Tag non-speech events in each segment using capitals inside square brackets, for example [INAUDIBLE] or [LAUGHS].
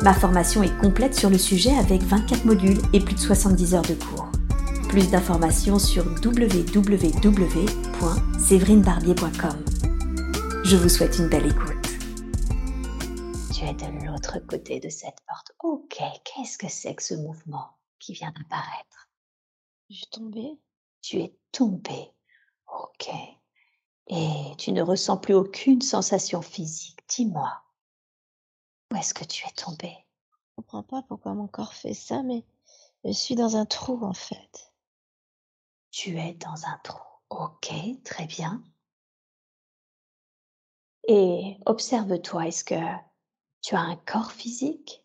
Ma formation est complète sur le sujet avec 24 modules et plus de 70 heures de cours. Plus d'informations sur www.séverinebarbier.com. Je vous souhaite une belle écoute. Tu es de l'autre côté de cette porte. Ok, qu'est-ce que c'est que ce mouvement qui vient d'apparaître? Je suis tombée. Tu es tombé. Ok. Et tu ne ressens plus aucune sensation physique. Dis-moi, où est-ce que tu es tombé Je comprends pas pourquoi mon corps fait ça, mais je suis dans un trou en fait. Tu es dans un trou. Ok, très bien. Et observe-toi, est-ce que tu as un corps physique?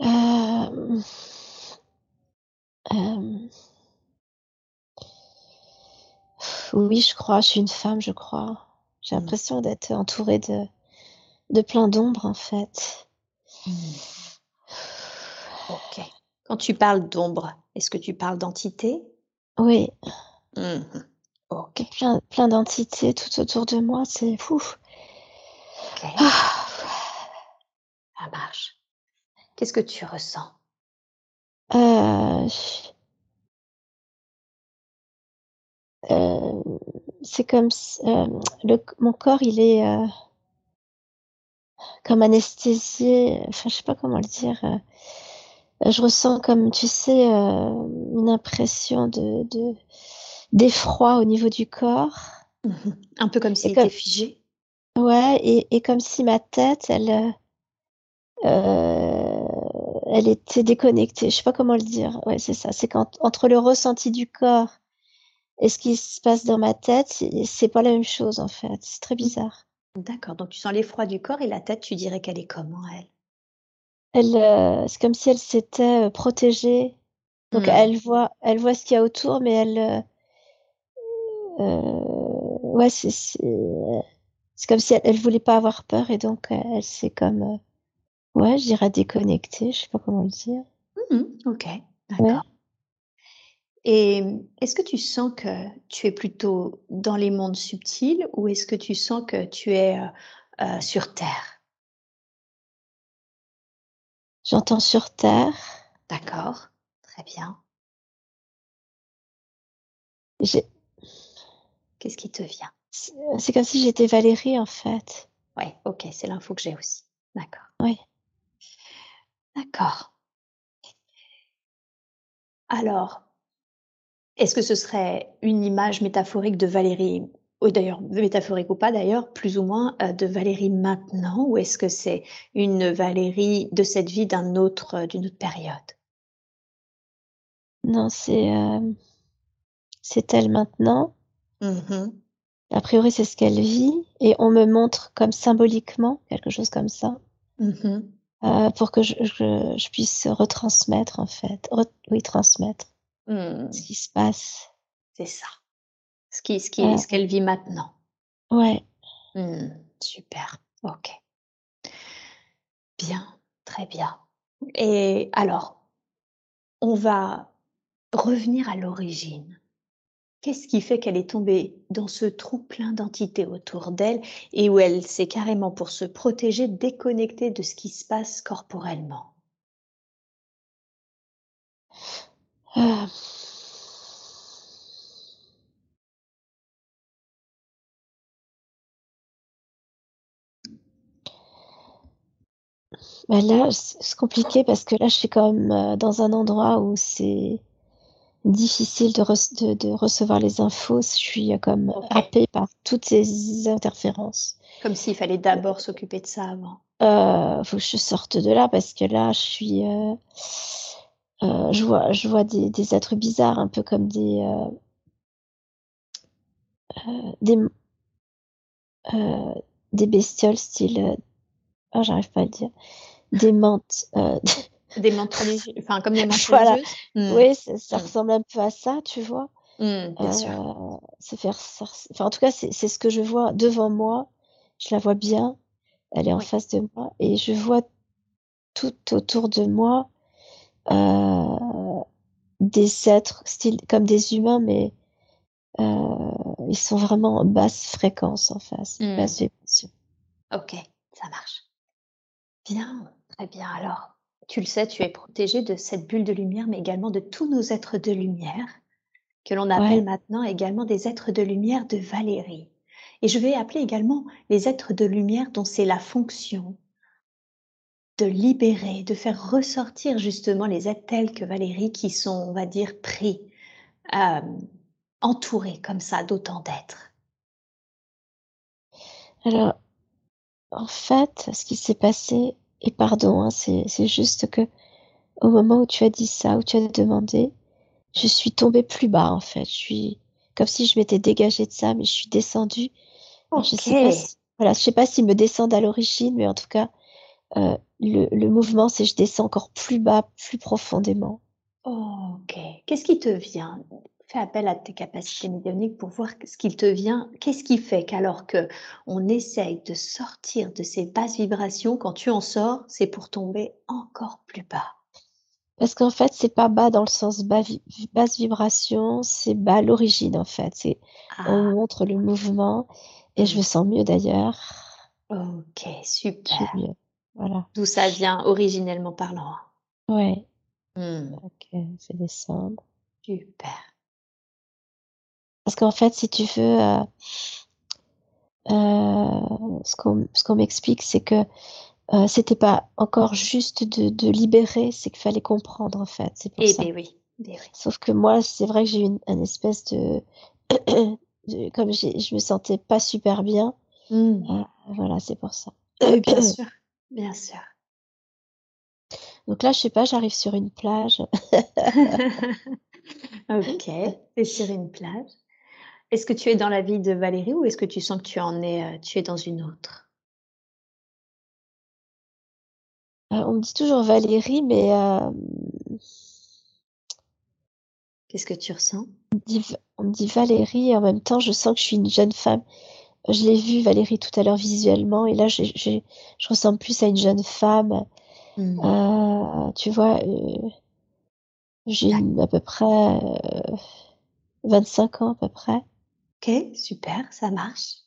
Euh... Euh... Oui, je crois, je suis une femme, je crois. J'ai mmh. l'impression d'être entourée de, de plein d'ombres, en fait. Mmh. Ok. Quand tu parles d'ombre, est-ce que tu parles d'entité Oui. Mmh. Ok. Plein, plein d'entités tout autour de moi, c'est fou. Ok. Ah. Ça marche. Qu'est-ce que tu ressens? Euh... Euh, c'est comme euh, le, mon corps, il est euh, comme anesthésié. Enfin, je sais pas comment le dire. Euh, je ressens comme, tu sais, une impression de, d'effroi au niveau du corps. Mmh Un peu comme s'il était figé. Ouais, et, et, comme si ma tête, elle, elle était déconnectée. Je sais pas comment le dire. Ouais, c'est ça. C'est entre le ressenti du corps et ce qui se passe dans ma tête, c'est pas la même chose en fait. C'est très mmh. bizarre. D'accord. Donc tu sens l'effroi du corps et la tête, tu dirais qu'elle est comment elle? Elle, euh, c'est comme si elle s'était euh, protégée. Donc mmh. elle voit, elle voit ce qu'il y a autour, mais elle, euh, ouais, c'est, c'est, comme si elle, elle, voulait pas avoir peur et donc elle s'est comme, ouais, je dirais déconnectée. Je sais pas comment le dire. Mmh ok. D'accord. Et est-ce que tu sens que tu es plutôt dans les mondes subtils ou est-ce que tu sens que tu es euh, euh, sur Terre? J'entends sur Terre. D'accord, très bien. Qu'est-ce qui te vient? C'est comme si j'étais Valérie en fait. Oui, ok, c'est l'info que j'ai aussi. D'accord. Oui. D'accord. Alors, est-ce que ce serait une image métaphorique de Valérie, ou d'ailleurs métaphorique ou pas d'ailleurs, plus ou moins euh, de Valérie maintenant, ou est-ce que c'est une Valérie de cette vie d'un autre, euh, d'une autre période? Non, c'est euh, c'est elle maintenant. Mmh A priori, c'est ce qu'elle vit, et on me montre comme symboliquement quelque chose comme ça. Mmh pour que je, je, puisse retransmettre en fait, oui transmettre. Mmh. Ce qui se passe. C'est ça. Ce qui ce qui ce qu'elle vit maintenant. Ouais. Mmh. Super. OK. Bien, très bien. Et alors, on va revenir à l'origine. Qu'est-ce qui fait qu'elle est tombée dans ce trou plein d'entités autour d'elle et où elle s'est carrément, pour se protéger, déconnectée de ce qui se passe corporellement? Ah. Bah là, c'est compliqué parce que là, je suis quand même euh, dans un endroit où c'est difficile de, de, recevoir les infos. Je suis euh, comme happée par toutes ces interférences. Comme s'il fallait d'abord s'occuper de ça avant. Euh, faut que je sorte de là parce que là, je suis. Euh, euh, je vois, je vois des, des, êtres bizarres, un peu comme des, euh, euh, des, des bestioles style, oh, j'arrive pas à le dire, des [LAUGHS] mantes. Des [LAUGHS] mantes religieuses, enfin comme des mantes voilà. Hmm. Oui, ça, ressemble un peu à ça, tu vois. Hmm, bien sûr. Faire, enfin, en tout cas, c'est ce que je vois devant moi. Je la vois bien. Elle est en face de moi et je vois tout autour de moi des êtres style, comme des humains, mais euh, ils sont vraiment en basse fréquence en face, mmh. basse vibration. Ok, ça marche. Bien, très bien. Alors, tu le sais, tu es protégé de cette bulle de lumière, mais également de tous nos êtres de lumière, que l'on appelle maintenant également des êtres de lumière de Valérie. Et je vais appeler également les êtres de lumière dont c'est la fonction de libérer, de faire ressortir justement les tels que Valérie qui sont, on va dire, pris, euh, entourés comme ça d'autant d'êtres Alors, en fait, ce qui s'est passé, et pardon, hein, c'est juste que au moment où tu as dit ça, où tu as demandé, je suis tombée plus bas en fait. Je suis comme si je m'étais dégagée de ça, mais je suis descendue. Je sais pas voilà, je sais pas s'ils me descendent à l'origine, mais en tout cas, euh, le, mouvement, c'est je descends encore plus bas, plus profondément. ok. Qu'est-ce qui te vient? Fais appel à tes capacités médiumniques pour voir ce qu'il te vient. Qu'est-ce qui fait qu'alors que on essaye de sortir de ces basses vibrations, quand tu en sors, c'est pour tomber encore plus bas? Parce qu'en fait, c'est pas bas dans le sens basse vibration, c'est bas l'origine en fait. C'est on ah. montre le mouvement et je me sens mieux d'ailleurs. Ok, super. Mieux. D'où ça vient originellement parlant. Ouais. Hmm. Ok, je vais descendre. Super. Parce qu'en fait, si tu veux, euh, euh, ce qu'on m'explique, c'est que euh, c'était pas encore juste de, libérer, c'est qu'il fallait comprendre en fait. C'est pour eh ça. Ben oui, ben oui. Sauf que moi, c'est vrai que j'ai eu une, espèce de, [COUGHS] comme je me sentais pas super bien. Hmm. voilà, c'est pour ça. bien sûr. Bien sûr. Donc là, je sais pas, j'arrive sur une plage. [LAUGHS] ok, [LAUGHS] et sur une plage. Est-ce que tu es dans la vie de Valérie ou est-ce que tu sens que tu en es, euh, tu es dans une autre? Euh, On me dit toujours Valérie, mais euh, qu'est-ce que tu ressens? on me, dit, Valérie et en même temps, je sens que je suis une jeune femme je l'ai vue, Valérie, tout à l'heure visuellement, et là, je, je, ressemble plus à une jeune femme. Mmh. Euh, tu vois, euh, j'ai à peu près 25 euh, ans, à peu près. Ok, super, ça marche.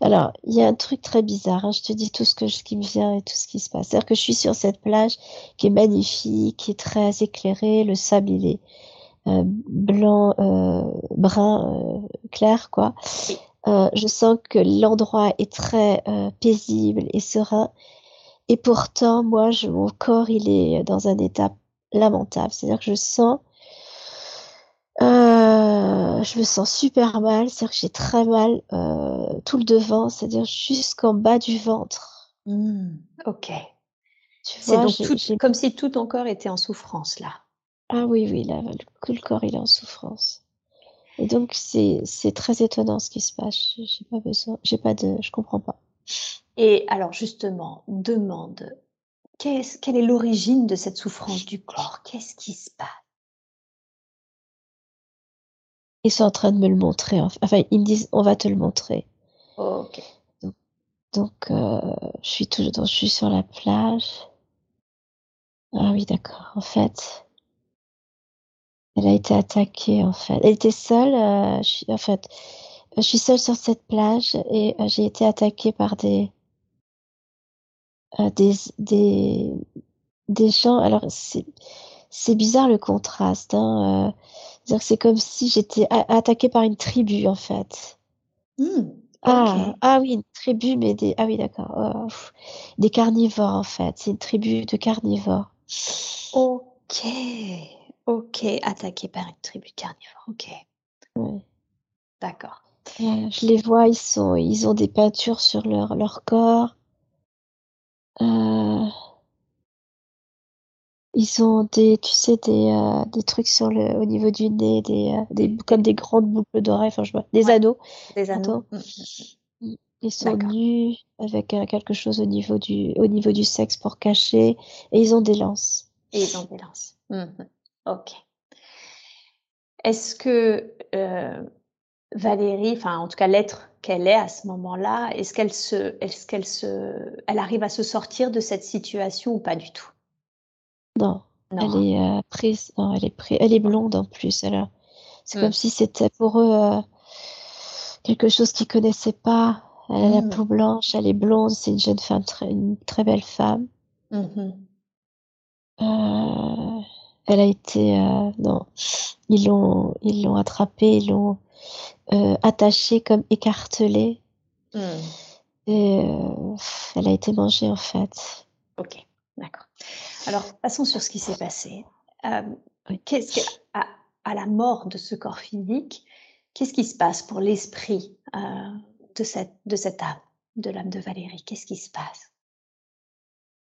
Alors, il y a un truc très bizarre, hein, je te dis tout ce, que, ce qui me vient et tout ce qui se passe. C'est-à-dire que je suis sur cette plage qui est magnifique, qui est très éclairée, le sable il est euh, blanc, euh, brun euh, clair, quoi. je sens que l'endroit est très paisible et serein. Et pourtant, moi, je, mon corps, il est dans un état lamentable. C'est-à-dire que je sens, je me sens super mal. C'est-à-dire que j'ai très mal tout le devant, c'est-à-dire jusqu'en bas du ventre. Mmh, ok. C'est donc tout, comme si tout ton corps était en souffrance là. Ah oui, oui, là, le, le corps, il est en souffrance. Et donc, c'est, c'est très étonnant ce qui se passe. J'ai pas besoin, j'ai pas de, je comprends pas. Et alors, justement, demande, quelle est l'origine de cette souffrance du corps? Qu'est-ce qui se passe? Ils sont en train de me le montrer. Enfin, ils me disent, on va te le montrer. ok. Donc, euh, je suis toujours, je suis sur la plage. Ah oui, d'accord. En fait, elle a été attaquée en fait. Elle était seule. Euh, je en fait, je suis seule sur cette plage et euh, j'ai été attaquée par des euh, des des des gens. Alors c'est c'est bizarre le contraste. Hein, euh, c'est comme si j'étais attaquée par une tribu en fait. Mmh, ah, ah oui, une tribu, mais des ah oui d'accord, oh, des carnivores en fait. C'est une tribu de carnivores. Ok. Ok, attaqué par une tribu carnivore. Ok. D'accord. Euh, je les vois, ils sont, ils ont des peintures sur leur, leur corps. Euh, ils ont des, tu sais, des, euh, des trucs sur le, au niveau du nez, des, des comme des grandes boucles d'oreilles, enfin je vois, des anneaux. Des anneaux. Mm, mm, mm. Ils sont nus avec quelque chose au niveau du, au niveau du sexe pour cacher et ils ont des lances. Et ils ont des lances. Mmh ok. Est-ce que euh, Valérie, enfin en tout cas l'être qu'elle est à ce moment-là, est-ce qu'elle se, est-ce qu'elle se, elle arrive à se sortir de cette situation ou pas du tout? Non, elle est euh, prise, non, elle est prise, elle est blonde en plus. Elle c'est comme mmh. si c'était pour eux euh, quelque chose qu'ils connaissaient pas. Elle a la mmh. peau blanche, elle est blonde, c'est une jeune femme, très, une très belle femme. Mmh euh, elle a été, euh, non, ils l'ont, ils l'ont attrapée, ils l'ont euh, attachée comme écartelée. Mmh. Et elle a été mangée en fait. Ok, d'accord. Alors passons sur ce qui s'est passé. Qu'est-ce que, à, à, la mort de ce corps physique, qu'est-ce qui se passe pour l'esprit de cette, de cette âme, de l'âme de Valérie? Qu'est-ce qui se passe?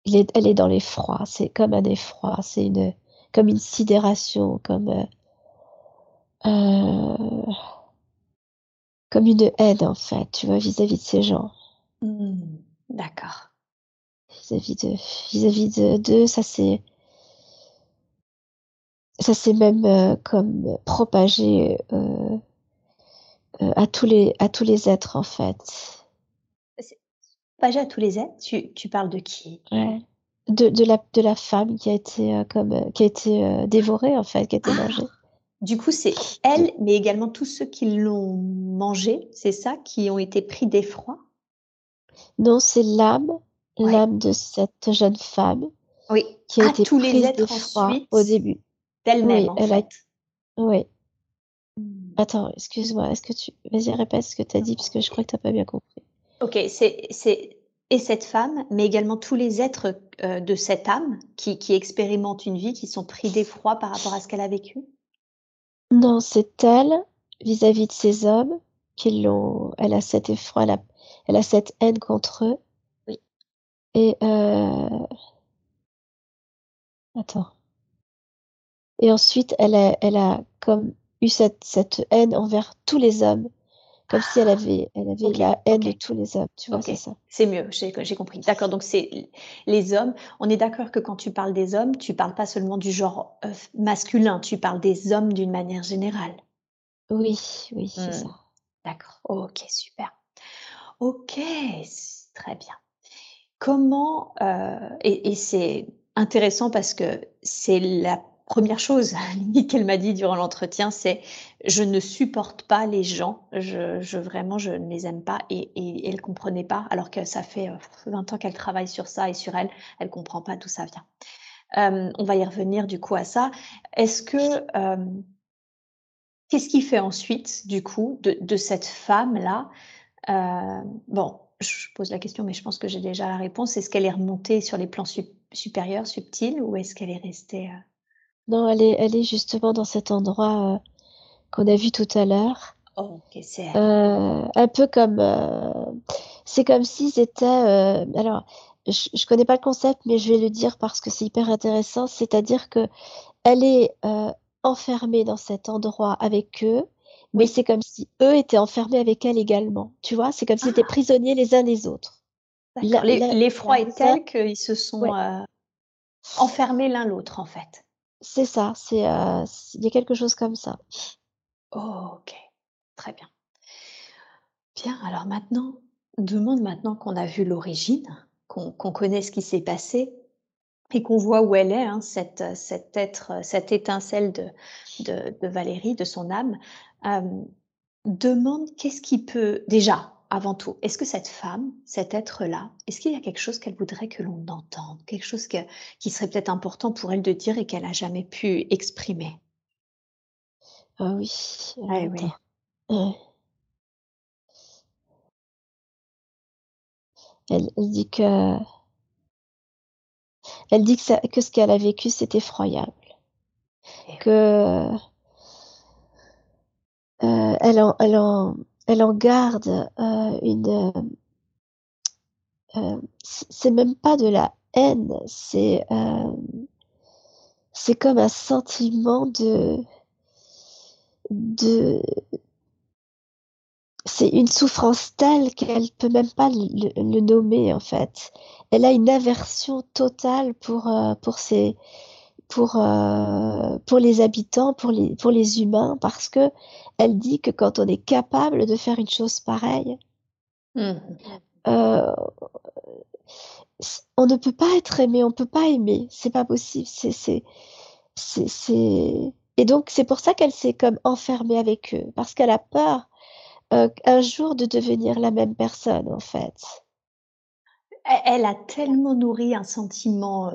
Il est, Elle est dans l'effroi, c'est comme un effroi, c'est une, comme une sidération, comme, euh, euh, comme une haine en fait, tu vois, vis-à-vis de ces gens. Mmh, d'accord. Vis-à-vis de, vis-à-vis de d'eux, ça c'est ça s'est même euh, comme propagé à tous les à tous les êtres en fait. Pas à tous les êtres? Tu, tu parles de qui? De, de, la de la femme qui a été euh, comme euh, qui a été dévorée en fait, qui a été ah! mangée. Du coup, c'est elle, mais également tous ceux qui l'ont mangée, c'est ça, qui ont été pris d'effroi? Non, c'est l'âme, l'âme de cette jeune femme. Oui. Qui a ah, été tous prise les êtres ensuite, au début. D'elle-même. Oui, elle a. Oui. Attends, excuse-moi, est-ce que tu. Vas-y, répète ce que tu as dit, parce que je crois que tu n'as pas bien compris. Ok, c'est. Et cette femme, mais également tous les êtres euh, de cette âme qui, qui expérimentent une vie, qui sont pris d'effroi par rapport à ce qu'elle a vécu? Non, c'est elle, vis-à-vis de ces hommes, qui l'ont. Elle a cet effroi, elle a, elle a cette haine contre eux. Oui. Et. Euh... Attends. Et ensuite, elle a, elle a comme eu cette, cette haine envers tous les hommes, comme si elle avait, elle avait la haine de tous les hommes. Tu vois, c'est ça. C'est mieux, j'ai compris. D'accord, donc c'est les hommes. On est d'accord que quand tu parles des hommes, tu parles pas seulement du genre euh, masculin, tu parles des hommes d'une manière générale. Oui, oui, c'est hmm. ça. D'accord, ok, super. Ok, très bien. Comment, euh, et, et c'est intéressant parce que c'est la première chose [LAUGHS] qu'elle m'a dit durant l'entretien, c'est je ne supporte pas les gens, je, vraiment je ne les aime pas et, et, elle comprenait pas alors que ça fait 20 euh, ans qu'elle travaille sur ça et sur elle, elle comprend pas d'où ça vient. Euh, on va y revenir du coup à ça. Est-ce que euh, qu'est-ce qui fait ensuite du coup de, de cette femme là Bon, je pose la question, mais je pense que j'ai déjà la réponse. Est-ce qu'elle est remontée sur les plans supérieurs, subtils, ou est-ce qu'elle est restée non, elle est, elle est justement dans cet endroit euh, qu'on a vu tout à l'heure. Oh, ok, c'est euh, un peu comme, euh, c'est comme si c'était, alors, je, je connais pas le concept, mais je vais le dire parce que c'est hyper intéressant. C'est-à-dire que elle est enfermée dans cet endroit avec eux, mais c'est comme si eux étaient enfermés avec elle également. Tu vois, c'est comme s'ils étaient ah. prisonniers les uns des autres. L'effroi est tel qu'ils se sont enfermés l'un l'autre, en fait. C'est ça, c'est, euh, il y a quelque chose comme ça. OK, très bien. Bien, alors maintenant, demande maintenant qu'on a vu l'origine, qu'on connaît ce qui s'est passé et qu'on voit où elle est, hein, cette, cet être, cette étincelle de, de, de Valérie, de son âme. Euh, demande qu'est-ce qui peut déjà avant tout, est-ce que cette femme, cet être-là, est-ce qu'il y a quelque chose qu'elle voudrait que l'on entende, quelque chose qui serait peut-être important pour elle de dire et qu'elle n'a jamais pu exprimer? Ah oui, oui. Elle, dit que elle dit que, que ce qu'elle a vécu c'est effroyable, que euh, elle en, elle en elle en garde euh, une. Euh, euh, c'est même pas de la haine, c'est c'est comme un sentiment de c'est une souffrance telle qu'elle peut même pas le, nommer en fait. Elle a une aversion totale pour pour ses pour euh, pour les habitants, pour les pour les humains, parce que elle dit que quand on est capable de faire une chose pareille, mmh. euh, on ne peut pas être aimé, on peut pas aimer, c'est pas possible, c'est c'est c'est et donc c'est pour ça qu'elle s'est comme enfermée avec eux, parce qu'elle a peur euh, un jour de devenir la même personne en fait. Elle a tellement nourri un sentiment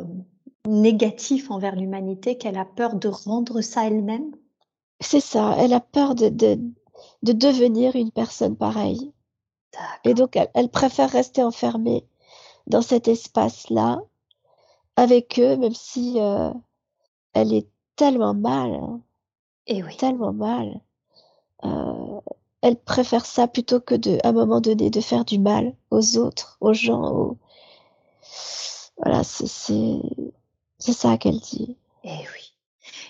négatif envers l'humanité qu'elle a peur de rendre ça elle-même? C'est ça, elle a peur de, de, de devenir une personne pareille. Et donc elle, préfère rester enfermée dans cet espace-là avec eux, même si euh, elle est tellement mal. Hein. Et oui. Tellement mal. Euh, elle préfère ça plutôt que de, à un moment donné, de faire du mal aux autres, aux gens. Voilà, c'est c'est ça qu'elle dit. Eh oui.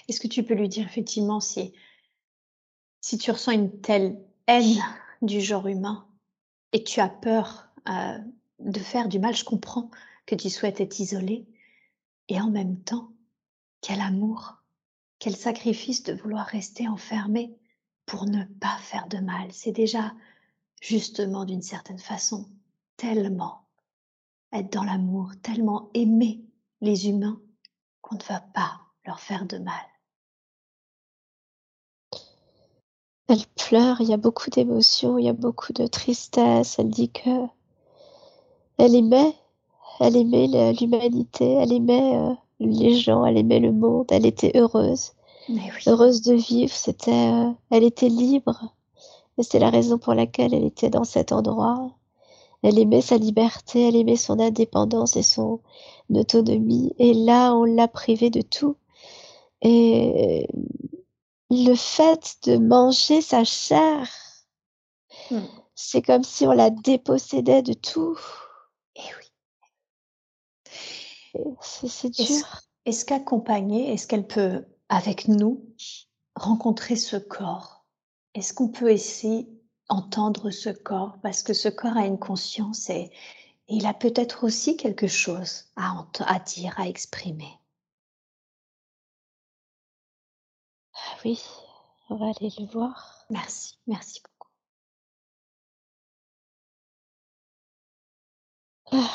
Est-ce que tu peux lui dire effectivement si si tu ressens une telle haine du genre humain et tu as peur euh, de faire du mal, je comprends que tu souhaites être isolée et en même temps, quel amour, quel sacrifice de vouloir rester enfermée pour ne pas faire de mal. C'est déjà justement d'une certaine façon tellement être dans l'amour, tellement aimer les humains qu'on ne va pas leur faire de mal. Elle pleure, il y a beaucoup d'émotions, il y a beaucoup de tristesse. Elle dit que elle aimait, elle aimait l'humanité, elle aimait euh, les gens, elle aimait le monde, elle était heureuse heureuse de vivre. C'était, euh, elle était libre. Et c'est la raison pour laquelle elle était dans cet endroit. Elle aimait sa liberté, elle aimait son indépendance et son autonomie. Et là, on l'a privée de tout. Et le fait de manger sa chair, hmm. c'est comme si on la dépossédait de tout. Et oui. C'est dur. Est-ce qu'accompagner, est-ce qu'elle peut avec nous rencontrer ce corps? Est-ce qu'on peut essayer entendre ce corps? Parce que ce corps a une conscience et, il a peut-être aussi quelque chose à, à dire, à exprimer. Ah oui, on va aller le voir. Merci, merci beaucoup. Ah.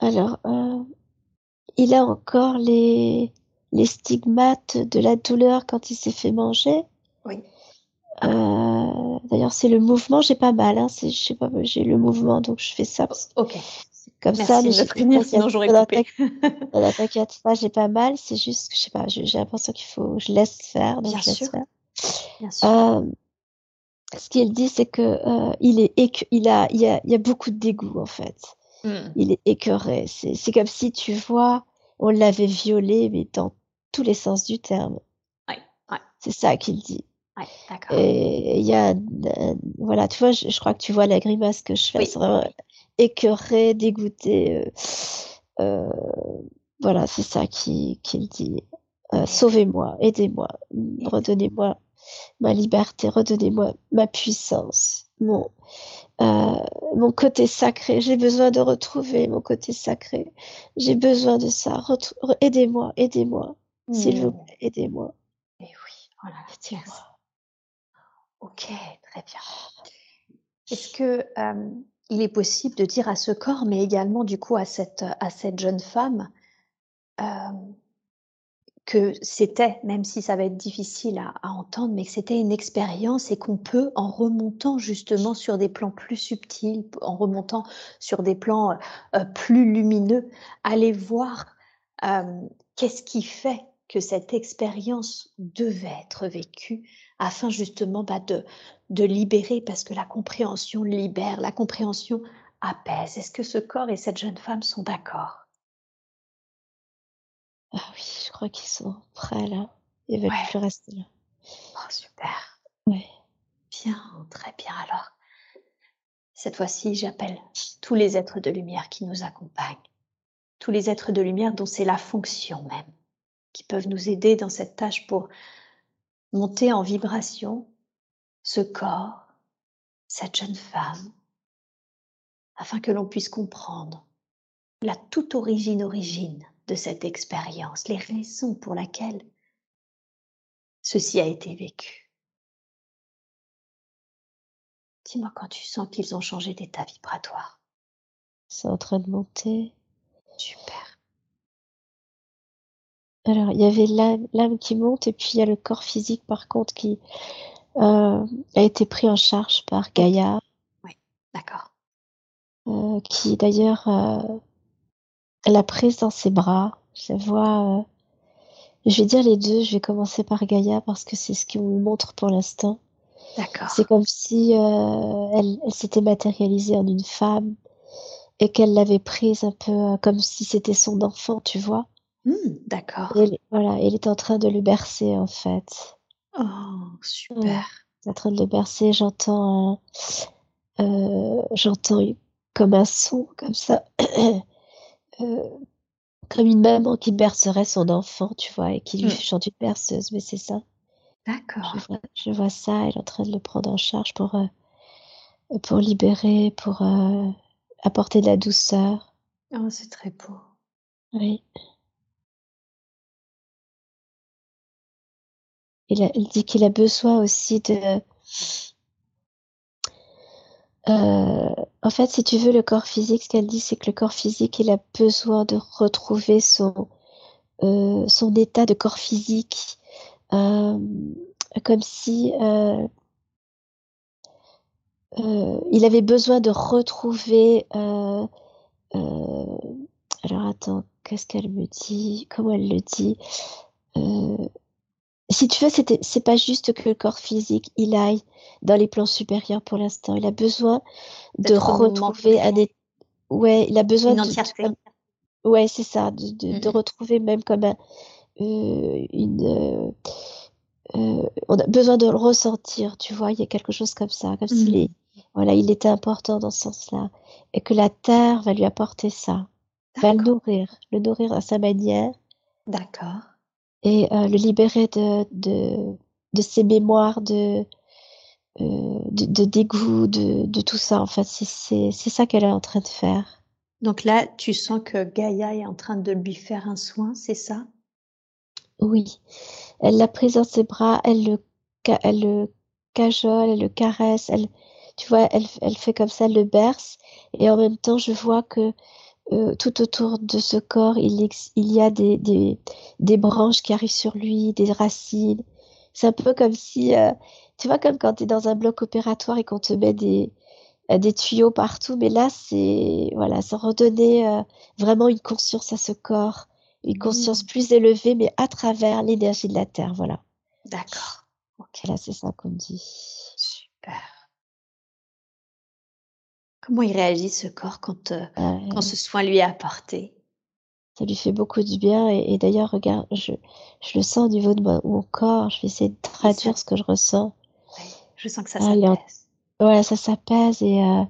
Alors, euh, il a encore les, les stigmates de la douleur quand il s'est fait manger? Oui. Euh, d'ailleurs, c'est le mouvement, j'ai pas mal. Hein, je sais pas, j'ai le mouvement, donc je fais ça. ok. Comme ça, mais j'ai sinon j'aurais coupé. T'inquiète pas, j'ai pas mal. C'est juste que je sais pas, j'ai l'impression qu'il faut, je laisse faire, donc Bien je laisse sûr. faire. Bien sûr. Euh, ce qu'il dit, c'est que euh, il est, il a, il y a, il y a beaucoup de dégoût en fait. Mmh. Il est écœuré. C'est comme si tu vois, on l'avait violé, mais dans tous les sens du terme. Ouais, ouais. C'est ça qu'il dit. Ouais, d'accord. Et il y a, euh, voilà, tu vois, je, crois que tu vois la grimace que je fais. C'est vraiment écœuré, dégoûté. Euh, euh, voilà, c'est ça qu'il dit. Sauvez-moi, aidez-moi, redonnez-moi ma liberté, redonnez-moi ma puissance, mon, euh, mon côté sacré. J'ai besoin de retrouver mon côté sacré. J'ai besoin de ça. Aidez-moi, aidez-moi. S'il vous mmh. plaît, aidez-moi. Et oui, voilà, aidez-moi. Ok, très bien. Est-ce que euh, il est possible de dire à ce corps, mais également du coup à cette, à cette jeune femme, euh, que c'était, même si ça va être difficile à, entendre, mais que c'était une expérience et qu'on peut, en remontant justement sur des plans plus subtils, en remontant sur des plans euh, plus lumineux, aller voir qu'est-ce qui fait que cette expérience devait être vécue afin justement bah, de, de libérer, parce que la compréhension libère, la compréhension apaise. Est-ce que ce corps et cette jeune femme sont d'accord? Ah oui, je crois qu'ils sont prêts là. Ils veulent plus rester là. Oh, super. Oui. Bien, très bien. Alors, cette fois-ci, j'appelle tous les êtres de lumière qui nous accompagnent. Tous les êtres de lumière dont c'est la fonction même, qui peuvent nous aider dans cette tâche pour monter en vibration ce corps, cette jeune femme, afin que l'on puisse comprendre la toute origine origine de cette expérience, les raisons pour lesquelles ceci a été vécu. Dis-moi quand tu sens qu'ils ont changé d'état vibratoire. C'est en train de monter. Super. Alors, il y avait l'âme qui monte et puis il y a le corps physique par contre qui euh, a été pris en charge par Gaïa. Oui, d'accord. Euh, qui d'ailleurs euh, l'a prise dans ses bras. Je vois. je vais dire les deux. Je vais commencer par Gaïa parce que c'est ce qui me montre pour l'instant. D'accord. C'est comme si elle, elle s'était matérialisée en une femme et qu'elle l'avait prise un peu comme si c'était son enfant, tu vois. Mmh, d'accord. voilà, elle est en train de le bercer en fait. Oh, super. est en train de le bercer, j'entends euh, j'entends comme un son comme ça, [CLEARS THROAT] euh, comme une maman qui bercerait son enfant, tu vois, et qui lui mmh. chante une berceuse, mais c'est ça. D'accord. Je, vois, ça, elle est en train de le prendre en charge pour, euh, pour libérer, pour apporter de la douceur. Oh, c'est très beau. Oui. Il, dit qu'il a besoin aussi de... Euh, en fait, si tu veux, le corps physique, ce qu'elle dit, c'est que le corps physique, il a besoin de retrouver son, euh, état de corps physique, euh, comme si il avait besoin de retrouver. alors attends, qu'est-ce qu'elle me dit? Comment elle le dit? Si tu veux, c'est pas juste que le corps physique, il aille dans les plans supérieurs pour l'instant. Il a besoin de retrouver un Ouais, il a besoin une entièreté. Ouais, c'est ça, de, de, de, retrouver même comme un, euh, une. Euh, euh, on a besoin de le ressentir, tu vois. Il y a quelque chose comme ça, comme s'il est, voilà, il était important dans ce sens-là, et que la terre va lui apporter ça, va le nourrir, le nourrir à sa manière. D'accord et euh, le libérer de, de, de ses mémoires de, euh, de, dégoût, de, de, tout ça. En fait, c'est ça qu'elle est en train de faire. Donc là, tu sens que Gaïa est en train de lui faire un soin, c'est ça? Oui. Elle l'a prise dans ses bras, elle le, elle le cajole, elle le caresse, elle, tu vois, elle, elle fait comme ça, elle le berce. Et en même temps, je vois que euh, tout autour de ce corps, il, il y a des, des, des, branches qui arrivent sur lui, des racines. C'est un peu comme si, euh, tu vois, comme quand tu es dans un bloc opératoire et qu'on te met des, euh, des tuyaux partout, mais là, c'est voilà, ça redonner vraiment une conscience à ce corps, une conscience mmh. plus élevée, mais à travers l'énergie de la Terre, voilà. D'accord. Ok. Là, c'est ça qu'on dit. Super. Comment il réagit ce corps quand, euh, quand ce soin lui est apporté? Ça lui fait beaucoup du bien et, d'ailleurs, regarde, je, je, le sens au niveau de mon, corps, je vais essayer de traduire ce que je ressens. je sens que ça s'apaise. Ouais, ça s'apaise et, euh,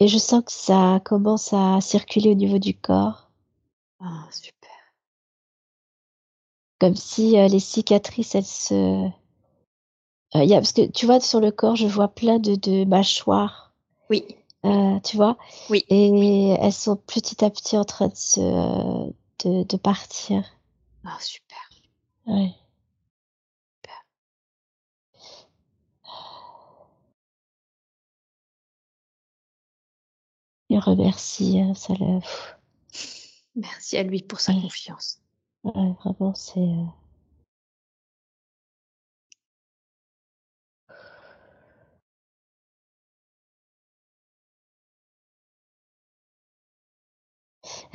et je sens que ça commence à circuler au niveau du corps. Ah, super. Comme si euh, les cicatrices, elles se... y a, parce que tu vois, sur le corps, je vois plein de, de mâchoires. Oui. Euh, tu vois? Oui. Et elles sont petit à petit en train de se de, de partir. Ah, super. Ouais. Super. Il remercie, hein, ça le... Merci à lui pour sa confiance. Ouais, vraiment, c'est...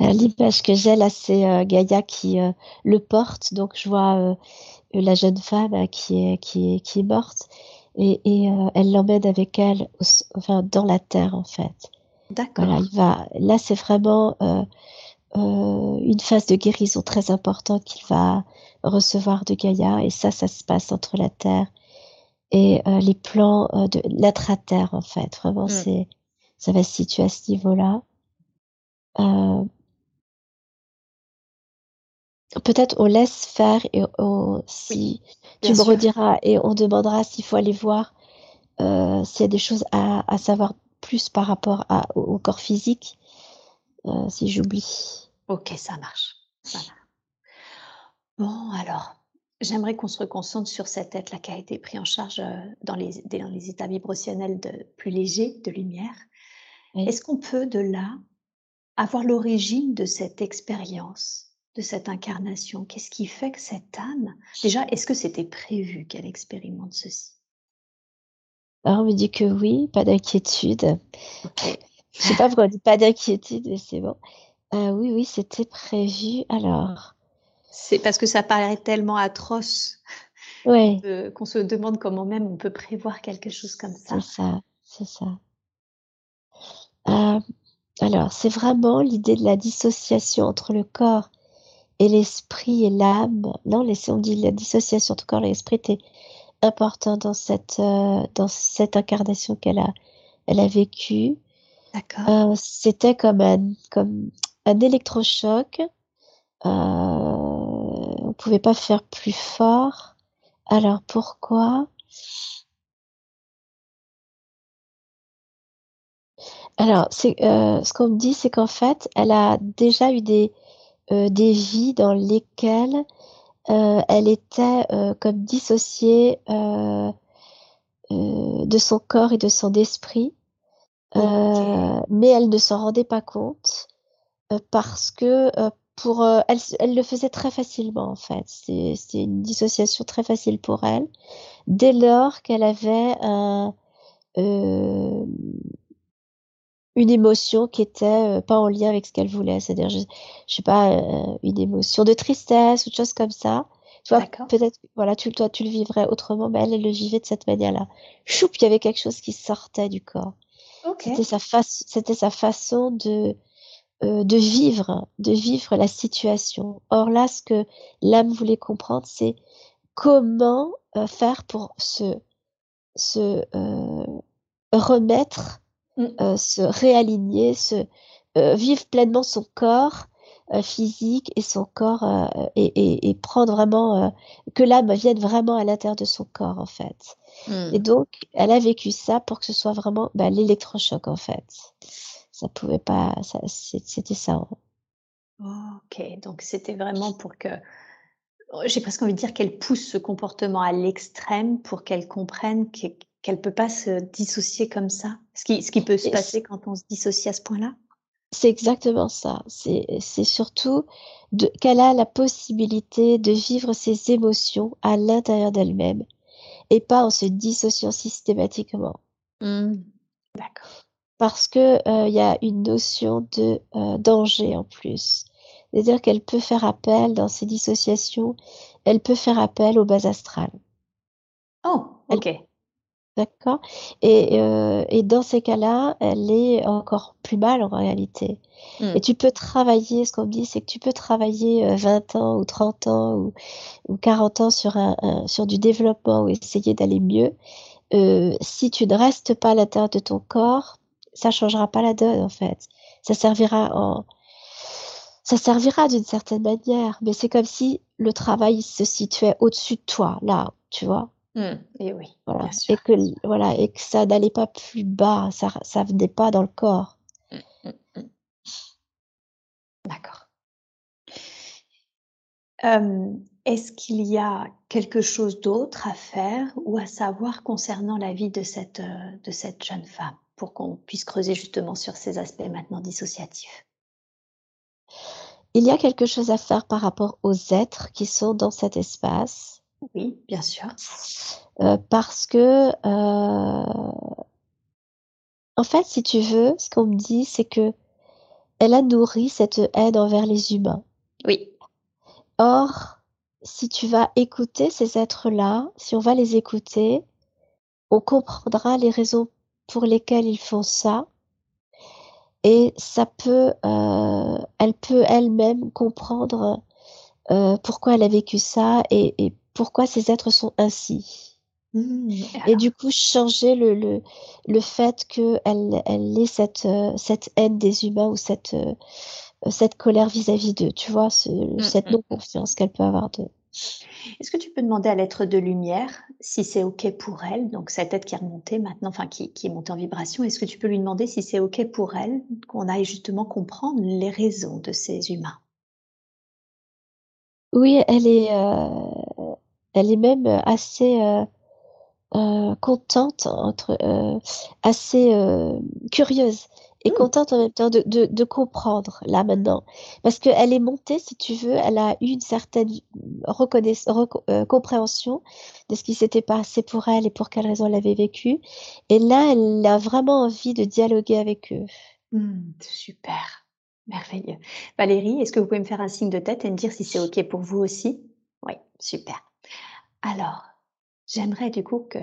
l'image que j'ai là, c'est euh, Gaïa qui euh, le porte. Donc je vois la jeune femme qui est qui est qui est morte et, et elle l'emmène avec elle, enfin dans la terre en fait. D'accord. Voilà, il va. Là, c'est vraiment une phase de guérison très importante qu'il va recevoir de Gaïa et ça, ça se passe entre la terre et les plans de l'intra-terre en fait. Vraiment, mmh. c'est ça va se situer à ce niveau-là. Euh, peut-être on laisse faire et on, si tu me rediras et on demandera s'il faut aller voir euh, s'il y a des choses à, à, savoir plus par rapport à, au, corps physique, euh, si j'oublie. Ok, ça marche. Bon, alors, j'aimerais qu'on se reconcentre sur cette être-là qui a été pris en charge dans les, dans les états vibrationnels de, plus légers de lumière. Est-ce qu'on peut de là avoir l'origine de cette expérience? De cette incarnation? Qu'est-ce qui fait que cette âme, déjà, est-ce que c'était prévu qu'elle expérimente ceci? Alors, on me dit que oui, pas d'inquiétude. Je sais pas pourquoi on dit pas d'inquiétude, mais c'est bon. Euh, oui, oui, c'était prévu. Alors. C'est parce que ça paraît tellement atroce ouais. qu'on se demande comment même on peut prévoir quelque chose comme ça. C'est ça, c'est ça. Euh, alors, c'est vraiment l'idée de la dissociation entre le corps et l'esprit et l'âme. Non, on dit la dissociation le corps et l'esprit était important dans cette, euh, dans cette incarnation qu'elle a, elle a vécue. D'accord. Euh, c'était comme un, comme un électrochoc. Euh, on pouvait pas faire plus fort. Alors pourquoi? Alors, c'est ce qu'on me dit, c'est qu'en fait, elle a déjà eu des des vies dans lesquelles euh, elle était euh, comme dissociée de son corps et de son esprit, mais elle ne s'en rendait pas compte parce que pour elle, elle le faisait très facilement en fait. C'est une dissociation très facile pour elle. Dès lors qu'elle avait un une émotion qui était euh, pas en lien avec ce qu'elle voulait. C'est-à-dire, je, je sais pas, euh, une émotion de tristesse ou de choses comme ça. Tu vois, peut-être, voilà, tu, toi, tu le vivrais autrement, mais elle, elle le vivait de cette manière-là. Choup, il y avait quelque chose qui sortait du corps. C'était sa c'était sa façon de, euh, de vivre, de vivre la situation. Or là, ce que l'âme voulait comprendre, c'est comment faire pour se, se remettre. Euh, se réaligner, se euh, vivre pleinement son corps euh, physique et son corps et, prendre vraiment que l'âme vienne vraiment à l'intérieur de son corps en fait. Et mmh. donc elle a vécu ça pour que ce soit vraiment bah, l'électrochoc en fait. Ça pouvait pas, c'était ça. Hein. ok, donc c'était vraiment pour que j'ai presque envie de dire qu'elle pousse ce comportement à l'extrême pour qu'elle comprenne que qu'elle peut pas se dissocier comme ça? Ce qui, ce qui peut se passer quand on se dissocie à ce point-là? C'est exactement ça. C'est surtout qu'elle a la possibilité de vivre ses émotions à l'intérieur d'elle-même et pas en se dissociant systématiquement. Mmh. D'accord. Parce que euh, il y a une notion de euh, danger en plus. C'est-à-dire qu'elle peut faire appel dans ses dissociations, elle peut faire appel aux bases astrales. Oh, ok. D'accord et, euh, et dans ces cas-là, elle est encore plus mal en réalité. Mmh. Et tu peux travailler, ce qu'on me dit, c'est que tu peux travailler 20 euh, ans ou 30 ans ou, ou 40 ans sur, un, sur du développement ou essayer d'aller mieux. Euh, si tu ne restes pas à l'intérieur de ton corps, ça changera pas la donne en fait. Ça servira en, ça servira d'une certaine manière, mais c'est comme si le travail se situait au-dessus de toi, là, tu vois. Mmh. Et oui, voilà. Et que, voilà, et que ça n'allait pas plus bas, ça, ça venait pas dans le corps. Mmh, mmh, D'accord. Est-ce qu'il y a quelque chose d'autre à faire ou à savoir concernant la vie de cette, euh, de cette jeune femme pour qu'on puisse creuser justement sur ces aspects maintenant dissociatifs? Il y a quelque chose à faire par rapport aux êtres qui sont dans cet espace oui, bien sûr. Euh, parce que, euh, en fait, si tu veux, ce qu'on me dit, c'est que elle a nourri cette haine envers les humains. Oui. Or, si tu vas écouter ces êtres-là, si on va les écouter, on comprendra les raisons pour lesquelles ils font ça. Et ça peut, euh, elle peut elle-même comprendre pourquoi elle a vécu ça et, et pourquoi ces êtres sont ainsi. Mmh, et du coup, changer le, le, le fait qu'elle elle ait cette, euh, cette haine des humains ou cette, euh, cette colère vis-à-vis d'eux, tu vois, ce, mmh, cette mmh, non-confiance qu'elle peut avoir d'eux. Est-ce que tu peux demander à l'être de lumière si c'est OK pour elle, donc cette tête qui est remontée maintenant, enfin qui, qui est montée en vibration, est-ce que tu peux lui demander si c'est OK pour elle qu'on aille justement comprendre les raisons de ces humains? Oui, elle est, euh, elle est même assez euh, euh, contente, entre, assez curieuse et mmh. contente en même temps de, de, de comprendre là maintenant. Parce qu'elle est montée, si tu veux, elle a eu une certaine euh, compréhension de ce qui s'était passé pour elle et pour quelles raisons elle avait vécu. Et là, elle a vraiment envie de dialoguer avec eux. Mmh, super, merveilleux. Valérie, est-ce que vous pouvez me faire un signe de tête et me dire si c'est OK pour vous aussi? Oui, super. Alors, j'aimerais du coup que,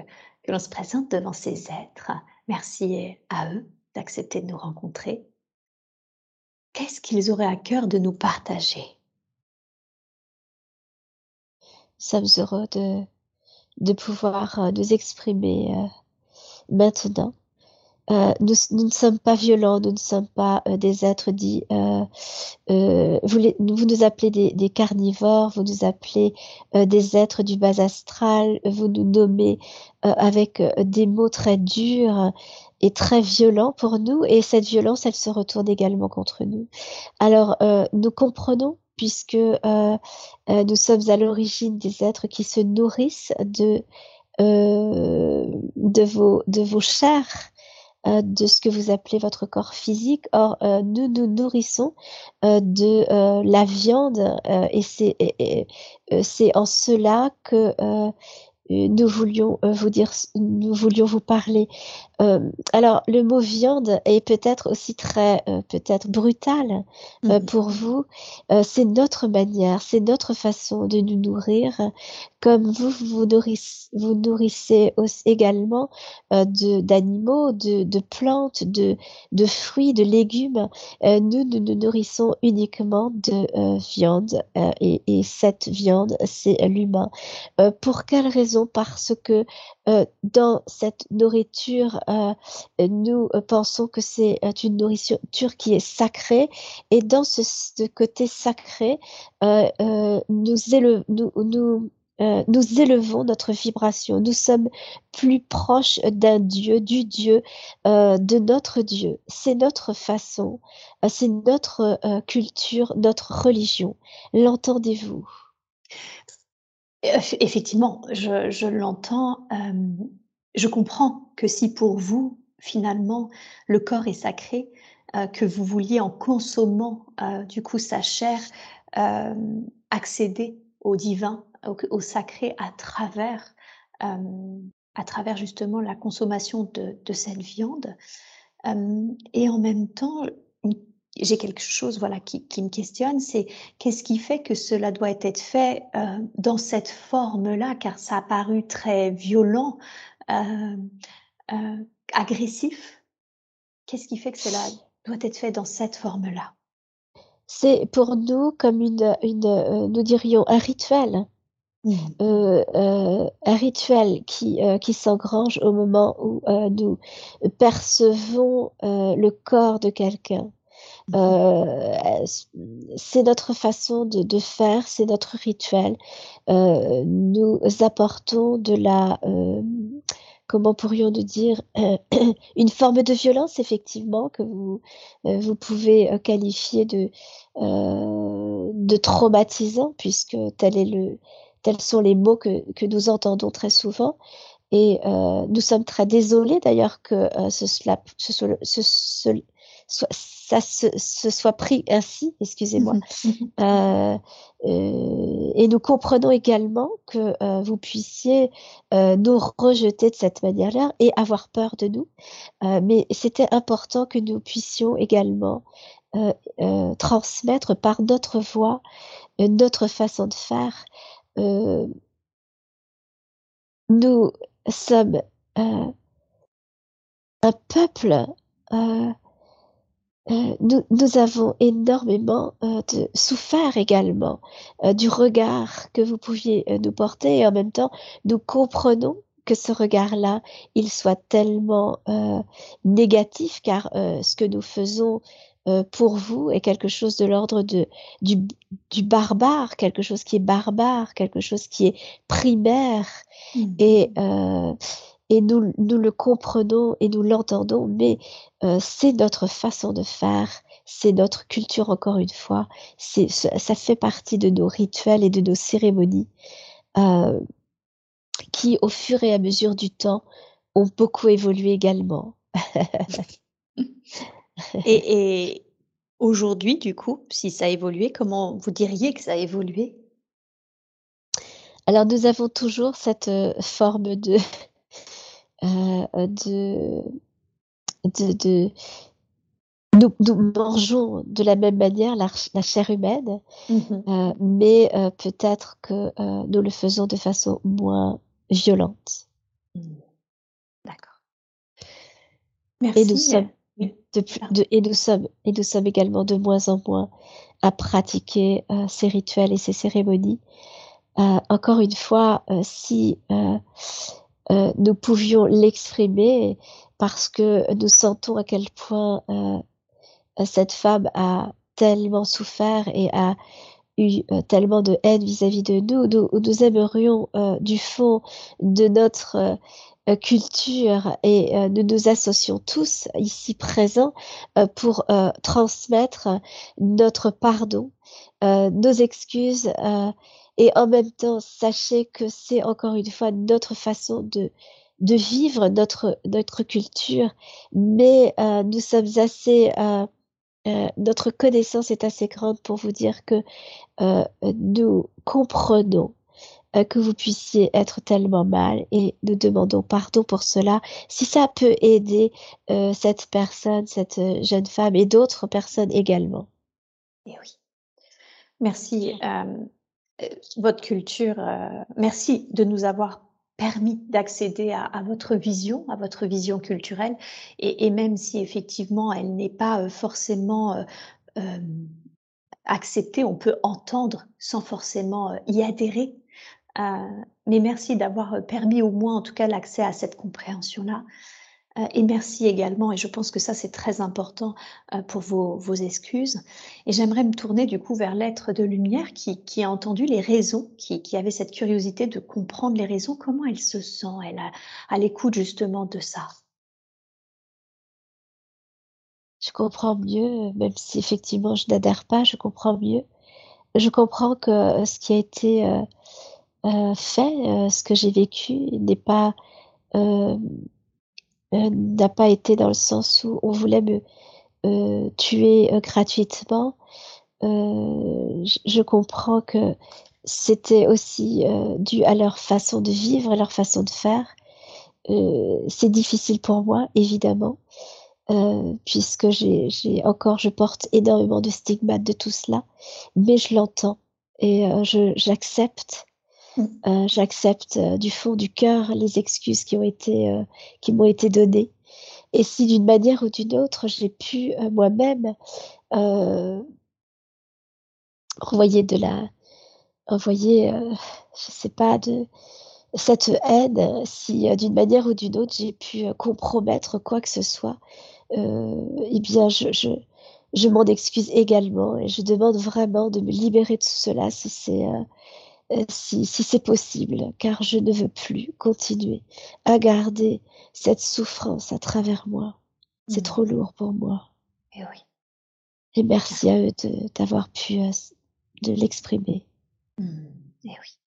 l'on se présente devant ces êtres. Merci à eux d'accepter de nous rencontrer, qu'est-ce qu'ils auraient à cœur de nous partager? Nous sommes heureux de, de pouvoir euh, nous exprimer euh, maintenant. Euh, nous, ne sommes pas violents, nous ne sommes pas des êtres dits. vous, vous, nous appelez des, des, carnivores, vous nous appelez des êtres du bas astral, vous nous nommez avec des mots très durs est très violent pour nous et cette violence, elle se retourne également contre nous. Alors, euh, nous comprenons puisque euh, euh, nous sommes à l'origine des êtres qui se nourrissent de, de, vos, de vos chairs, de ce que vous appelez votre corps physique. Or, nous nous nourrissons de la viande et c'est en cela que nous voulions vous dire, nous voulions vous parler euh, alors, le mot viande est peut-être aussi très, euh, peut-être brutal euh, mmh pour vous. c'est notre manière, c'est notre façon de nous nourrir, comme vous vous nourrissez, vous nourrissez aussi également de d'animaux, de, de, plantes, de, de fruits, de légumes. nous, nous nous nourrissons uniquement de viande et, et, cette viande, c'est l'humain. pour quelle raison Parce que dans cette nourriture euh, nous euh, pensons que c'est euh, une nourriture qui est sacrée et dans ce, côté sacré, nous, élevons notre vibration. Nous sommes plus proches d'un Dieu, du Dieu, de notre Dieu. C'est notre façon, c'est notre culture, notre religion. L'entendez-vous? Effectivement, je, l'entends je comprends que si pour vous, finalement, le corps est sacré, euh, que vous vouliez en consommant euh, du coup sa chair euh, accéder au divin, au, sacré à travers, justement la consommation de cette viande. et en même temps, j'ai quelque chose voilà qui, qui me questionne, c'est qu'est-ce qui fait que cela doit être fait dans cette forme-là, car ça a paru très violent euh, euh, agressif Qu'est-ce qui fait que cela doit être fait dans cette forme-là? C'est pour nous comme une, une euh, nous dirions, un rituel. Mmh. un rituel qui, qui s'engrange au moment où nous percevons le corps de quelqu'un. Mmh. c'est notre façon de, de faire, c'est notre rituel. nous apportons de la comment pourrions-nous dire, euh, [CLEARS THROAT] une forme de violence, effectivement, que vous, euh, vous pouvez euh, qualifier de, de traumatisant, puisque tel est le, tels sont les mots que, que nous entendons très souvent. Et nous sommes très désolés d'ailleurs que ce, ce, ce, ce, ça se, soit pris ainsi, excusez-moi. Euh, euh, et nous comprenons également que euh, vous puissiez nous rejeter de cette manière-là et avoir peur de nous. mais c'était important que nous puissions également transmettre par notre voix, notre façon de faire. nous sommes un peuple euh, nous, nous, avons énormément euh, de, souffert également euh, du regard que vous pouviez nous porter et en même temps nous comprenons que ce regard-là, il soit tellement négatif car ce que nous faisons euh, pour vous est quelque chose de l'ordre de du, du, barbare, quelque chose qui est barbare, quelque chose qui est primaire, mmh. et euh, et nous, nous le comprenons et nous l'entendons, mais euh, c'est notre façon de faire, c'est notre culture encore une fois, c'est ça fait partie de nos rituels et de nos cérémonies euh, qui, au fur et à mesure du temps, ont beaucoup évolué également. [LAUGHS] et, et aujourd'hui, du coup, si ça a évolué, comment vous diriez que ça a évolué? Alors, nous avons toujours cette euh, forme de, de, de, de nous, nous, mangeons de la même manière la, la chair humaine, mmh euh, mais euh, peut-être que euh, nous le faisons de façon moins violente. Mmh. D'accord. Merci. Et nous, sommes de, de, et, nous sommes, et nous sommes également de moins en moins à pratiquer euh, ces rituels et ces cérémonies. Euh, encore une fois, euh, nous pouvions l'exprimer, parce que nous sentons à quel point cette femme a tellement souffert et a eu euh, tellement de haine vis-à-vis de nous, nous, aimerions euh, du fond de notre euh, culture et nous nous associons tous ici présents pour transmettre notre pardon, nos excuses et en même temps sachez que c'est encore une fois notre façon de de vivre notre notre culture, mais nous sommes assez euh, notre connaissance est assez grande pour vous dire que euh, nous comprenons euh, que vous puissiez être tellement mal et nous demandons pardon pour cela. Si ça peut aider cette personne, cette jeune femme et d'autres personnes également. Et eh oui. Merci. Votre culture, merci de nous avoir permis d'accéder à, votre vision, à votre vision culturelle, et, même si effectivement elle n'est pas euh, forcément euh, euh, acceptée, on peut entendre sans forcément y adhérer. mais merci d'avoir permis au moins en tout cas l'accès à cette compréhension-là. Euh, et merci également, et je pense que ça c'est très important euh, pour vos, vos excuses. Et j'aimerais me tourner du coup vers l'être de lumière qui, qui, a entendu les raisons, qui, qui, avait cette curiosité de comprendre les raisons. Comment elle se sent, elle, à, à l'écoute justement de ça? Je comprends mieux, même si effectivement je n'adhère pas, je comprends mieux. Je comprends que euh, ce qui a été fait, ce que j'ai vécu, n'est pas n'a pas été dans le sens où on voulait me euh, tuer euh, gratuitement. Je, comprends que c'était aussi dû à leur façon de vivre, à leur façon de faire. c'est difficile pour moi, évidemment, puisque j'ai encore, je porte énormément de stigmates de tout cela, mais je l'entends et j'accepte. Euh, j'accepte euh, du fond du cœur les excuses qui ont été euh, m'ont été données. Et si d'une manière ou d'une autre, j'ai pu moi-même envoyer de la envoyer je sais pas de cette haine, si d'une manière ou d'une autre j'ai pu compromettre quoi que ce soit, eh bien je, je, m'en excuse également et je demande vraiment de me libérer de tout cela si c'est si, si c'est possible, car je ne veux plus continuer à garder cette souffrance à travers moi. C'est mmh. trop lourd pour moi. Et oui. Et merci à eux d'avoir pu euh, de l'exprimer. Mmh. Et oui.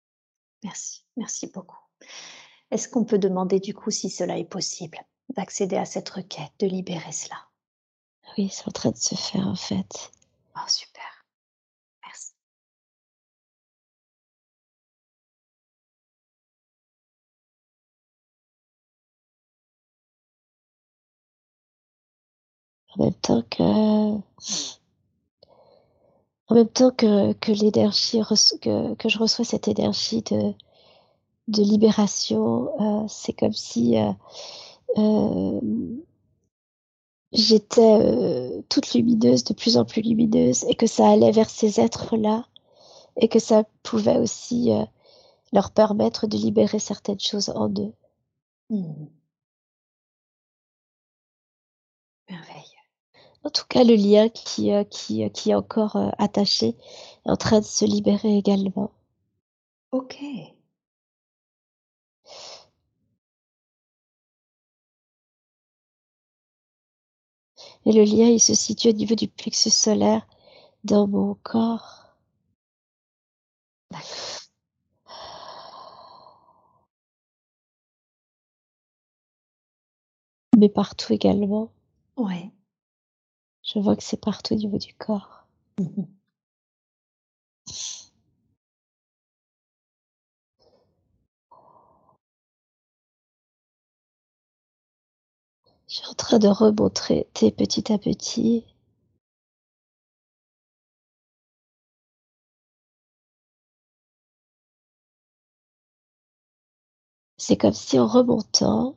Merci. Merci beaucoup. Est-ce qu'on peut demander du coup si cela est possible, d'accéder à cette requête, de libérer cela? Oui, c'est en train de se faire en fait. Oh, super. Même temps que en même temps que, que l'énergie que, que je reçois cette énergie de, de libération, euh, c'est comme si euh, euh, j'étais toute lumineuse, de plus en plus lumineuse, et que ça allait vers ces êtres-là, et que ça pouvait aussi leur permettre de libérer certaines choses en eux. Mmh. Merveille. En tout cas, le lien qui, qui, qui est encore attaché est en train de se libérer également. Ok. Et le lien, il se situe au niveau du plexus solaire dans mon corps. Mais partout également. Ouais. Je vois que c'est partout au niveau du corps. Je suis en train de remontrer petit à petit. C'est comme si en remontant,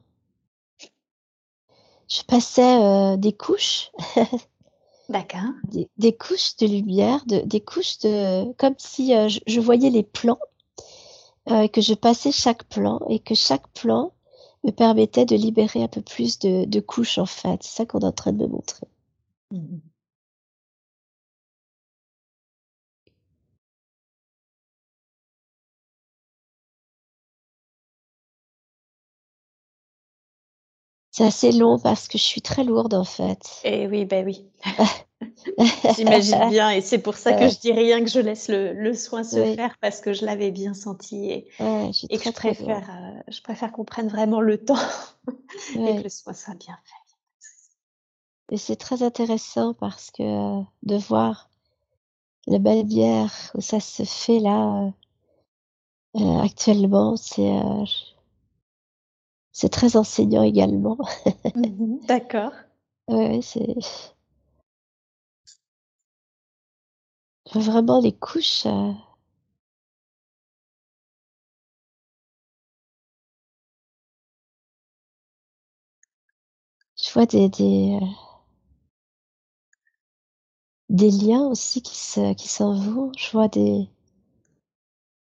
je passais euh, des couches. [LAUGHS] D'accord. Des, couches de lumière, de, des couches de. comme si euh, je, voyais les plans, euh, que je passais chaque plan et que chaque plan me permettait de libérer un peu plus de, couches en fait. C'est ça qu'on est en train de me montrer. Mmh C'est assez long parce que je suis très lourde en fait. Et oui, ben oui. [LAUGHS] J'imagine bien, et c'est pour ça que je dis rien, que je laisse le, soin se faire parce que je l'avais bien senti et, et que je préfère, euh, je préfère qu'on prenne vraiment le temps [LAUGHS] et que le soin soit bien fait. Et c'est très intéressant parce que euh, de voir la belle bière où ça se fait là euh, actuellement, c'est c'est très enseignant également. Mmh [LAUGHS] D'accord. Ouais, c'est Vraiment les couches, euh Je vois des des, euh des liens aussi qui se qui s'envolent. Je vois des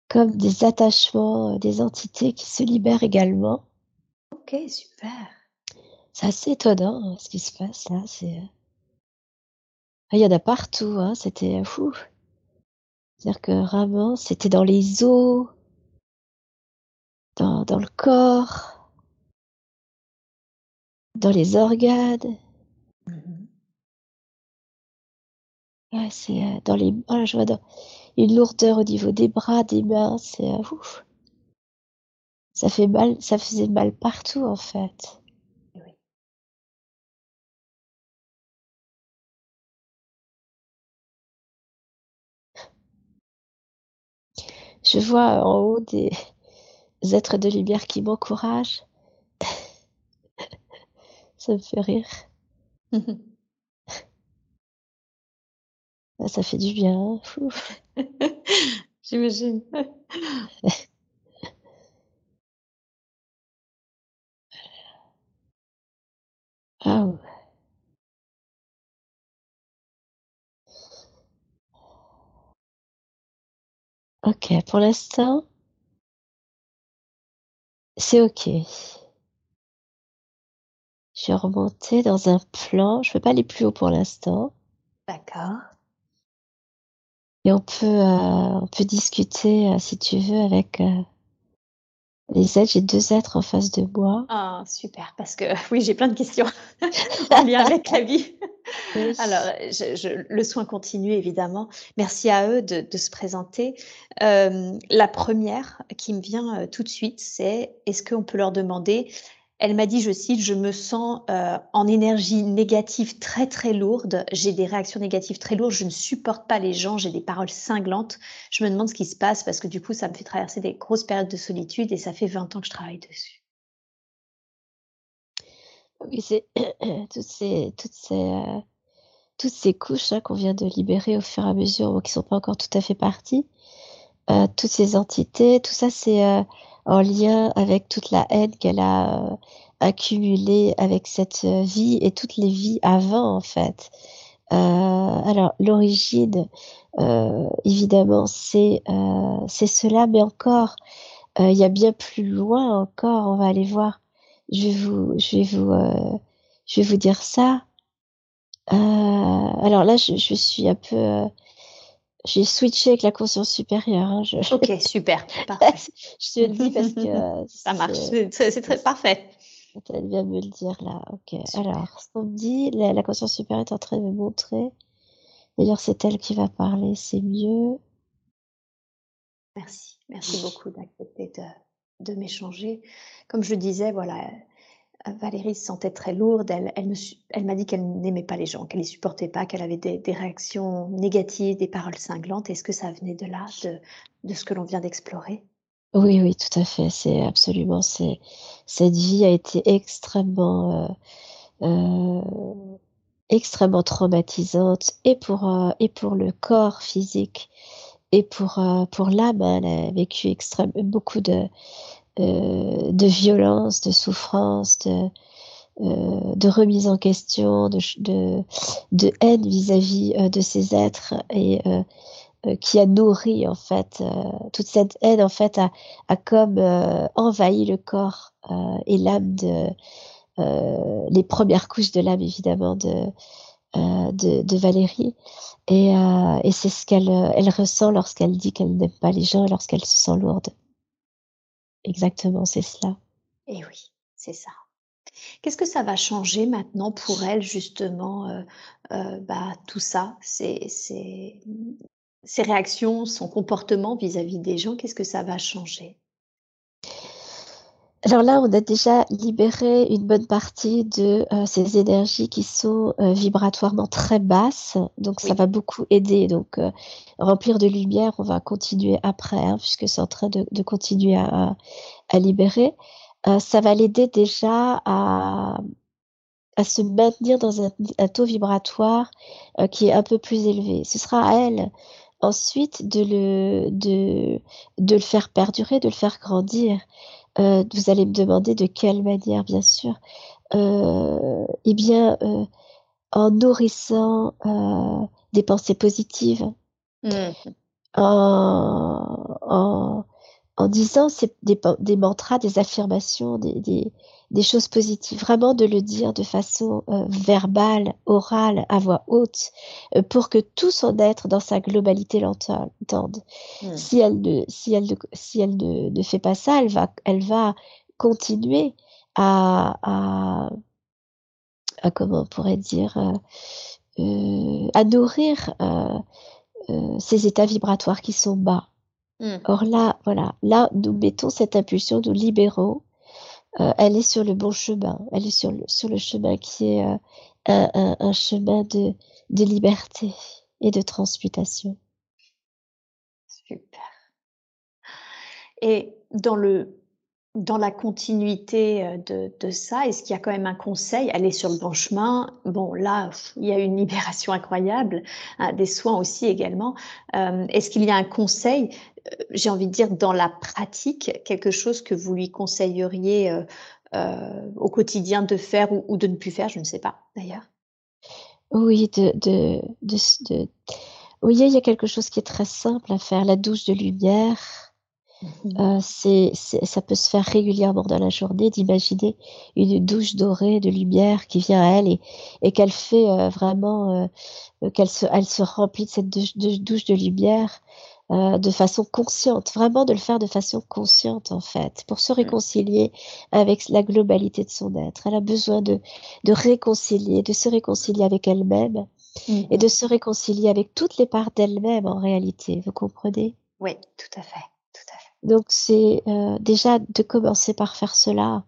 comme des attachements, euh, des entités qui se libèrent également. OK, super. C'est assez étonnant, hein, ce qui se passe là, c'est, ah, il y en a partout, hein, c'était fou. C'est-à-dire que vraiment, c'était dans les os, dans, dans le corps, dans les organes. Mmh ouais, c'est euh, dans les. Oh je vois dans une lourdeur au niveau des bras, des mains, c'est euh, ouf. Ça fait mal, ça faisait mal partout en fait. Je vois en haut des [LAUGHS] êtres de lumière qui m'encouragent. [LAUGHS] Ça me fait rire. [LAUGHS] Ah, ça fait du bien. J'imagine. Ah OK, pour l'instant c'est OK. Je vais remonter dans un plan, je ne peux pas aller plus haut pour l'instant. D'accord. Et on peut, euh, on peut discuter, euh, si tu veux, avec, euh, les êtres. J'ai deux êtres en face de moi. Ah super, parce que [LAUGHS] oui, j'ai plein de questions [LAUGHS] en lien avec la vie. Alors, je, le soin continue évidemment. Merci à eux de, se présenter. Euh, la première qui me vient euh, tout de suite, c'est est-ce qu'on peut leur demander elle m'a dit, je cite, je me sens euh, en énergie négative très très lourde, j'ai des réactions négatives très lourdes, je ne supporte pas les gens, j'ai des paroles cinglantes. Je me demande ce qui se passe parce que du coup, ça me fait traverser des grosses périodes de solitude et ça fait 20 ans que je travaille dessus. Oui, c'est [CLEARS THROAT] toutes ces, toutes ces, euh, toutes ces couches hein, qu'on vient de libérer au fur et à mesure, qui sont pas encore tout à fait parties. Euh, toutes ces entités, tout ça, c'est en lien avec toute la haine qu'elle a euh, accumulée avec cette euh, vie et toutes les vies avant, en fait. Euh, alors, l'origine, évidemment, c'est cela, mais encore, il y a bien plus loin encore. On va aller voir. Je vais vous, je vais vous, je vais vous dire ça. alors là, je, suis un peu. J'ai switché avec la conscience supérieure. Hein, ok, [LAUGHS] super. Parfait. [LAUGHS] je te le dis parce que. [LAUGHS] Ça marche, c'est très parfait. Elle vient me le dire là. Ok. Alors, ce qu'on me dit, la, conscience supérieure est en train de me montrer. D'ailleurs, c'est elle qui va parler, c'est mieux. Merci. Merci beaucoup d'accepter de, m'échanger. Comme je disais, voilà, Valérie se sentait très lourde. Elle, m'a dit qu'elle n'aimait pas les gens, qu'elle ne les supportait pas, qu'elle avait des, réactions négatives, des paroles cinglantes. Est-ce que ça venait de là, de ce que l'on vient d'explorer? Oui, oui, tout à fait. C'est absolument, cette vie a été extrêmement, euh, euh, extrêmement traumatisante et pour, euh, et pour le corps physique et pour, pour l'âme. Elle a vécu extrême, beaucoup de, de violence, de souffrance, de, de remise en question, de, haine vis-à-vis de ces êtres et euh, qui a nourri en fait euh, toute cette haine en fait a, comme euh, envahi le corps et l'âme de les premières couches de l'âme évidemment de de, Valérie. Et, et c'est ce qu'elle elle ressent lorsqu'elle dit qu'elle n'aime pas les gens et lorsqu'elle se sent lourde exactement c'est cela. Et oui c'est ça. Qu'est-ce que ça va changer maintenant pour elle, justement, euh, euh, bah, tout ça, c'est ses réactions, son comportement vis-à-vis des gens, qu'est-ce que ça va changer? Alors là, on a déjà libéré une bonne partie de euh, ces énergies qui sont euh, vibratoirement très basses, donc ça va beaucoup aider. Donc euh, remplir de lumière, on va continuer après, hein, puisque c'est en train de, continuer à, libérer. ça va l'aider déjà à, à se maintenir dans un, un taux vibratoire qui est un peu plus élevé. Ce sera à elle Ensuite, de le, de, de le faire perdurer, de le faire grandir. Euh, vous allez me demander de quelle manière, bien sûr. Euh, eh bien, euh, en nourrissant des pensées positives, mmh. en, en, en disant des, des, mantras, des affirmations, des, des, des, choses positives, vraiment de le dire de façon euh, verbale, orale, à voix haute, euh, pour que tout son être dans sa globalité l'entende. Hmm. Si elle ne, si elle ne, si elle ne, ne, fait pas ça, elle va, elle va continuer à, à, à comment on pourrait dire, euh, à nourrir ces états vibratoires qui sont bas. Mmh. Or là, voilà, là, nous mettons cette impulsion, nous libérons. Euh, elle est sur le bon chemin. Elle est sur le, sur le chemin qui est euh, un, un, chemin de, de liberté et de transmutation. Super. Et dans le dans la continuité euh, de, de ça, est-ce qu'il y a quand même un conseil est sur le bon chemin? Bon, là, il y a une [LAUGHS] libération incroyable, hein, des soins aussi également. Euh, est-ce qu'il y a un conseil, euh, j'ai envie de dire, dans la pratique, quelque chose que vous lui conseilleriez au quotidien de faire ou, de ne plus faire Je ne sais pas, d'ailleurs. Oui, de, de, de, oui, il y a quelque chose qui est très simple à faire, la douche de lumière. Euh, c'est, ça peut se faire régulièrement dans la journée d'imaginer une douche dorée de lumière qui vient à elle et, et qu'elle fait euh, vraiment, euh, qu'elle se, elle se remplit de cette douche de, douche de lumière de façon consciente, vraiment de le faire de façon consciente en fait, pour se réconcilier avec la globalité de son être. Elle a besoin de, de réconcilier, de se réconcilier avec elle-même et de mmh. se réconcilier avec toutes les parts d'elle-même en réalité. Vous comprenez? Oui, tout à fait. Donc c'est euh, déjà de commencer par faire cela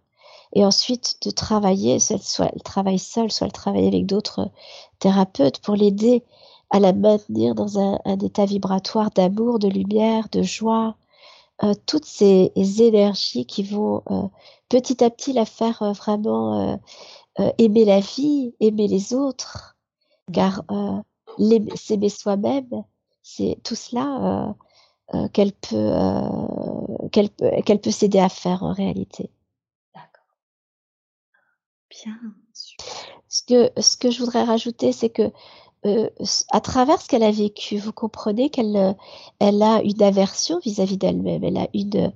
et ensuite de travailler, soit elle travaille seule, soit elle travaille avec d'autres thérapeutes pour l'aider à la maintenir dans un, état vibratoire d'amour, de lumière, de joie, euh, toutes ces énergies qui vont euh, petit à petit la faire vraiment aimer la vie, aimer les autres, car s'aimer soi-même, c'est tout cela euh, qu'elle peut, euh, qu'elle peut, qu'elle peut s'aider à faire en réalité. D'accord. Bien. Ce que, ce que je voudrais rajouter, c'est que euh, à travers ce qu'elle a vécu, vous comprenez qu'elle elle a une aversion vis-à-vis d'elle-même. Elle a une.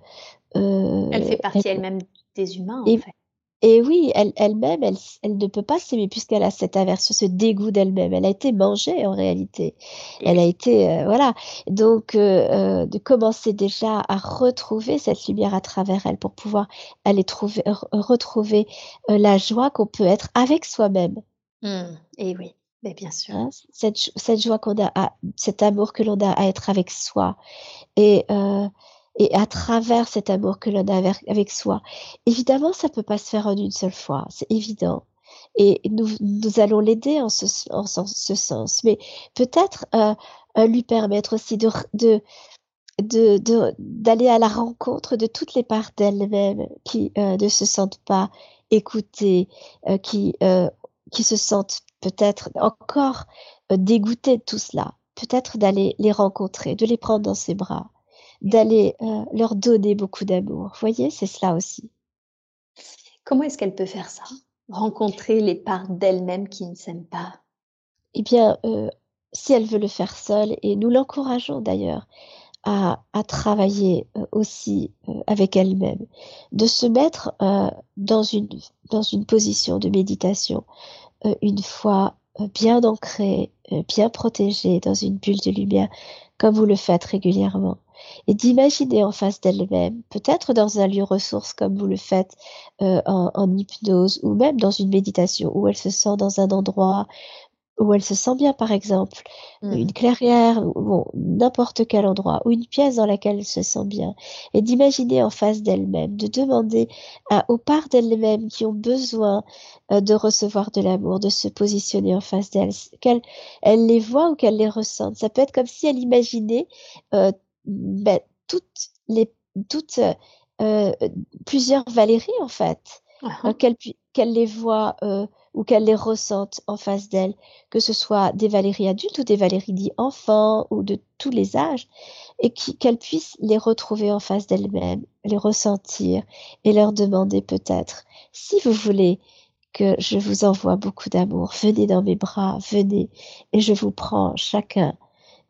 elle fait partie elle-même des humains, en fait. Et oui, elle, elle-même, elle, elle ne peut pas s'aimer puisqu'elle a cette aversion, ce dégoût d'elle-même. Elle a été mangée en réalité. Elle a été, euh, voilà. Donc, euh, euh, de commencer déjà à retrouver cette lumière à travers elle pour pouvoir aller trouver, retrouver la joie qu'on peut être avec soi-même. Mmh. Et oui, mais bien sûr. Hein, cette, cette, joie qu'on a, à, cet amour que l'on a à être avec soi. Et et à travers cet amour que l'on a avec, soi. Évidemment, ça ne peut pas se faire en une seule fois, c'est évident. Et nous, nous allons l'aider en ce, en ce sens. Mais peut-être euh, euh, lui permettre aussi de, d'aller à la rencontre de toutes les parts d'elle-même qui euh, ne se sentent pas écoutées, qui, qui se sentent peut-être encore dégoûtées de tout cela. Peut-être d'aller les rencontrer, de les prendre dans ses bras d'aller euh, leur donner beaucoup d'amour. Vous voyez, c'est cela aussi. Comment est-ce qu'elle peut faire ça? Rencontrer les parts d'elle-même qui ne s'aiment pas? Eh bien, euh, si elle veut le faire seule, et nous l'encourageons d'ailleurs à, travailler euh, aussi avec elle-même, de se mettre dans, une, dans une position de méditation une fois bien ancrée, bien protégée dans une bulle de lumière, comme vous le faites régulièrement et d'imaginer en face d'elle-même, peut-être dans un lieu ressource comme vous le faites euh, en, hypnose ou même dans une méditation où elle se sent dans un endroit où elle se sent bien, par exemple, mmh. une clairière, ou n'importe quel endroit, ou une pièce dans laquelle elle se sent bien, et d'imaginer en face d'elle-même, de demander à, aux parts d'elle-même qui ont besoin euh, de recevoir de l'amour, de se positionner en face d'elle, qu'elle elle les voit ou qu'elle les ressente. Ça peut être comme si elle imaginait euh, ben, toutes les toutes euh, plusieurs Valérie en fait, uh qu'elle les voit euh, ou qu'elle les ressente en face d'elle, que ce soit des Valérie adultes ou des Valérie dits enfants ou de tous les âges, et qu'elle puisse les retrouver en face d'elle-même, les ressentir et leur demander peut-être, si vous voulez que je vous envoie beaucoup d'amour, venez dans mes bras, venez, et je vous prends chacun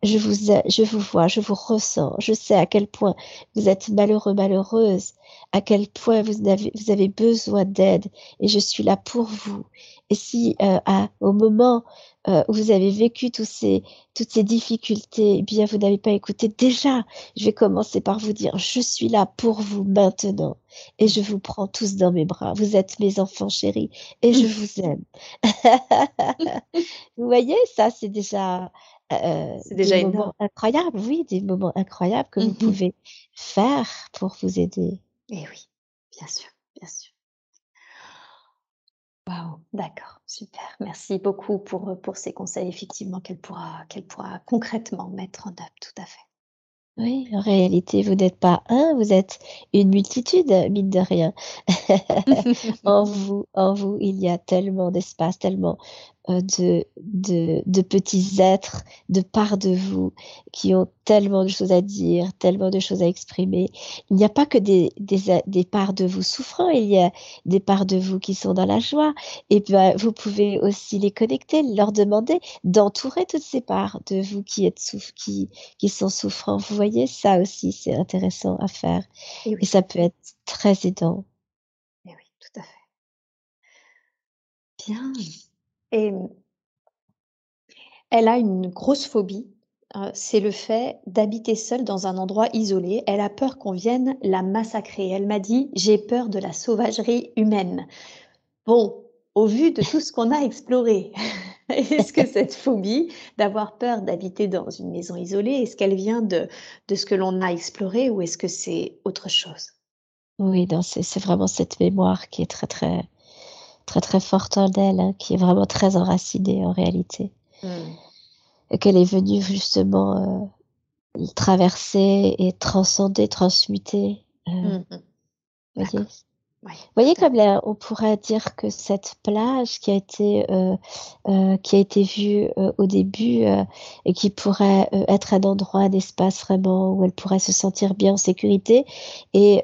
je vous, je vous vois, je vous ressens, je sais à quel point vous êtes malheureux, malheureuse, à quel point vous avez, vous avez besoin d'aide et je suis là pour vous. Et si euh, à, au moment euh, où vous avez vécu tous ces, toutes ces difficultés, eh bien vous n'avez pas écouté, déjà, je vais commencer par vous dire, je suis là pour vous maintenant et je vous prends tous dans mes bras. Vous êtes mes enfants chéris et je [LAUGHS] vous aime. [LAUGHS] vous voyez, ça c'est déjà euh, c'est déjà des moments incroyables, oui, des moments incroyables que vous mmh pouvez faire pour vous aider. Et eh oui, bien sûr, bien sûr. Waouh, d'accord, super. Merci beaucoup pour, pour ces conseils, effectivement, qu'elle pourra, qu'elle pourra concrètement mettre en œuvre, tout à fait. Oui, en réalité, vous n'êtes pas un, vous êtes une multitude, mine de rien. [LAUGHS] en vous, en vous, il y a tellement d'espace, tellement euh, de, de, de, petits êtres de part de vous qui ont tellement de choses à dire, tellement de choses à exprimer. Il n'y a pas que des, des, des parts de vous souffrant, il y a des parts de vous qui sont dans la joie. Et bah, vous pouvez aussi les connecter, leur demander d'entourer toutes ces parts de vous qui, êtes souff qui, qui sont souffrants. Vous voyez, ça aussi, c'est intéressant à faire. Et, Et ça peut être très aidant. Et oui, tout à fait. Bien. Et elle a une grosse phobie, euh, c'est le fait d'habiter seule dans un endroit isolé. Elle a peur qu'on vienne la massacrer. Elle m'a dit, j'ai peur de la sauvagerie humaine. Bon, au vu de tout ce qu'on a exploré, [LAUGHS] est-ce que [LAUGHS] cette phobie d'avoir peur d'habiter dans une maison isolée, est-ce qu'elle vient de, de ce que l'on a exploré ou est-ce que c'est autre chose? Oui, c'est vraiment cette mémoire qui est très, très, très très forte en elle, hein, qui est vraiment très enracinée en réalité. Hmm. Et qu'elle est venue justement euh, traverser et transcender, transmuter. Euh, hmm. Vous voyez, comme là, on pourrait dire que cette plage qui a été, euh, euh, qui a été vue euh, au début et qui pourrait être un endroit, un espace vraiment où elle pourrait se sentir bien en sécurité et,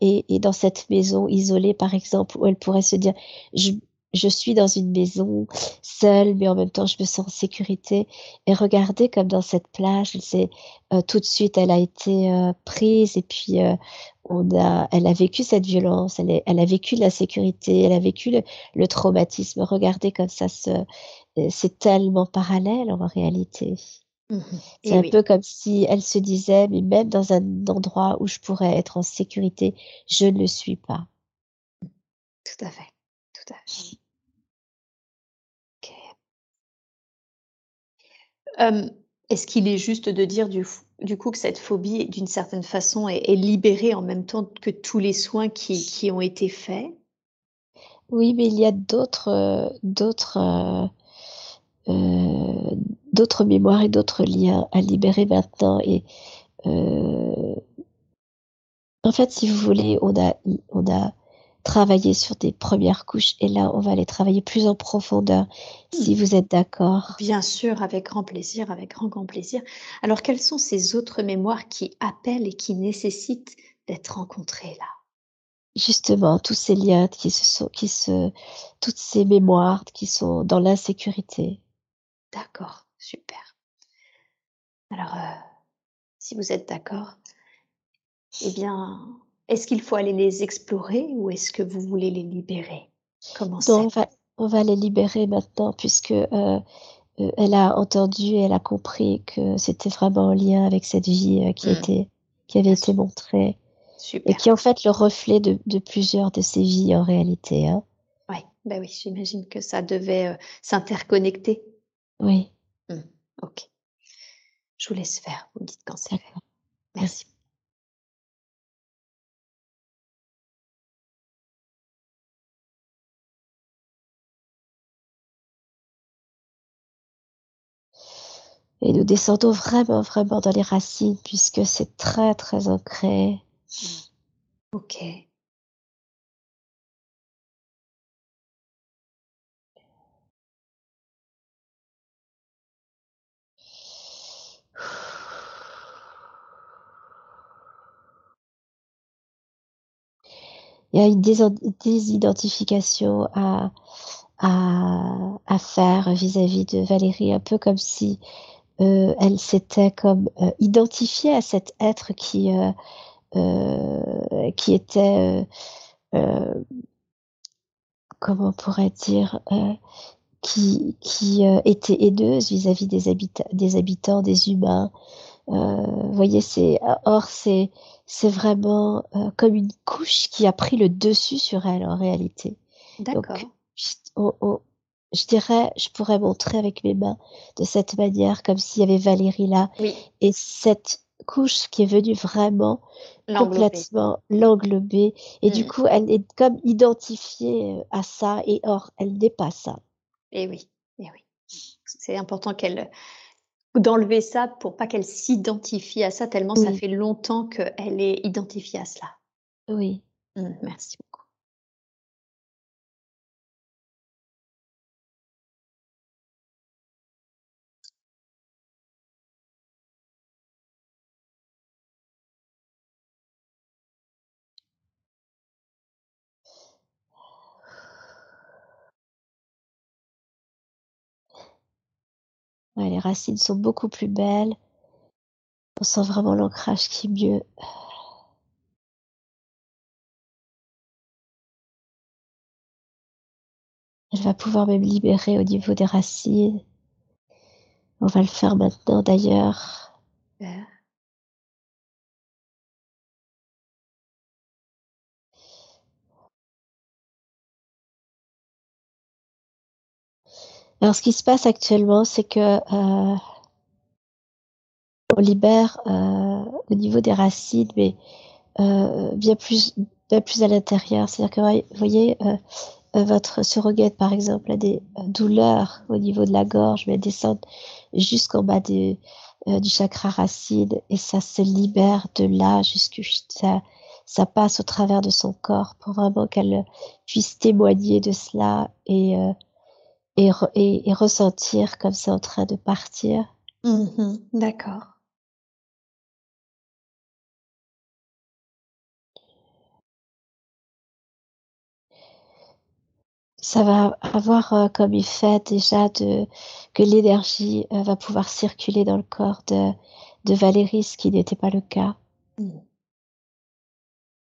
et, et dans cette maison isolée, par exemple, où elle pourrait se dire, je, je suis dans une maison seule, mais en même temps, je me sens en sécurité. Et regardez comme dans cette plage, c'est euh, tout de suite, elle a été euh, prise et puis euh, on a elle a vécu cette violence, elle est elle a vécu l'insécurité, elle a vécu le le traumatisme. Regardez comme ça c'est tellement parallèle en réalité. Mmh C'est un oui. peu comme si elle se disait: «Mais même dans un endroit où je pourrais être en sécurité, je ne le suis pas». Tout à fait, tout à fait. Est-ce qu'il est juste de dire du coup que cette phobie, d'une certaine façon, est libérée en même temps que tous les soins qui ont été faits? Oui, mais il y a d'autres, d'autres, mémoires et d'autres liens à libérer maintenant et en fait, si vous voulez, on a on a travaillé sur des premières couches et là, on va aller travailler plus en profondeur, si vous êtes d'accord? Bien sûr, avec grand plaisir, avec grand, grand plaisir. Alors quelles sont ces autres mémoires qui appellent et qui nécessitent d'être rencontrées là? Justement, tous ces liens qui se sont qui se toutes ces mémoires qui sont dans l'insécurité. D'accord, super. Alors, heu, si vous êtes d'accord, eh bien, est-ce qu'il faut aller les explorer ou est-ce que vous voulez les libérer? Comment c'est? on va on va les libérer maintenant puisque, heu heu, elle a entendu et elle a compris que c'était vraiment en lien avec cette vie, heu, qui Mmh, était qui avait été montrée et qui est en fait le reflet de de plusieurs de ses vies en réalité, hein. Ouais, bah, oui, j'imagine que ça devait, s'interconnecter. Oui, Mmh, OK. Je vous laisse faire, vous me dites quand c'est Merci. Et nous descendons vraiment, vraiment dans les racines puisque c'est très, très ancré. Mmh. OK. Il y a une désidentification à à à faire vis-à-vis de Valérie, un peu comme si, heu, elle s'était comme, heu, identifiée à cet être qui, heu, qui était, comment on pourrait dire? Qui qui, était haineuse vis-à-vis des habita des habitants, des humains. Vous voyez, c'est or c'est c'est vraiment, comme une couche qui a pris le dessus sur elle en réalité. D'accord. j on on je dirais, je pourrais montrer avec mes mains de cette manière, comme s'il y avait Valérie là Oui, et cette couche qui est venue vraiment complètement l'englober et du Mmh coup, elle est comme identifiée, heu, à ça et or, elle n'est pas ça. et oui, et oui. C'est important qu'elle d'enlever ça pour pas qu'elle s'identifie à ça tellement ça fait longtemps qu'elle est identifiée à cela. oui. Mmh, merci Les racines sont beaucoup plus belles. On sent vraiment l'ancrage qui est mieux. Elle va pouvoir même libérer au niveau des racines. On va le faire maintenant d'ailleurs. Alors ce qui se passe actuellement, c'est que, heu, on libère, heu, au niveau des racines, mais, heu, bien plus bien plus à l'intérieur. C'est-à-dire que vous voyez, heu heu, votre surrogate, par exemple, a des, heu, douleurs au niveau de la gorge, mais elles descendent jusqu'en bas du, heu, du chakra racine et ça se libère de là jusque ch ça ça passe au travers de son corps pour vraiment qu'elle, puisse témoigner de cela et et re et et ressentir comme c'est en train de partir. Mmh D'accord. Ça va avoir, heu, comme effet déjà de que l'énergie, heu, va pouvoir circuler dans le corps de de Valérie, ce qui n'était pas le cas. Mmh.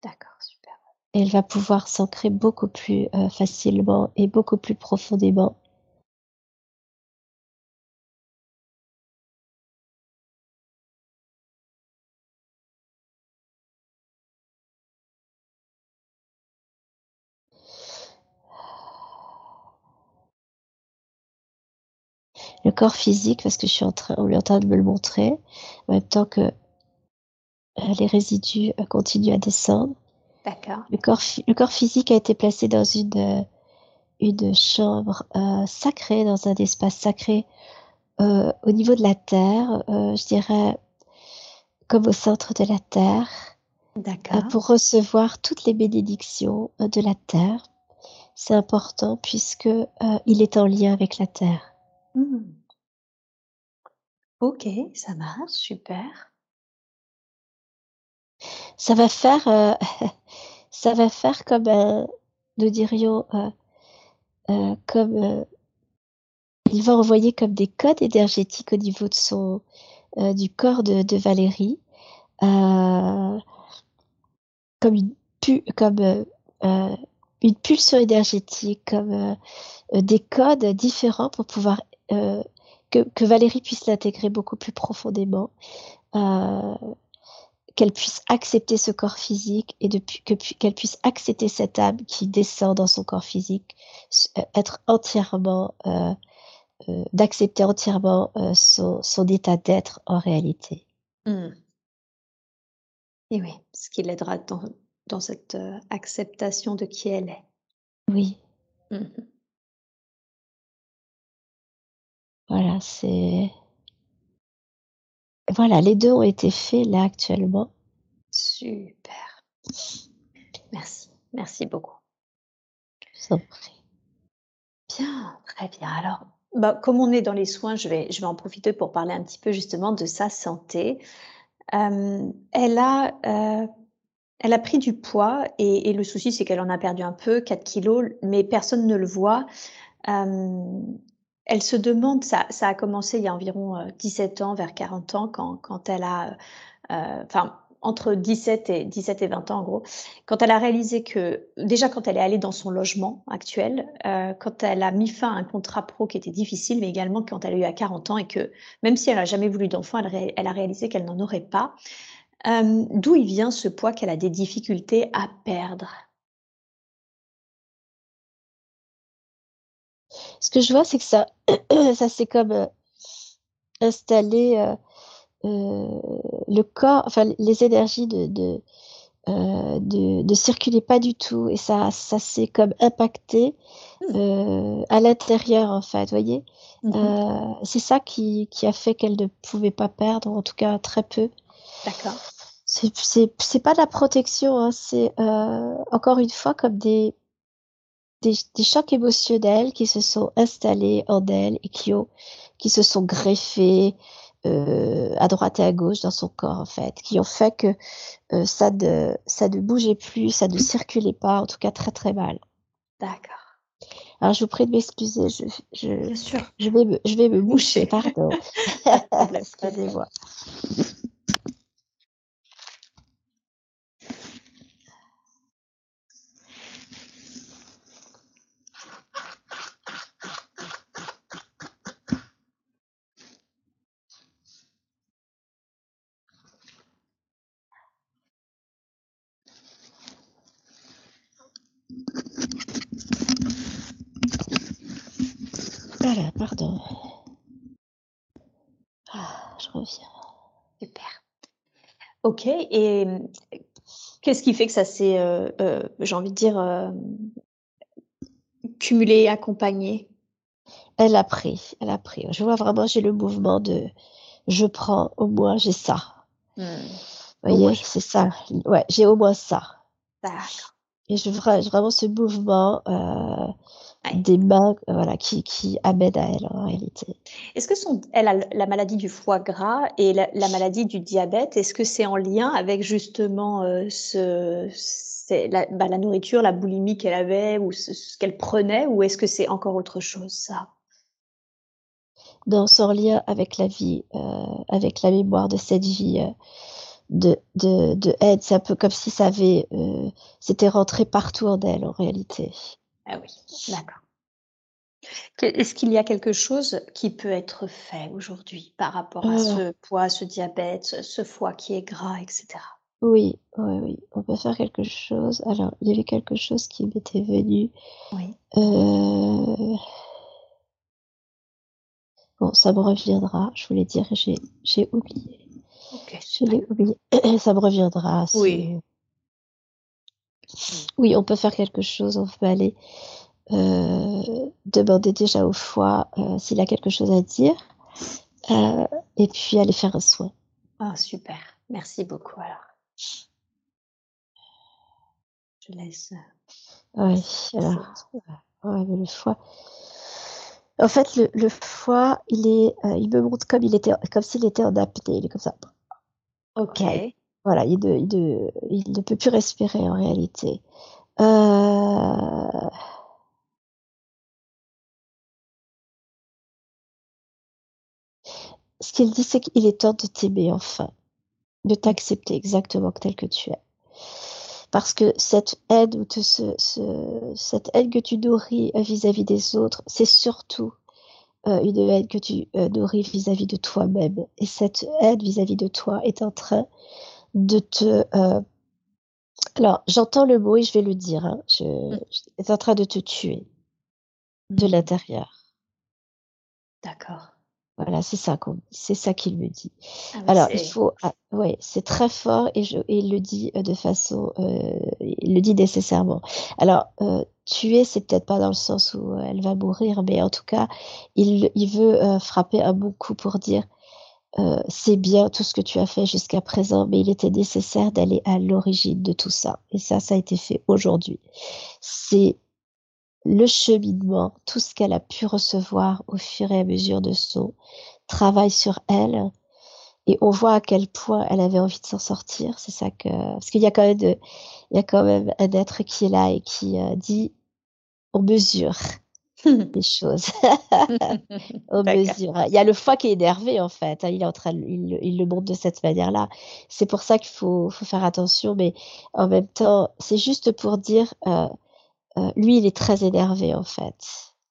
D'accord, super. Et elle va pouvoir s'ancrer beaucoup plus euh, facilement et beaucoup plus profondément. Le corps physique, parce que je suis en train, on est en train de me le montrer, en même temps que euh, les résidus euh, continuent à descendre. D'accord. Le corps, le corps physique a été placé dans une, euh, une chambre sacrée, dans un espace sacré au niveau de la Terre, je dirais comme au centre de la Terre. D'accord. pour recevoir toutes les bénédictions de la Terre. C'est important puisque il est en lien avec la Terre. Mmh. OK, ça marche, super. Ça va faire, euh, [LAUGHS] comme un nous dirions, euh, euh, comme, il va envoyer comme des codes énergétiques au niveau de son, du corps de Valérie, comme une comme, une pulsion énergétique, comme, des codes différents pour pouvoir, que que Valérie puisse l'intégrer beaucoup plus profondément, qu'elle puisse accepter ce corps physique et qu'elle puisse accepter cette âme qui descend dans son corps physique, euh, être entièrement, euh, euh, d'accepter entièrement son, son, état d'être en réalité. Mmh. Et oui, ce qui l'aidera dans, dans cette acceptation de qui elle est. Oui. Mmh voilà, c'est voilà, les deux ont été faits là actuellement. Super. Merci, merci beaucoup. Je prie. Bien, très bien. Alors, bah, comme on est dans les soins, je vais, je vais en profiter pour parler un petit peu justement de sa santé. elle a, euh, elle a pris du poids et, le souci, c'est qu'elle en a perdu un peu, 4 kilos, mais personne ne le voit. Elle se demande, ça ça a commencé il y a environ, 17 ans, vers 40 ans quand quand elle a, heu, enfin entre 17 et 17 et 20 ans en gros, quand elle a réalisé que déjà quand elle est allée dans son logement actuel, heu, quand elle a mis fin à un contrat pro qui était difficile, mais également quand elle a eu à 40 ans et que même si elle a jamais voulu d'enfant, elle elle a réalisé qu'elle n'en aurait pas. d'où il vient ce poids qu'elle a des difficultés à perdre? Ce que je vois, c'est que ça, [CLEARS THROAT] ça s'est comme euh, installé euh, euh, le corps, enfin les énergies de de, de, circuler pas du tout et ça ça s'est comme impacté mmh. à l'intérieur en fait, voyez. Mmh c'est ça qui, qui a fait qu'elle ne pouvait pas perdre, en tout cas très peu. D'accord. C'est pas de la protection, hein, c'est encore une fois comme des des, chocs émotionnels qui se sont installés en elle et qui, ont, qui se sont greffés euh, à droite et à gauche dans son corps, en fait, qui ont fait que euh, ça, ne, ça ne bougeait plus, ça ne circulait pas, en tout cas très très mal. D'accord. Alors, je vous prie de m'excuser, je, je, je, vais me, je vais me moucher, [LAUGHS] pardon. [LAUGHS] Excusez-moi. Voilà, pardon. Ah, je reviens. Super. Ok, et qu'est-ce qui fait que ça s'est, euh, euh, j'ai envie de dire, euh, cumulé, accompagné? Elle a pris, elle a pris. Je vois vraiment, j'ai le mouvement de je prends, au moins j'ai ça. Mmh. Vous voyez, c'est ça. Ouais, j'ai au moins ça. D'accord. Et je vois vraiment ce mouvement des mains voilà, qui, qui amènent à elle en réalité. Est-ce que son, elle a la maladie du foie gras et la, maladie du diabète, est-ce que c'est en lien avec justement euh, ce, la, bah, la, nourriture, la boulimie qu'elle avait ou ce, qu'elle prenait, ou est-ce que c'est encore autre chose ça? C'est en lien avec la vie, euh, avec la mémoire de cette vie. De, de, de aide. C'est un peu comme si ça avait, euh, c'était rentré partout en elle en réalité. Ah oui, d'accord. Est-ce qu'il y a quelque chose qui peut être fait aujourd'hui par rapport à ce poids, ce diabète, ce foie qui est gras, etc. Oui, oui, oui, on peut faire quelque chose. Alors, il y avait quelque chose qui m'était venu. Oui. Euh, bon, ça me reviendra. Je voulais dire, j'ai, j'ai oublié. Je l'ai oublié. [CLEARS THROAT] ça me reviendra. Oui. Oui, on peut faire quelque chose. On peut aller euh, demander déjà au foie euh, s'il a quelque chose à dire euh, et puis aller faire un soin. Ah, super. Merci beaucoup alors. Je laisse. Oui, alors. Ouais, mais le foie. En fait, le, le foie, il est, il me montre comme il était, comme s'il était en apnée. Il est comme ça. Ok. Voilà, il, ne peut plus respirer en réalité. Euh... ce qu'il dit, c'est qu'il est temps de t'aimer enfin, de t'accepter exactement tel que tu es. Parce que cette aide ou ce, cette aide que tu nourris vis-à-vis des autres, c'est surtout euh, une aide que tu euh, nourris vis-à-vis de toi-même. Et cette aide vis-à-vis de toi est en train de te... Euh, alors, j'entends le mot et je vais le dire. Hein, je, mm. est en train de te tuer de mm. l'intérieur. D'accord. Voilà, c'est ça c'est ça qu'il me dit. Ah Alors, il faut, ah, ouais, c'est très fort et, je, et il le dit euh, de façon, euh, il le dit nécessairement. Alors, euh, tuer, c'est peut-être pas dans le sens où elle va mourir, mais en tout cas, il, il veut euh, frapper un bon coup pour dire, euh, c'est bien tout ce que tu as fait jusqu'à présent, mais il était nécessaire d'aller à l'origine de tout ça. Et ça, ça a été fait aujourd'hui. C'est le cheminement, tout ce qu'elle a pu recevoir au fur et à mesure de son travail sur elle. Et on voit à quel point elle avait envie de s'en sortir. C'est ça que, parce qu'il y a quand même il y a quand même un être qui est là et qui euh, dit, on mesure [LAUGHS] les choses. [LAUGHS] on mesure. Il y a le foie qui est énervé en fait. Hein. Il est en train, il, il le montre de cette manière-là. C'est pour ça qu'il faut, faut faire attention, mais en même temps, c'est juste pour dire, euh, euh, lui, il est très énervé en fait.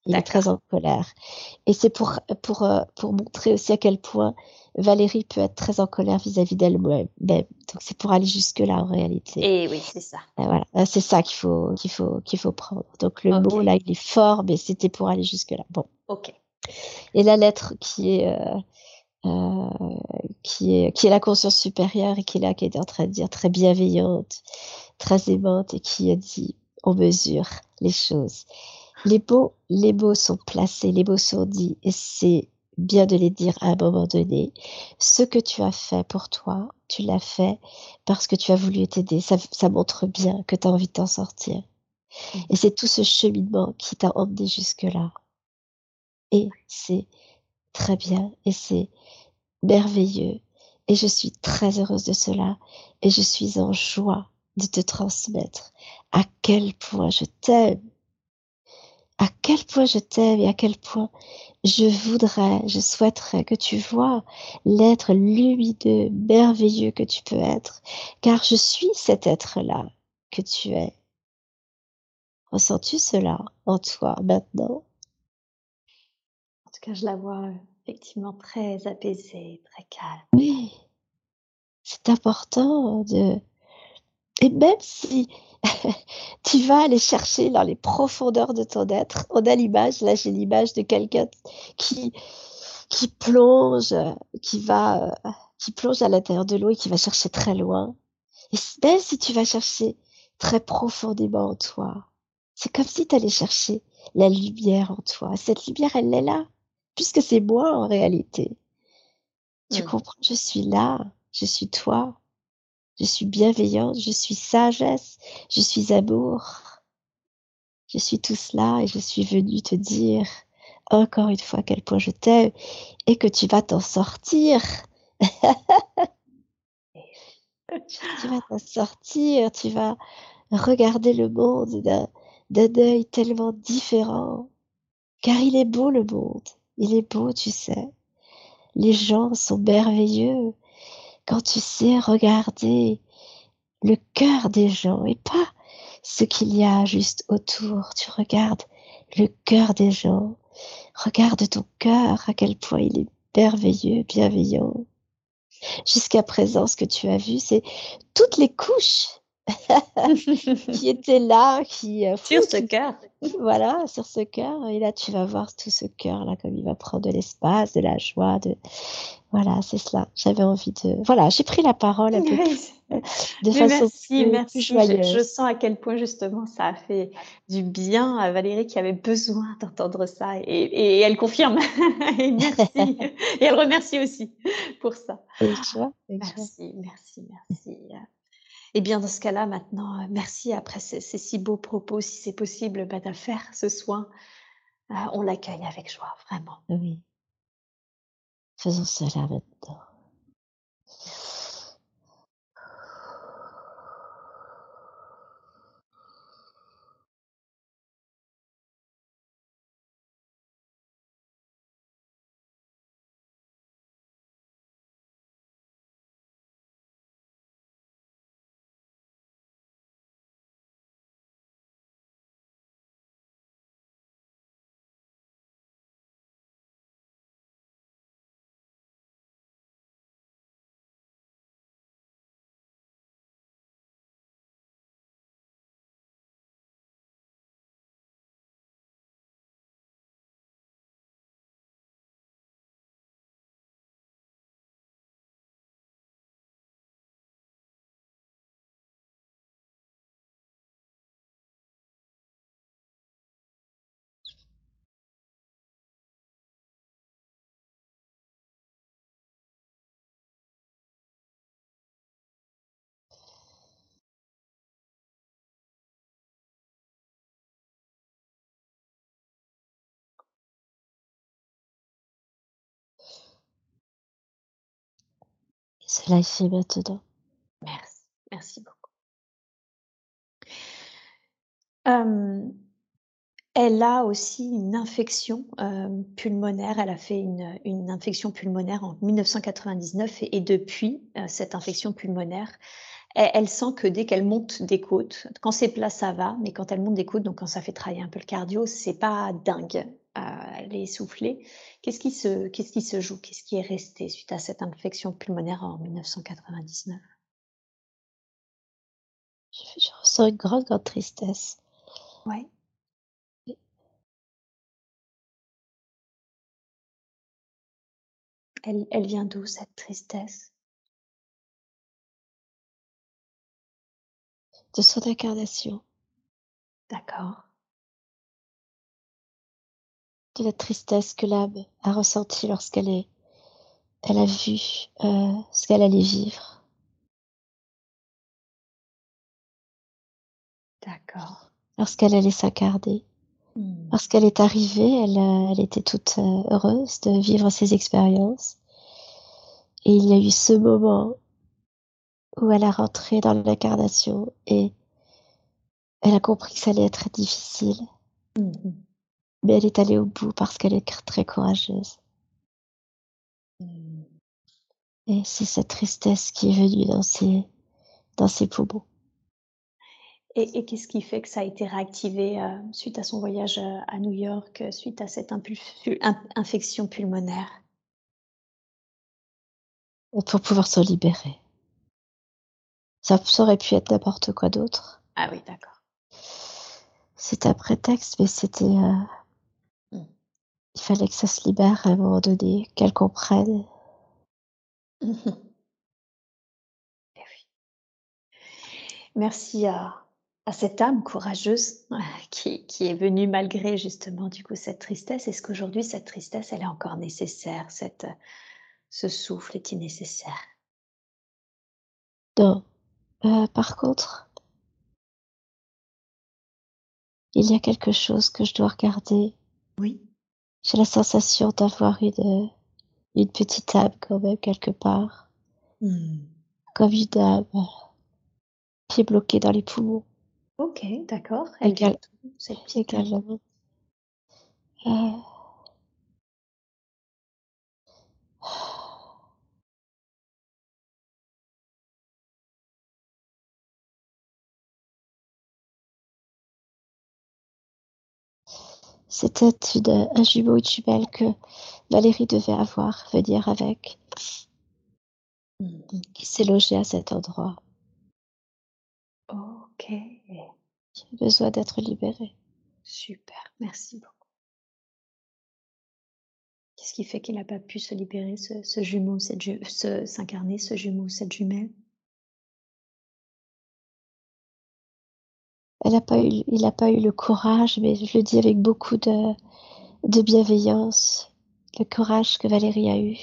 Il est très en colère. Et c'est pour, pour, euh, pour montrer aussi à quel point Valérie peut être très en colère vis-à-vis d'elle-même. Donc c'est pour aller jusque-là en réalité. Et oui, c'est ça. Et voilà, c'est ça qu'il faut, qu'il faut, qu'il faut prendre. Donc le mot là, il est fort, mais c'était pour aller jusque-là. Bon. Ok. Et la lettre qui est, euh, euh, qui est, qui est la conscience supérieure et qui est là, qui est en train de dire très bienveillante, très aimante et qui a dit on mesure les choses. Les mots, les mots sont placés, les mots sont dits, et c'est bien de les dire à un moment donné. Ce que tu as fait pour toi, tu l'as fait parce que tu as voulu t'aider. Ça, ça montre bien que tu as envie de t'en sortir. Mmh. Et c'est tout ce cheminement qui t'a emmené jusque-là. Et c'est très bien, et c'est merveilleux. Et je suis très heureuse de cela. Et je suis en joie de te transmettre à quel point je t'aime, à quel point je t'aime et à quel point je voudrais, je souhaiterais que tu vois l'être lumineux, merveilleux que tu peux être, car je suis cet être-là que tu es. Ressens-tu cela en toi maintenant? En tout cas, je la vois effectivement très apaisée, très calme. Oui, c'est important de et même si [LAUGHS] tu vas aller chercher dans les profondeurs de ton être, on a l'image, là j'ai l'image de quelqu'un qui, qui plonge, qui va, qui plonge à l'intérieur de l'eau et qui va chercher très loin. Et même si tu vas chercher très profondément en toi, c'est comme si tu allais chercher la lumière en toi. Cette lumière, elle est là, puisque c'est moi en réalité. Tu mmh. comprends, je suis là, je suis toi. Je suis bienveillante, je suis sagesse, je suis amour. Je suis tout cela et je suis venue te dire encore une fois à quel point je t'aime et que tu vas t'en sortir. [LAUGHS] tu vas t'en sortir, tu vas regarder le monde d'un œil tellement différent. Car il est beau le monde, il est beau, tu sais. Les gens sont merveilleux, quand tu sais regarder le cœur des gens et pas ce qu'il y a juste autour. Tu regardes le cœur des gens. Regarde ton cœur, à quel point il est merveilleux, bienveillant. Jusqu'à présent, ce que tu as vu, c'est toutes les couches [LAUGHS] qui étaient là, qui euh, [LAUGHS] sur ce cœur. Voilà, sur ce cœur. Et là, tu vas voir tout ce cœur là, comme il va prendre de l'espace, de la joie, de voilà, c'est cela. J'avais envie de voilà, j'ai pris la parole un peu [LAUGHS] de façon merci, merci. Je, sens à quel point justement ça a fait du bien à Valérie qui avait besoin d'entendre ça et, elle confirme. [LAUGHS] et merci. [LAUGHS] et elle remercie aussi pour ça. merci, merci, merci. Eh bien, dans ce cas-là, maintenant, merci après ces, si beaux propos, si c'est possible bah, de faire ce soin. Euh, on l'accueille avec joie, vraiment. Oui. Faisons cela maintenant. Cela est fait maintenant. Merci, merci beaucoup. elle a aussi une infection pulmonaire. Elle a fait une, infection pulmonaire en 1999 et, depuis cette infection pulmonaire, elle, sent que dès qu'elle monte des côtes, quand c'est plat ça va, mais quand elle monte des côtes, donc quand ça fait travailler un peu le cardio, c'est pas dingue. Elle est essoufflée. Qu'est-ce qui se, qu'est-ce qui se joue? Qu'est-ce qui est resté suite à cette infection pulmonaire en 1999 je, ressens une grande, grande tristesse. Ouais. Elle, elle vient d'où cette tristesse? De son incarnation. D'accord de la tristesse que l'âme a ressentie lorsqu'elle est, elle a vu euh, ce qu'elle allait vivre. D'accord. Lorsqu'elle allait s'incarner. Hmm. Lorsqu'elle est arrivée, elle, euh, elle était toute euh, heureuse de vivre ces expériences. Et il y a eu ce moment où elle a rentré dans l'incarnation et elle a compris que ça allait être difficile. Hmm mais elle est allée au bout parce qu'elle est très courageuse. Mmh. Et c'est cette tristesse qui est venue dans ses, dans ses poumons. Et, qu'est-ce qui fait que ça a été réactivé euh, suite à son voyage euh, à New York, euh, suite à cette infection pulmonaire? Pour pouvoir se libérer. Ça, aurait pu être n'importe quoi d'autre. Ah oui, d'accord. C'est un prétexte, mais c'était il fallait que ça se libère à un moment donné, qu'elle comprenne. [LAUGHS] Eh Merci à, cette âme courageuse [LAUGHS] qui, est venue malgré justement du coup cette tristesse. Est-ce qu'aujourd'hui cette tristesse elle est encore nécessaire cette, Ce souffle est-il nécessaire Non. Euh, par contre, il y a quelque chose que je dois regarder. Oui. J'ai la sensation d'avoir une, une petite âme quand même quelque part. Hmm. Comme une âme pied bloqué dans les poumons. Ok, d'accord. Égal, également. Euh... C'était un jumeau, une jumelle que Valérie devait avoir, venir avec, qui s'est logé à cet endroit. OK. A besoin d'être libéré. Super, merci beaucoup. Qu'est-ce qui fait qu'il n'a pas pu se libérer, ce, ce jumeau, cette ju s'incarner, ce jumeau, cette jumelle? Elle a pas eu, il n'a pas eu le courage, mais je le dis avec beaucoup de, de bienveillance, le courage que Valérie a eu.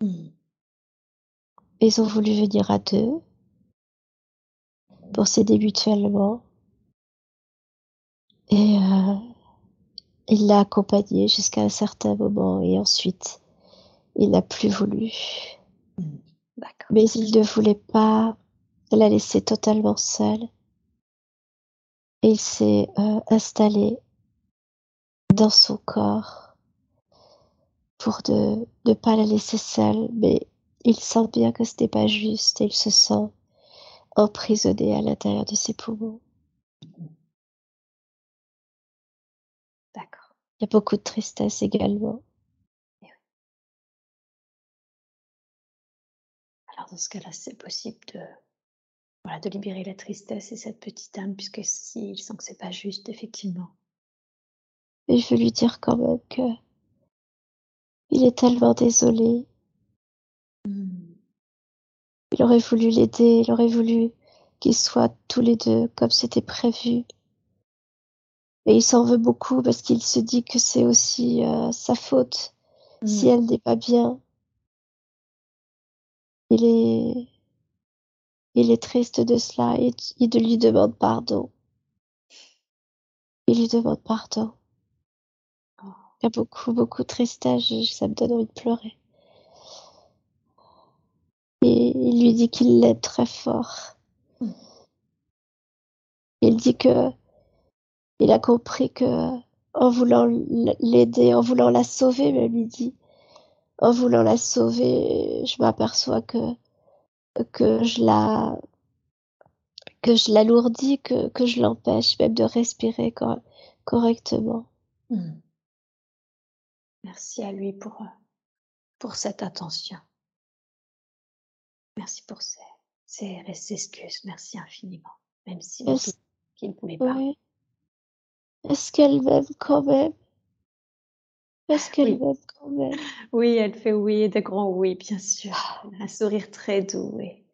Mmh. Ils ont voulu venir à deux pour s'aider mutuellement. Et euh, il l'a accompagnée jusqu'à un certain moment et ensuite il n'a plus voulu. Mmh. D'accord. Mais il ne voulait pas la laisser totalement seule. Il s'est euh, installé dans son corps pour de ne pas la laisser seule, mais il sent bien que ce n'est pas juste et il se sent emprisonné à l'intérieur de ses poumons. D'accord. Il y a beaucoup de tristesse également. Et oui. Alors dans ce cas-là, c'est possible de, voilà, de libérer la tristesse et cette petite âme, puisque s'il sent que c'est pas juste, effectivement. Et je veux lui dire quand même que il est tellement désolé. Mmh. Il aurait voulu l'aider, il aurait voulu qu'ils soient tous les deux comme c'était prévu. Et il s'en veut beaucoup parce qu'il se dit que c'est aussi euh, sa faute si Mmh. elle n'est pas bien. Il est, il est triste de cela et il lui demande pardon. Il lui demande pardon. Oh. Il y a beaucoup, beaucoup de tristesse, ça me donne envie de pleurer. Et il lui dit qu'il l'aime très fort. Mmh. Il dit que il a compris que en voulant l'aider, en voulant la sauver, même il dit, en voulant la sauver, je m'aperçois que que je la que je l'alourdis, que que je l'empêche même de respirer cor- correctement. Mmh. Merci à lui pour, euh, pour cette attention. Merci pour ses, ses, ses excuses. Merci infiniment. Même si qu'il ne voulait pas. oui. Est-ce qu'elle m'aime quand même? Est-ce qu'elle Oui. m'aime quand même? Oui, elle fait oui de grands oui, bien sûr. Elle a un sourire très doux et,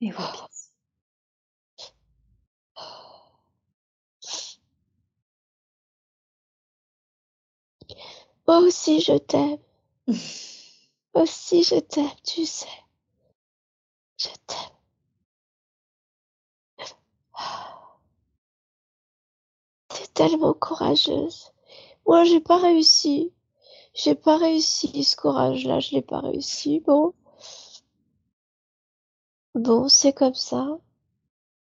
et oui, bien sûr. Moi aussi je t'aime. [LAUGHS] Moi aussi je t'aime, tu sais. Je t'aime. T'es tellement courageuse. Moi, j'ai pas réussi. J'ai pas réussi ce courage-là, je l'ai pas réussi. Bon. Bon, c'est comme ça.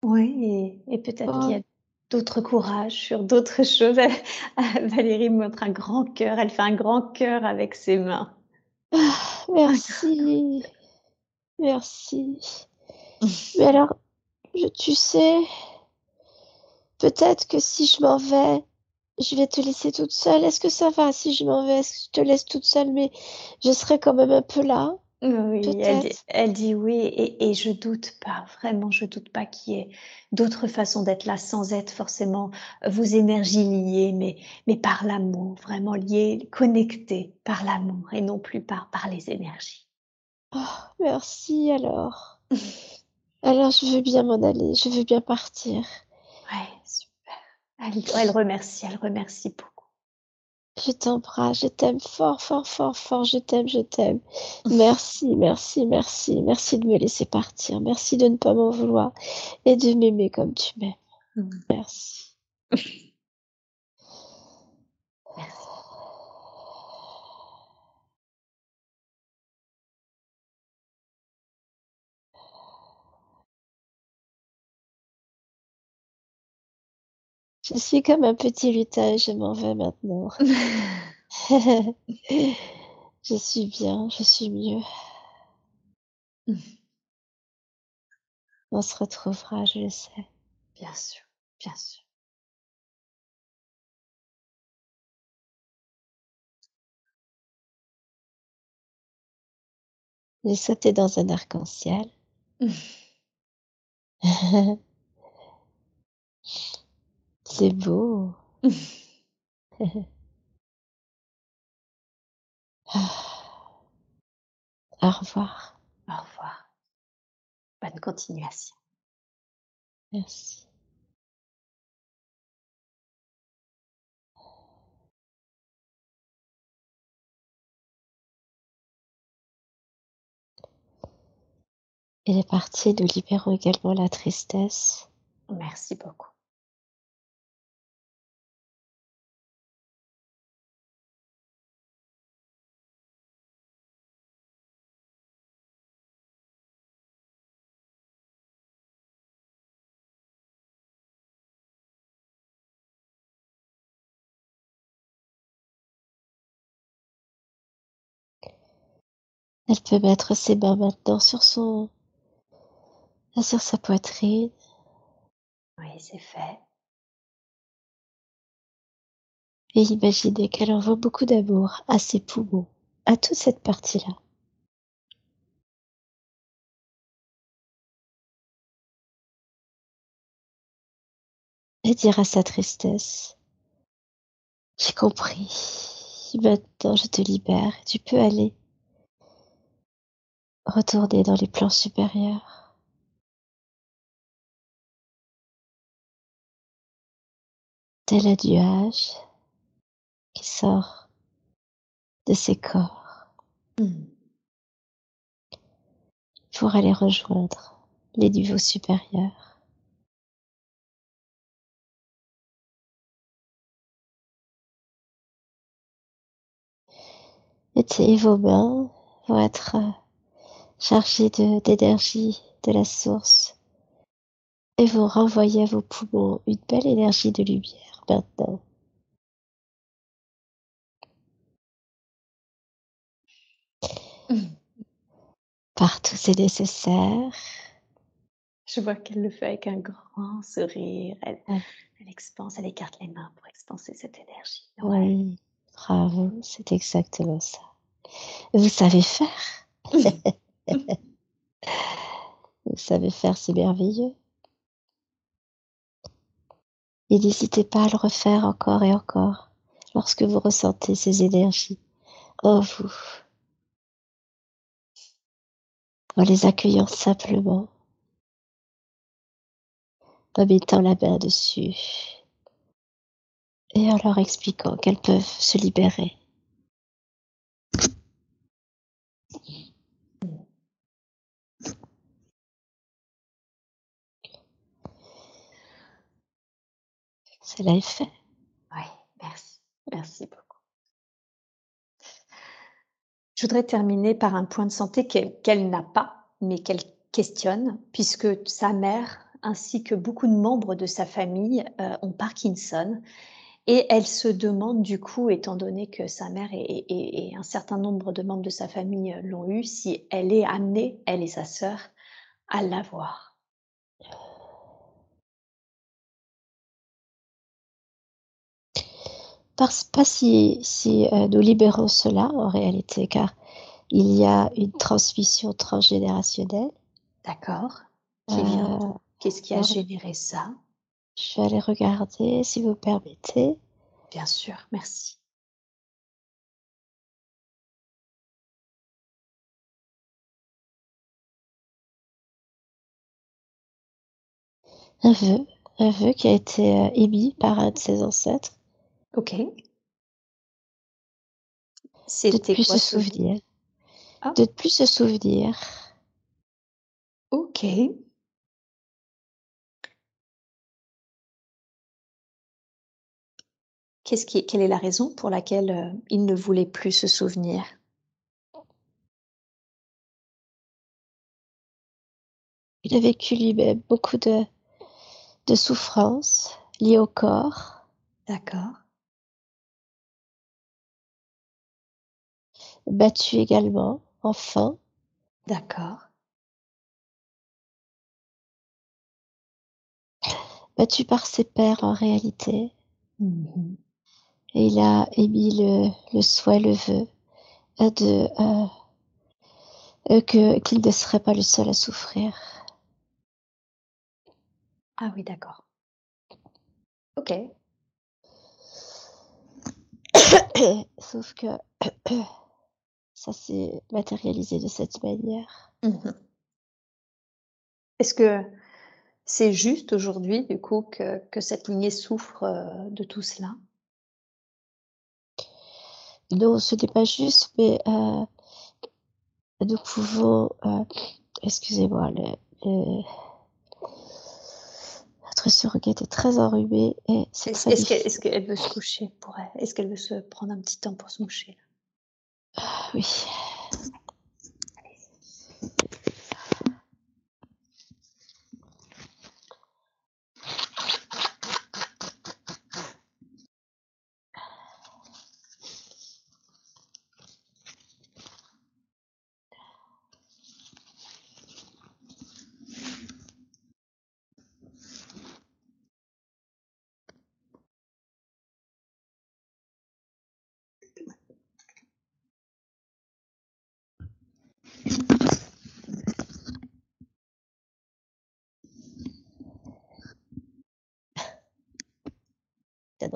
Oui, et, et peut-être qu'il y a d'autres courages sur d'autres [LAUGHS] choses. Valérie montre un grand cœur. Elle fait un grand cœur avec ses mains. ah, merci. Merci. [LAUGHS] Mais alors, je- tu sais, peut-être que si je m'en vais, je vais te laisser toute seule. Est-ce que ça va si je m'en vais? Est-ce que je te laisse toute seule, mais je serai quand même un peu là? Oui, elle dit, elle dit oui, et, et je doute pas, vraiment, je doute pas qu'il y ait d'autres façons d'être là sans être forcément vos énergies liées, mais, mais par l'amour, vraiment liées, connectées par l'amour et non plus par, par les énergies. Oh, merci alors. [LAUGHS] Alors, je veux bien m'en aller, je veux bien partir. [LAUGHS] Ouais, super. Elle, elle remercie, elle remercie beaucoup. Je t'embrasse, je t'aime fort, fort, fort, fort, je t'aime, je t'aime. [LAUGHS] Merci, merci, merci, merci de me laisser partir, merci de ne pas m'en vouloir et de m'aimer comme tu m'aimes. Mm. Merci. [LAUGHS] [LAUGHS] Merci. Je suis comme un petit lutin, je m'en vais maintenant. [LAUGHS] [LAUGHS] je suis bien, je suis mieux. [LAUGHS] On se retrouvera, je le sais. Bien sûr, bien sûr. J'ai sauté dans un arc-en-ciel. C'est beau. [LAUGHS] Au revoir. Au revoir. Bonne continuation. Merci. Il est parti, nous libérons également la tristesse. Merci beaucoup. Elle peut mettre ses mains maintenant sur son sur sa poitrine. Oui, c'est fait. Et imaginez qu'elle envoie beaucoup d'amour à ses poumons, à toute cette partie-là. Et dire à sa tristesse, j'ai compris, maintenant je te libère, tu peux aller retourner dans les plans supérieurs. Tel un nuage qui sort de ses corps pour aller rejoindre les niveaux supérieurs. Et vos mains vont être de- d'énergie de la source et vous renvoyez à vos poumons une belle énergie de lumière maintenant. [CLEARS THROAT] Partout c'est nécessaire. Je vois qu'elle le fait avec un grand sourire. Elle, Ouais. elle expanse, elle écarte les mains pour expanser cette énergie. Oui, bravo, c'est exactement ça. Vous savez faire. [LAUGHS] Vous savez faire, c'est merveilleux. Et n'hésitez pas à le refaire encore et encore lorsque vous ressentez ces énergies en vous. En les accueillant simplement. En mettant la main dessus. Et en leur expliquant qu'elles peuvent se libérer. Est fait. Oui, merci. Merci beaucoup. Je voudrais terminer par un point de santé qu'elle qu'elle n'a pas, mais qu'elle questionne, puisque sa mère ainsi que beaucoup de membres de sa famille euh, ont Parkinson. Et elle se demande du coup, étant donné que sa mère et, et- et un certain nombre de membres de sa famille euh, l'ont eu, si elle est amenée, elle et sa sœur, à l'avoir. Pas si, si euh, nous libérons cela en réalité, car il y a une transmission transgénérationnelle. D'accord Euh, Qu'est-ce qui a généré ça? je vais aller regarder si vous permettez. Bien sûr, merci. Un vœu, un vœu qui a été euh, émis par un de ses ancêtres Ok. de ne C'était plus quoi se ce vœu souvenir. Ah. De ne plus se souvenir. Ok. Qui, quelle est la raison pour laquelle euh, il ne voulait plus se souvenir? Il a vécu lui-même beaucoup de, de souffrances liées au corps, D'accord. Battu également, enfant. D'accord. battu par ses pères en réalité. Mhm. Et il a émis le, le souhait, le vœu euh, de, euh, euh, que qu'il ne serait pas le seul à souffrir. Ah oui, d'accord. Ok. [COUGHS] Sauf que [COUGHS] ça s'est matérialisé de cette manière. Mmh Est-ce que c'est juste aujourd'hui, du coup, que, que cette lignée souffre euh, de tout cela? Non, ce n'est pas juste, mais euh, nous pouvons, euh, excusez-moi, le, le- notre surrogate est très enrhumée Est-ce qu'elle veut se coucher pour elle? Est-ce qu'elle veut se prendre un petit temps pour se moucher là? Oui. C'est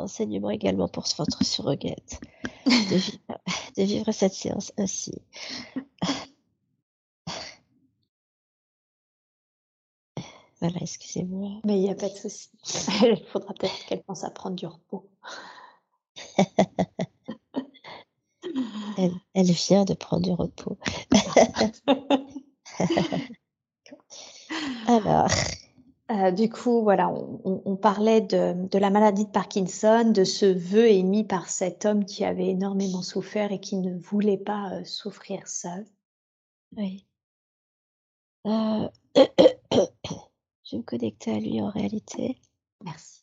enseignement également pour votre surrogate [LAUGHS] de vivre, de vivre cette séance ainsi. Voilà, excusez-moi. Mais il n'y a pas de souci. Il faudra peut-être qu'elle pense à prendre du repos. Elle, elle vient de prendre du repos. [LAUGHS] [LAUGHS] Alors, Euh, du coup, voilà, on, parlait de, la maladie de Parkinson, de ce vœu émis par cet homme qui avait énormément souffert et qui ne voulait pas euh, souffrir seul. oui. Euh, [COUGHS] je vais me connecter à lui en réalité. Merci.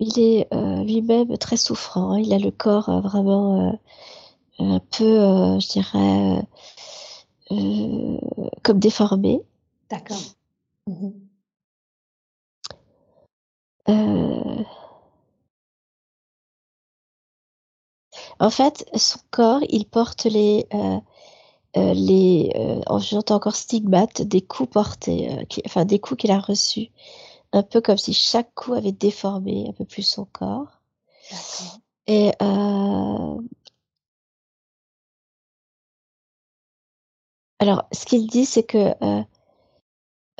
Il est lui-même très souffrant. Il a le corps vraiment un peu, je dirais, euh, comme déformé. D'accord. Mhm. Euh, En fait, son corps, il porte les, euh, euh, les, oh, j'entends encore stigmates des coups portés, qui- enfin des coups qu'il a reçus, un peu comme si chaque coup avait déformé un peu plus son corps. Et alors, ce qu'il dit, c'est que euh,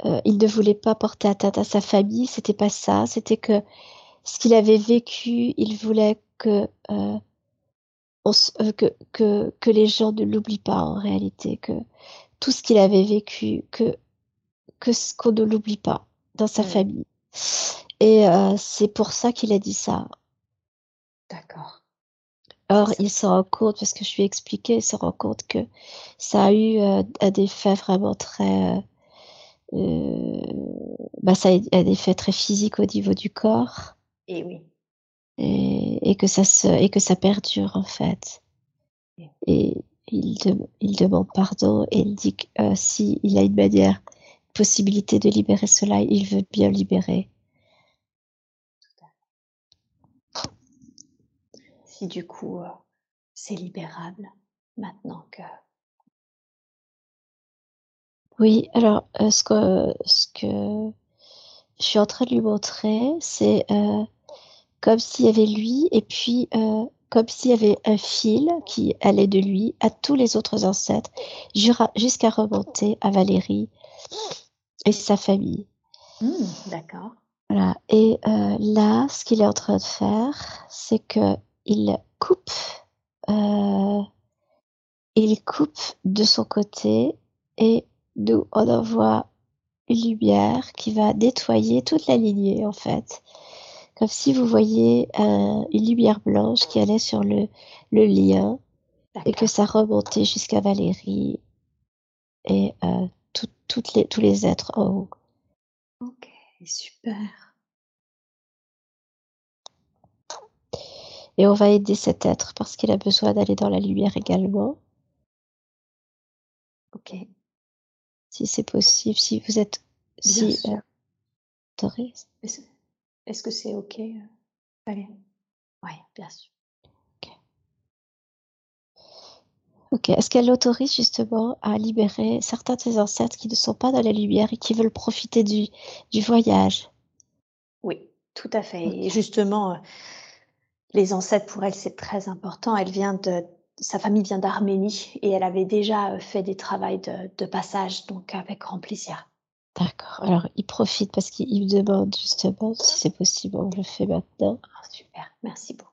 euh, il ne voulait pas porter atteinte à sa famille. C'était pas ça. C'était que ce qu'il avait vécu, il voulait que euh, on euh, que, que, que les gens ne l'oublient pas en réalité, que tout ce qu'il avait vécu, que, que ce qu'on ne l'oublie pas dans sa Mm. famille. Et euh, c'est pour ça qu'il a dit ça. D'accord. Or, il se rend compte, parce que je lui ai expliqué, il se rend compte que ça a eu euh, un effet vraiment très... euh, euh, bah, ça a un effet très physique au niveau du corps Et oui. et, et que ça se, et que ça perdure en fait. Oui. Et il, dem- il demande pardon et il dit que euh, si il a une manière, possibilité de libérer cela, il veut bien libérer. Si du coup, euh, c'est libérable maintenant que... Oui, alors euh, ce que, ce que je suis en train de lui montrer, c'est euh, comme s'il y avait lui et puis euh, comme s'il y avait un fil qui allait de lui à tous les autres ancêtres jusqu'à remonter à Valérie et sa famille. Hmm, D'accord. Voilà. Et là, ce qu'il est en train de faire, c'est que il coupe, euh, il coupe de son côté et nous on envoie une lumière qui va nettoyer toute la lignée en fait, comme si vous voyez une lumière blanche qui allait sur le, le lien et que ça remontait jusqu'à Valérie et euh, tout- toutes les, tous les êtres en haut. Ok, super. Et on va aider cet être parce qu'il a besoin d'aller dans la lumière également. Ok, si c'est possible, si vous êtes bien si sûr. euh. Est-ce que c'est ok, euh, Valérie Oui, bien sûr. OK. Est-ce qu'elle l'autorise justement à libérer certains de ses ancêtres qui ne sont pas dans la lumière et qui veulent profiter du du voyage? Oui, tout à fait et justement, heu, les ancêtres pour elle, c'est très important. Elle vient de sa famille vient d'Arménie et elle avait déjà, heu, fait des travails de de passage, donc avec grand plaisir. D'accord. Alors il profite parce qu'il il me demande justement si c'est possible, on le fait maintenant. Ah super, merci beaucoup.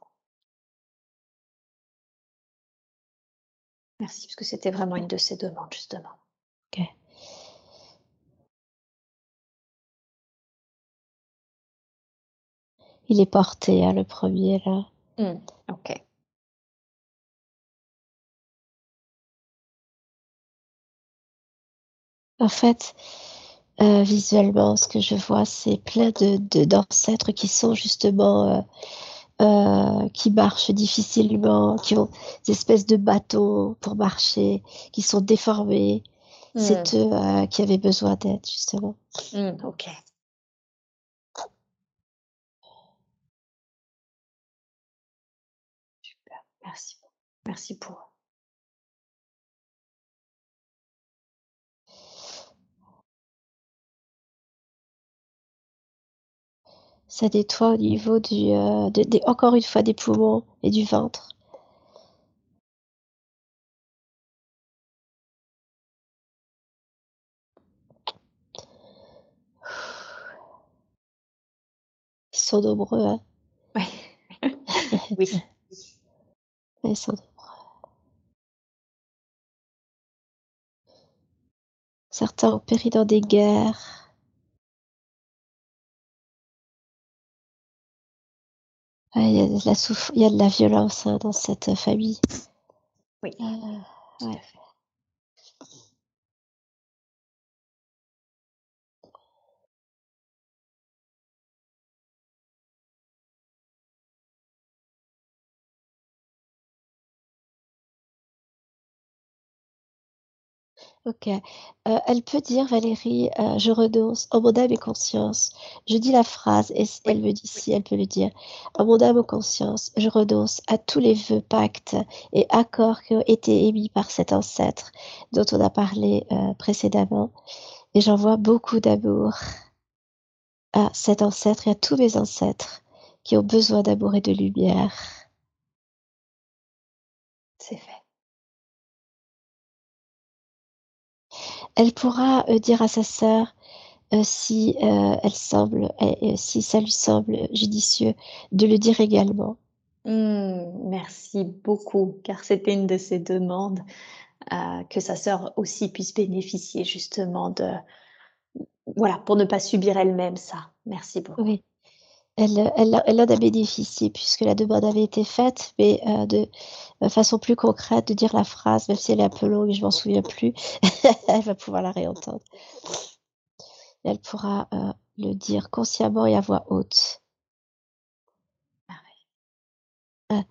Merci, parce que c'était vraiment une de ses demandes, justement. OK. Il est porté, hein, le premier là. Mmh, OK. En fait, heu, visuellement, ce que je vois, c'est plein de d'ancêtres qui sont justement, heu heu, qui marchent difficilement, qui ont des espèces de bâtons pour marcher, qui sont déformés. Mmh. C'est eux, qui avaient besoin d'aide, justement. Mmh, OK. Super, merci. Merci pour Ça nettoie au niveau du, de des encore une fois des poumons et du ventre. Ils sont nombreux, hein. Ouais. [LAUGHS] Oui. Ils sont nombreux. Certains ont péri dans des guerres. Ouais, il y a de la souff il y a de la violence, hein, dans cette, famille. Oui, ouais. OK. Heu, elle peut dire Valérie, heu: «Je renonce en mon âme et conscience». Je dis la phrase et elle me dit oui. si elle peut le dire. «En mon âme et conscience, je renonce à tous les vœux, pactes et accords qui ont été émis par cet ancêtre dont on a parlé, heu, précédemment et j'envoie beaucoup d'amour à cet ancêtre et à tous mes ancêtres qui ont besoin d'amour et de lumière». C'est fait. Elle pourra, heu, dire à sa sœur, heu, si, heu, elle semble si ça lui semble judicieux de le dire également. Mmh, merci beaucoup, car c'était une de ses demandes, que sa sœur aussi puisse bénéficier justement de voilà, pour ne pas subir elle-même ça. Merci beaucoup. Oui, elle, en a bénéficié puisque la demande avait été faite, mais, heu, de, heu, façon plus concrète, de dire la phrase, même si elle est un peu longue et je m'en souviens plus, [LAUGHS] elle va pouvoir la réentendre. Elle pourra, heu, le dire consciemment et à voix haute. Heu,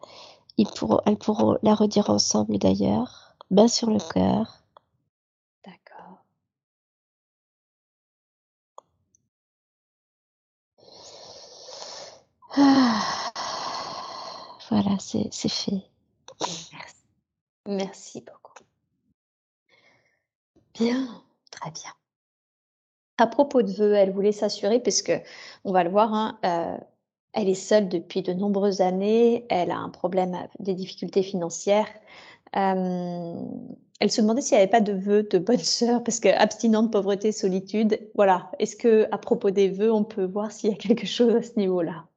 ils pourront elles pourront la redire ensemble d'ailleurs, main sur le cœur. D'accord. [SIGHS] Voilà, c'est fait. Merci. Merci beaucoup. Bien, très bien. À propos de vœux, elle voulait s'assurer puisqu'on va le voir, hein, heu, elle est seule depuis de nombreuses années, elle a un problème, des difficultés financières. Elle se demandait s'il y avait pas de vœux de bonne [LAUGHS] sœur parce qu'abstinente, pauvreté, solitude, voilà. Est-ce qu'à propos des vœux, on peut voir s'il y a quelque chose à ce niveau-là?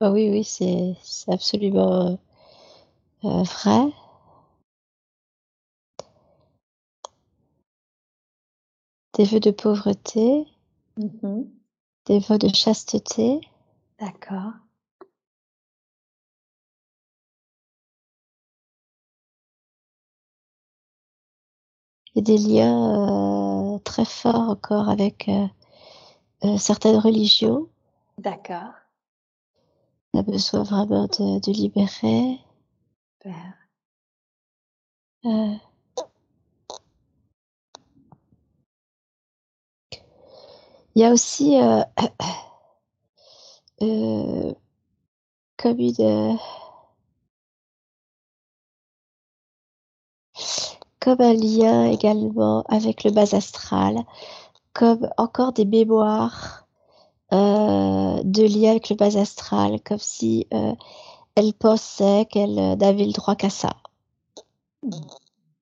Ah oui, oui, c'est c'est absolument, heu heu, vrai. Des vœux de pauvreté, Mmh mh. des vœux de chasteté. D'accord. Et des liens, heu, très forts encore avec, heu heu, certaines religions. D'accord. Elle a besoin vraiment de libérer. Heu il y a aussi, heu heu, [COUGHS] comme une, comme un lien également avec le bas astral, comme encore des mémoires euh, de lien avec le bas astral, comme si euh, elle pensait qu'elle euh, n'avait le droit qu'à ça.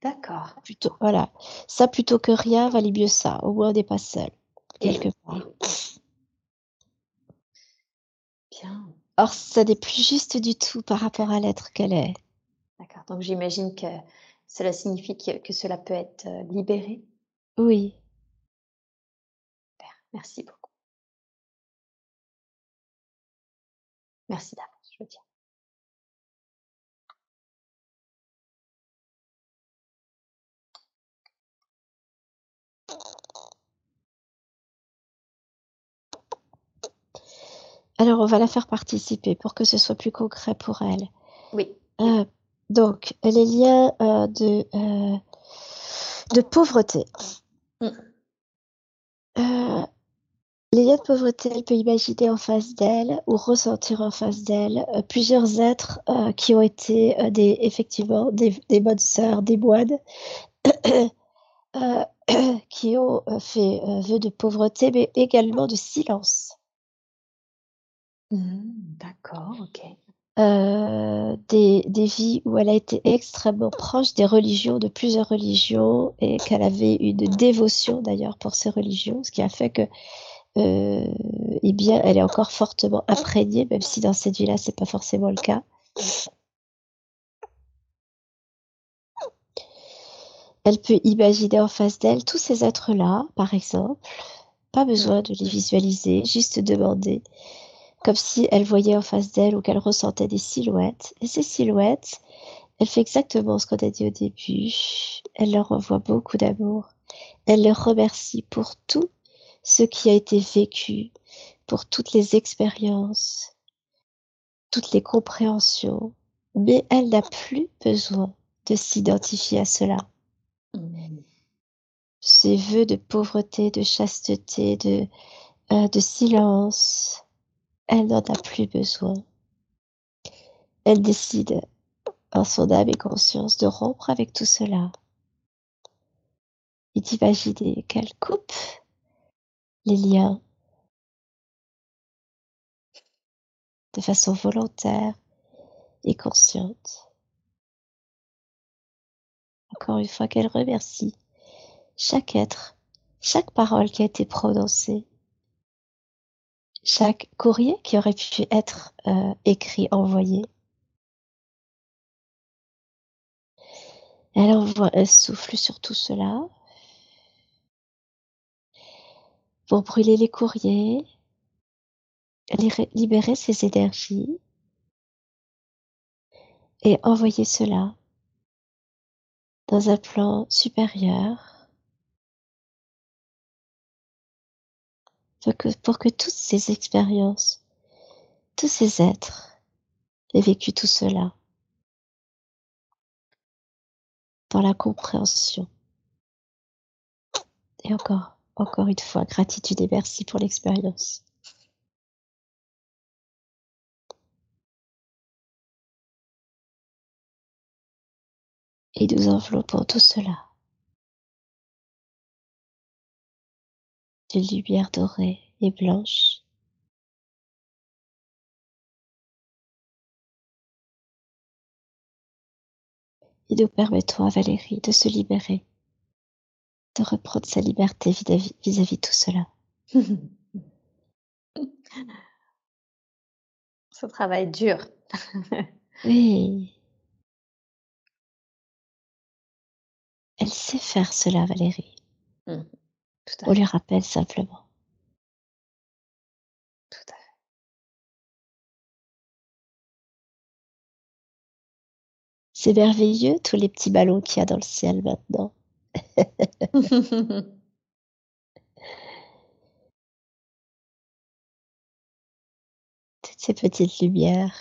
D'accord. Plutôt, voilà. Ça plutôt que rien valait mieux ça. Au moins on n'est pas seul. Quelque part. Bien. Or, ça n'est plus juste du tout par rapport à l'être qu'elle est. D'accord. Donc j'imagine que cela signifie que, que cela peut être euh, libéré. Oui. Super. Merci beaucoup. Merci d'avance, je veux dire. Alors, on va la faire participer pour que ce soit plus concret pour elle. Oui. Euh, donc, les liens euh, de, euh, de pauvreté. Mm. De pauvreté, elle peut imaginer en face d'elle ou ressentir en face d'elle euh, plusieurs êtres euh, qui ont été euh, des, effectivement des, des bonnes sœurs, des moines, [COUGHS] [COUGHS] qui ont fait vœu de pauvreté, mais également de silence. Mhm, D'accord, ok. Des, des vies où elle a été extrêmement proche des religions, de plusieurs religions, et qu'elle avait une dévotion d'ailleurs pour ces religions, ce qui a fait que, eh bien, elle est encore fortement imprégnée, même si dans cette vie-là, c'est pas forcément le cas. Elle peut imaginer en face d'elle tous ces êtres-là, par exemple. Pas besoin de les visualiser, juste demander, comme si elle voyait en face d'elle ou qu'elle ressentait des silhouettes. Et ces silhouettes, elle fait exactement ce qu'on a dit au début. Elle leur envoie beaucoup d'amour. Elle les remercie pour tout ce qui a été vécu, pour toutes les expériences, toutes les compréhensions. Mais elle n'a plus besoin de s'identifier à cela Mhm. ces vœux de pauvreté, de chasteté, de, euh, de silence, elle n'en a plus besoin. Elle décide en son âme et conscience de rompre avec tout cela et d'imaginer qu'elle coupe les liens de façon volontaire et consciente. Encore une fois, qu'elle remercie chaque être, chaque parole qui a été prononcée, chaque courrier qui aurait pu être euh, écrit, envoyé. Elle envoie un souffle sur tout cela pour brûler les courriers, libérer ses énergies et envoyer cela dans un plan supérieur pour que, pour que toutes ces expériences, tous ces êtres aient vécu tout cela dans la compréhension. Et encore, encore une fois, gratitude et merci pour l'expérience. Et nous enveloppons tout cela de lumière dorée et blanche. Et nous permettons à Valérie de se libérer, de reprendre sa liberté vis-à-vis vis-à-vis de tout cela. [LAUGHS] Ce travail dur. [LAUGHS] Oui. Elle sait faire cela, Valérie. Tout à On fait. lui rappelle simplement. Tout à C'est merveilleux, tous les petits ballons qu'il y a dans le ciel maintenant. [LAUGHS] Toutes ces petites lumières.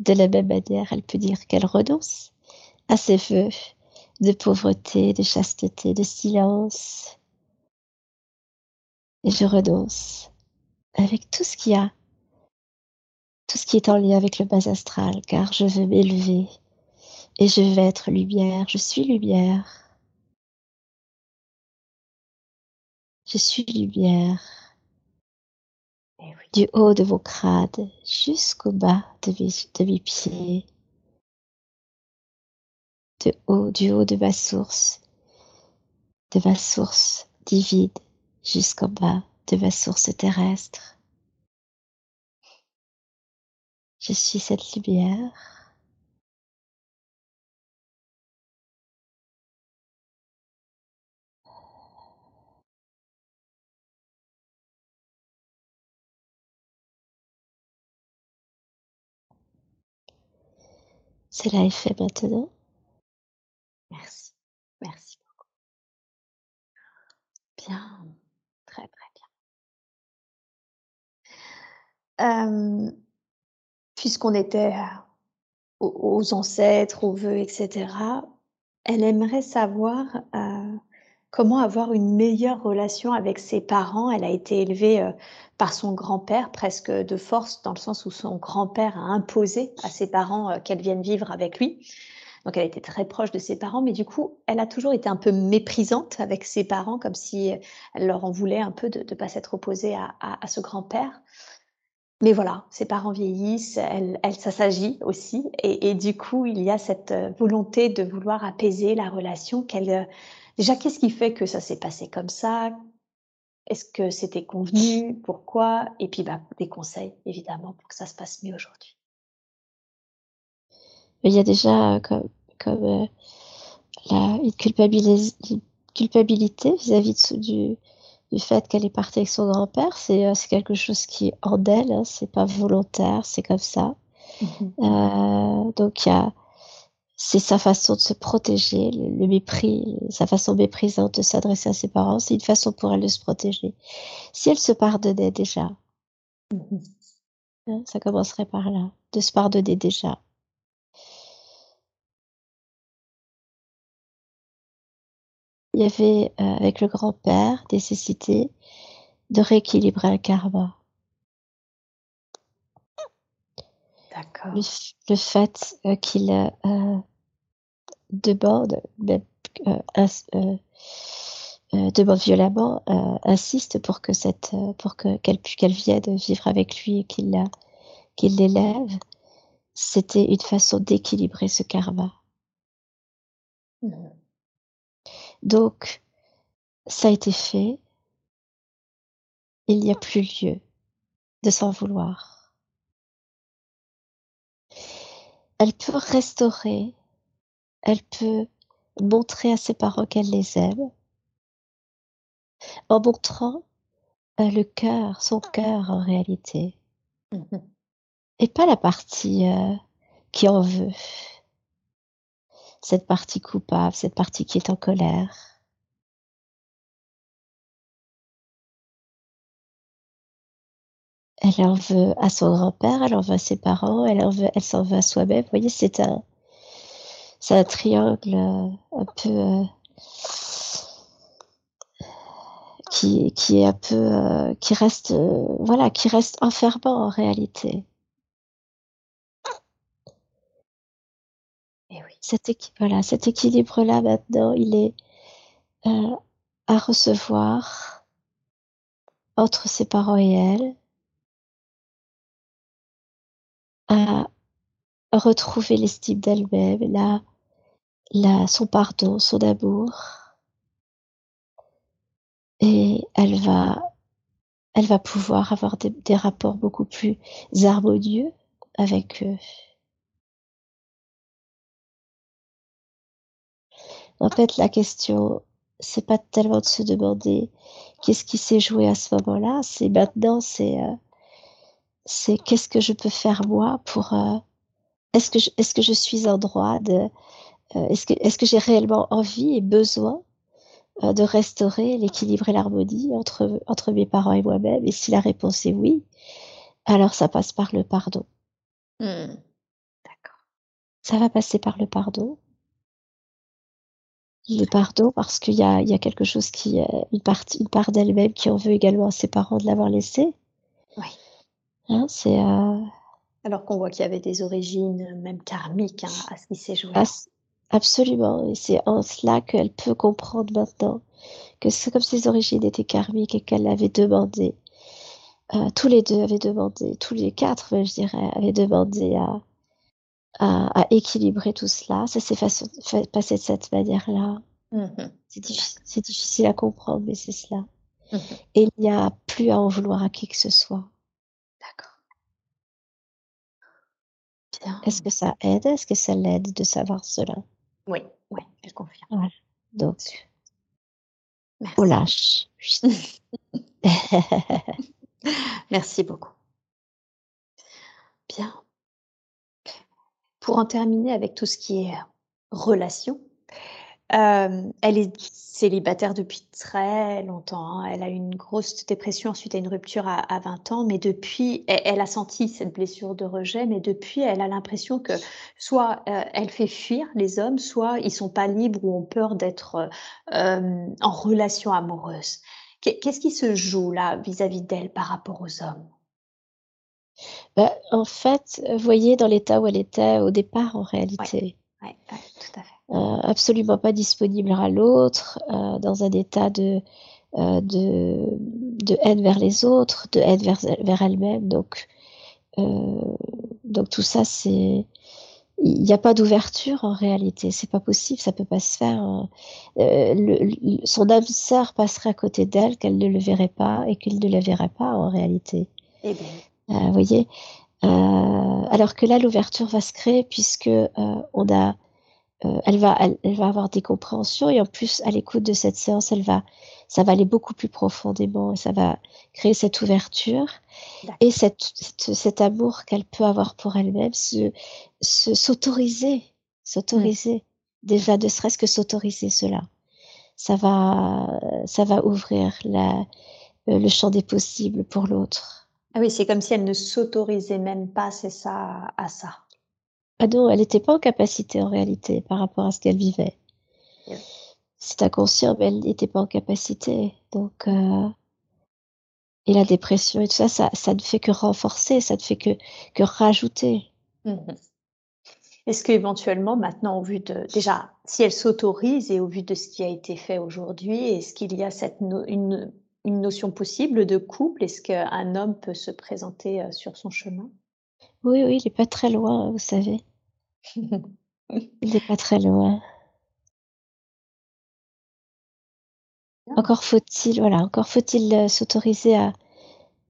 De la même manière, elle peut dire qu'elle renonce à ses vœux de pauvreté, de chasteté, de silence. Et je renonce avec tout ce qu'il y a, tout ce qui est en lien avec le bas astral, car je veux m'élever et je vais être lumière, je suis lumière. Je suis lumière. Du haut de vos crânes jusqu'au bas de mes, de mes pieds. De haut, du haut de ma source, de ma source divine jusqu'en bas de ma source terrestre. Je suis cette lumière. Cela est fait maintenant. Merci. Merci beaucoup. Bien. Puisqu'on était aux, ancêtres, aux vœux, etc., elle aimerait savoir comment avoir une meilleure relation avec ses parents. Elle a été élevée par son grand-père presque de force, dans le sens où son grand-père a imposé à ses parents euh, qu'elle vienne vivre avec lui. Donc elle était très proche de ses parents, mais du coup, elle a toujours été un peu méprisante avec ses parents, comme si elle leur en voulait un peu de ne pas s'être opposée à, ce grand-père. Mais voilà, ses parents vieillissent, elle, elle s'agit aussi, et, du coup, il y a cette euh, volonté de vouloir apaiser la relation. Qu'elle, euh, déjà, qu'est-ce qui fait que ça s'est passé comme ça? Est-ce que c'était convenu? Pourquoi? Et puis bah, des conseils, évidemment, pour que ça se passe mieux aujourd'hui. Il y a déjà euh, comme, la, culpabilité vis-à-vis du, du fait qu'elle est partie avec son grand-père. C'est euh, quelque chose qui est hors d'elle, hein, c'est pas volontaire, c'est comme ça. Mmh donc il y a c'est sa façon de se protéger, le, mépris, sa façon méprisante de s'adresser à ses parents, c'est une façon pour elle de se protéger. Si elle se pardonnait déjà, mmh hein, ça commencerait par là, de se pardonner déjà. Il y avait euh, avec le grand-père nécessité de rééquilibrer un karma. D'accord. Le, fait euh, qu'il euh, demande, même, euh, demande violemment, insiste pour que cette, pour que qu'elle qu'elle vienne vivre avec lui et qu'il la, qu'il l'élève, c'était une façon d'équilibrer ce karma. Mmh. Donc, ça a été fait. Il n'y a plus lieu de s'en vouloir. Elle peut restaurer. Elle peut montrer à ses parents qu'elle les aime. En montrant euh, le cœur, son cœur en réalité, mmh et pas la partie euh, qui en veut, cette partie coupable, cette partie qui est en colère. Elle en veut à son grand-père, elle en veut à ses parents, elle en veut, elle s'en veut à soi-même. Vous voyez, c'est un, c'est un triangle euh, un peu euh, qui, qui est un peu euh, qui reste voilà qui reste enfermant en réalité. Et oui. Cet, équilibre-là maintenant, il est à recevoir entre ses parents et elle, à retrouver l'estime d'elle-même, la, la, son pardon, son amour. Et elle va, elle va pouvoir avoir des, des rapports beaucoup plus harmonieux avec eux. En fait, la question, c'est pas tellement de se demander qu'est-ce qui s'est joué à ce moment-là, c'est maintenant, c'est euh, c'est qu'est-ce que je peux faire moi pour euh, est-ce que, je, est-ce que je suis en droit de. Euh, est-ce que, est-ce que j'ai réellement envie et besoin de restaurer l'équilibre et l'harmonie entre, entre mes parents et moi-même? Et si la réponse est oui, alors ça passe par le pardon. Mmh. D'accord. Ça va passer par le pardon. Le pardon parce qu'il y a, il y a quelque chose qui, une part, une part d'elle-même qui en veut également à ses parents de l'avoir laissé. Oui. Hein, c'est. Euh, Alors qu'on voit qu'il y avait des origines même karmiques hein, à ce qui s'est joué. absolument. Et c'est en cela qu'elle peut comprendre maintenant que c'est comme ses origines étaient karmiques et qu'elle avait demandé. Euh, tous les deux avaient demandé, tous les quatre, je dirais, avaient demandé à, à, équilibrer tout cela. Ça s'est passé de cette manière-là. Mm-hmm. C'est difficile, à comprendre, mais c'est cela. Mm-hmm. Et il n'y a plus à en vouloir à qui que ce soit. D'accord. Bien. Est-ce que ça aide? Est-ce que ça l'aide de savoir cela? Oui, oui, elle confirme. Voilà. Donc, Merci. on lâche. [LAUGHS] Merci beaucoup. Bien. Pour en terminer avec tout ce qui est relation, euh, elle est célibataire depuis très longtemps. Hein. Elle a eu une grosse dépression ensuite à une rupture à, 20 ans, mais depuis, elle, a senti cette blessure de rejet, mais depuis, elle a l'impression que soit euh, elle fait fuir les hommes, soit ils sont pas libres ou ont peur d'être euh, en relation amoureuse. Qu'est-ce qui se joue là vis-à-vis d'elle par rapport aux hommes? Bah, en fait, vous voyez dans l'état où elle était au départ en réalité. Oui, tout à fait. Euh, absolument pas disponible à l'autre, euh, dans un état de, euh, de, de haine vers les autres, de haine vers, vers elle-même. Donc, donc tout ça, c'est il n'y a pas d'ouverture en réalité, c'est pas possible, ça peut pas se faire. Hein. le, son âme sœur passerait à côté d'elle, qu'elle ne le verrait pas et qu'il ne la verrait pas en réalité. Eh bien, euh, vous voyez euh, Alors que là, l'ouverture va se créer puisque euh, on a, elle va, elle, va avoir des compréhensions et en plus, à l'écoute de cette séance, elle va, ça va aller beaucoup plus profondément et ça va créer cette ouverture et cette, cet amour qu'elle peut avoir pour elle-même, se, s'autoriser, s'autoriser. Mmh. Déjà, ne serait-ce que s'autoriser cela. Ça va, ça va ouvrir la, le champ des possibles pour l'autre. Ah oui, c'est comme si elle ne s'autorisait même pas, c'est ça, à ça. Ah non, elle n'était pas en capacité en réalité par rapport à ce qu'elle vivait. C'est inconscient, mais elle n'était pas en capacité. Donc, euh, et la dépression et tout ça, ça, ça ne fait que renforcer, ça ne fait que, que rajouter. Mhm. Est-ce qu'éventuellement, maintenant, au vu de. Déjà, si elle s'autorise et au vu de ce qui a été fait aujourd'hui, est-ce qu'il y a cette une une notion possible de couple? Est-ce qu'un homme peut se présenter euh, sur son chemin? Oui, oui, il n'est pas très loin, vous savez. [LAUGHS] il n'est pas très loin. Encore faut-il, voilà, encore faut-il euh, s'autoriser à,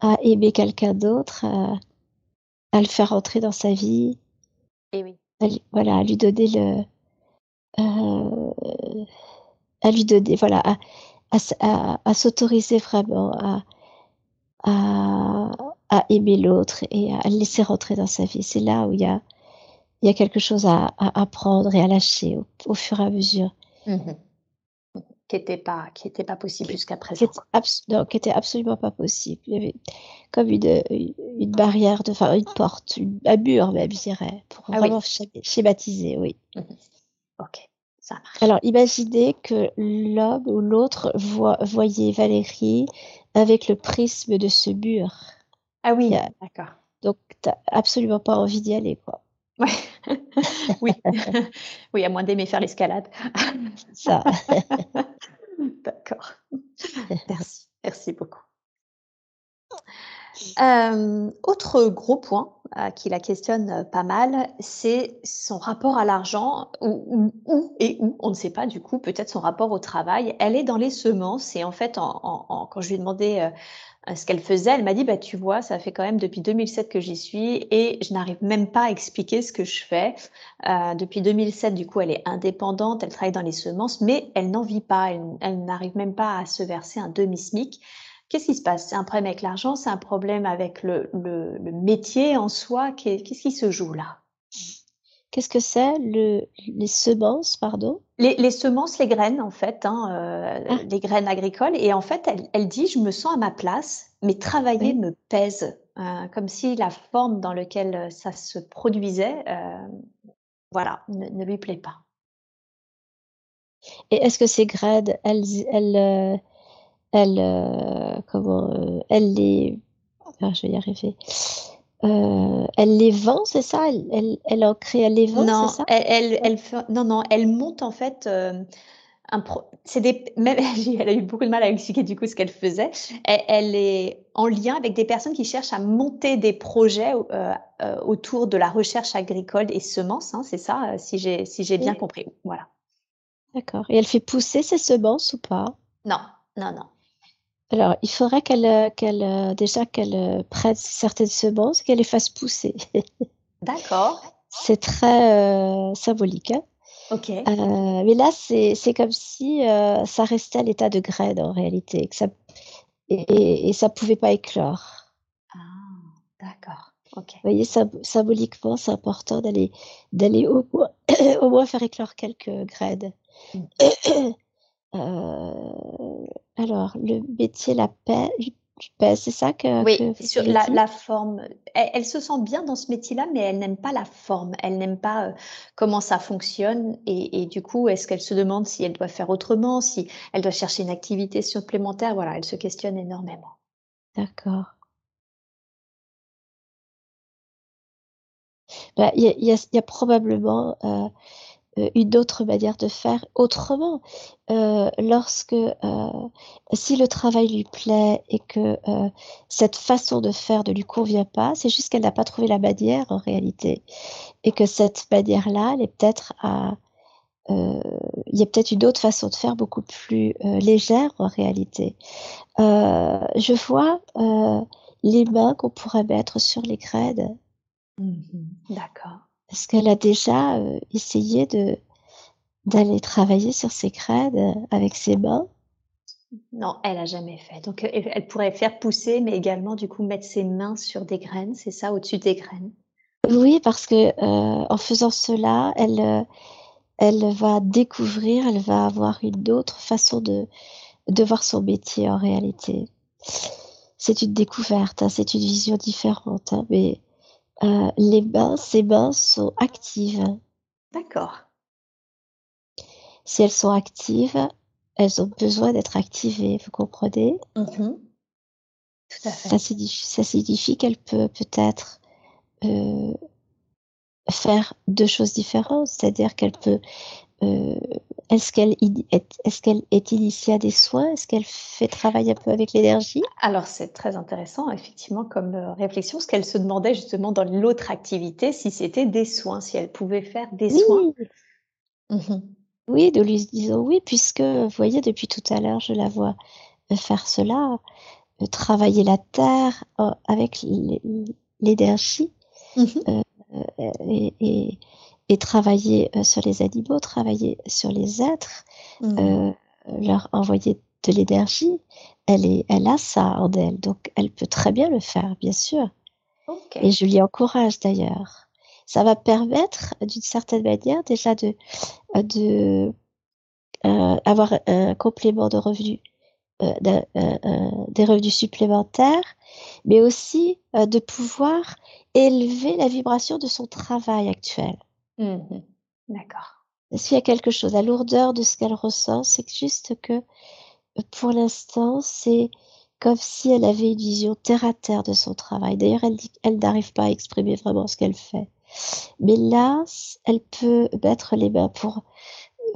à aimer quelqu'un d'autre, à, le faire entrer dans sa vie. Et oui. voilà, à lui donner le, euh, à lui donner, voilà, à, à, s'autoriser vraiment à, à, aimer l'autre et à le laisser rentrer dans sa vie. C'est là où il y a, il y a quelque chose à, apprendre et à lâcher au, fur et à mesure. Mmh qui n'était pas, qui était pas possible jusqu'à présent. non, qui était absolument pas possible. Il y avait comme une, une barrière, de, enfin une porte, un mur même, je dirais, pour ah vraiment schématiser, oui. Mmh ok. Alors, imaginez que l'homme ou l'autre voyait Valérie avec le prisme de ce mur. Ah oui, d'accord. Donc, tu n'as absolument pas envie d'y aller, quoi. Ouais. [LAUGHS] oui. [LAUGHS] oui, à moins d'aimer faire l'escalade. Ça. [LAUGHS] d'accord. Merci. Merci beaucoup. Euh, autre gros point euh, qui la questionne euh, pas mal, c'est son rapport à l'argent, ou, et où, on ne sait pas du coup, peut-être son rapport au travail. Elle est dans les semences et en fait, quand je lui ai demandé ce qu'elle faisait, elle m'a dit, bah, tu vois, ça fait quand même depuis 2007 que j'y suis et je n'arrive même pas à expliquer ce que je fais. depuis 2007, du coup, elle est indépendante, elle travaille dans les semences, mais elle n'en vit pas, elle n'arrive même pas à se verser un demi-SMIC. Qu'est-ce qui se passe? C'est un problème avec l'argent C'est un problème avec le, métier en soi? Qu'est-ce qui se joue là? Qu'est-ce que c'est le, les semences, pardon? Les, semences, les graines, en fait, hein, euh, ah. les graines agricoles. Et en fait, elle, dit, je me sens à ma place, mais travailler me pèse, euh, comme si la forme dans laquelle ça se produisait, euh, voilà, ne, lui plaît pas. Et est-ce que ces graines, elles, elles, elles, euh, comment, euh, elle les, ah, je vais y arriver. Euh, elle les vend, c'est ça? Elle, elle, elle, en crée, elle les vend, non, c'est ça? elle, elle, elle non, non, elle monte en fait. Un pro... c'est des même [LAUGHS] elle a eu beaucoup de mal à expliquer du coup ce qu'elle faisait. Elle, elle, est en lien avec des personnes qui cherchent à monter des projets autour de la recherche agricole et semences. Hein, c'est ça, si j'ai si j'ai bien compris. Voilà. D'accord. Et elle fait pousser ses semences ou pas? Non, non, non. Alors, il faudrait qu'elle, euh, qu'elle, euh, déjà qu'elle euh, prenne certaines semences, qu'elle les fasse pousser. [LAUGHS] D'accord. C'est très symbolique. Hein ok. mais là, c'est, c'est comme si ça restait à l'état de graine en réalité, que ça, et, et, ça pouvait pas éclore. Ah, d'accord. Ok. Vous voyez, symboliquement, c'est important d'aller, d'aller au moins, [COUGHS] au moins faire éclore quelques graines. Mmh. [COUGHS] Euh, alors, le métier, la paix, c'est ça que. Oui, sur la, la, forme. Elle, se sent bien dans ce métier-là, mais elle n'aime pas la forme. Elle n'aime pas euh, comment ça fonctionne. Et, et du coup, est-ce qu'elle se demande si elle doit faire autrement, si elle doit chercher une activité supplémentaire? Voilà, elle se questionne énormément. D'accord. Bah, il y, a, y, a, probablement euh, une autre manière de faire autrement. Euh, lorsque, euh, si le travail lui plaît et que cette façon de faire ne lui convient pas, c'est juste qu'elle n'a pas trouvé la manière en réalité. Et que cette manière-là, elle est peut-être à, il y a peut-être une autre façon de faire beaucoup plus légère en réalité. je vois les mains qu'on pourrait mettre sur les graines. Mmh D'accord. Est-ce qu'elle a déjà euh, essayé de d'aller travailler sur ses graines avec ses mains Non, elle a jamais fait. Donc, elle pourrait faire pousser, mais également, du coup, mettre ses mains sur des graines, c'est ça, au-dessus des graines Oui, parce que euh, en faisant cela, elle, euh, elle va découvrir, elle va avoir une autre façon de, de voir son métier en réalité. C'est une découverte, hein, c'est une vision différente, hein, mais euh, les bains, ces bains sont actives. D'accord. Si elles sont actives, elles ont besoin d'être activées, vous comprenez? Mmh Tout à fait. Ça signifie, ça signifie qu'elle peut peut-être euh, faire deux choses différentes, c'est-à-dire qu'elle peut est-ce qu'elle est, qu'elle est initiée à des soins? Est-ce qu'elle fait travailler un peu avec l'énergie? Alors c'est très intéressant effectivement comme euh, réflexion, ce qu'elle se demandait justement dans l'autre activité, si c'était des soins, si elle pouvait faire des oui. soins. Mmh oui, de lui disant oui, puisque vous voyez depuis tout à l'heure, je la vois euh, faire cela, travailler la terre avec l'énergie. Mmh et, et, et travailler euh, sur les animaux, travailler sur les êtres, mmh. euh, leur envoyer de l'énergie, elle, est, elle a ça en elle, donc elle peut très bien le faire, bien sûr. Okay. Et je l'y encourage d'ailleurs. Ça va permettre, d'une certaine manière, déjà de, euh, de euh, avoir un complément de revenus, euh, des revenus supplémentaires, mais aussi de pouvoir élever la vibration de son travail actuel. Mmh D'accord. S'il y a quelque chose, la lourdeur de ce qu'elle ressent, c'est juste que euh, pour l'instant, c'est comme si elle avait une vision terre à terre de son travail. D'ailleurs, elle dit qu'elle n'arrive pas à exprimer vraiment ce qu'elle fait. Mais là, elle peut mettre les mains pour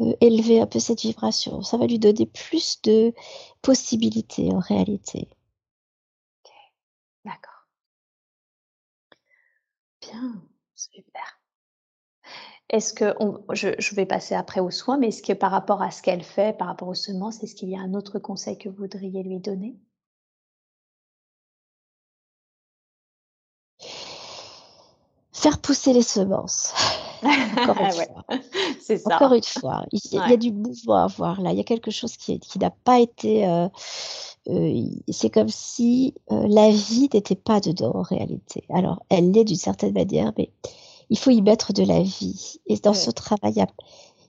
euh, élever un peu cette vibration. Ça va lui donner plus de possibilités en réalité. Ok, d'accord. Bien, super. Est-ce que on, je, je, vais passer après aux soins, mais est-ce que par rapport à ce qu'elle fait, par rapport aux semences, est-ce qu'il y a un autre conseil que vous voudriez lui donner? Faire pousser les semences. Encore une [LAUGHS] ouais, fois. C'est ça. Encore une fois. Il, y a, Ouais. il y a du mouvement à voir là. Il y a quelque chose qui, qui n'a pas été. euh, euh, c'est comme si euh, la vie n'était pas dedans en réalité. Alors, elle l'est d'une certaine manière, mais il faut y mettre de la vie. Et dans Mmh. ce travail, il y a-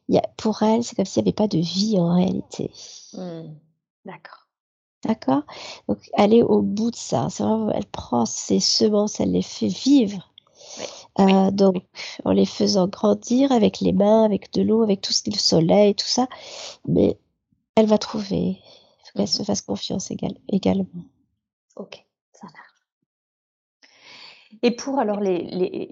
il y a- pour elle, c'est comme s'il n'y avait pas de vie en réalité. Mmh. D'accord. D'accord? Donc, aller au bout de ça. C'est vraiment, elle prend ses semences, elle les fait vivre. Oui. Euh, donc, en les faisant grandir avec les mains, avec de l'eau, avec tout ce qui le soleil, tout ça. Mais elle va trouver. Il faut qu'elle se fasse confiance également. Ok. Et pour alors les,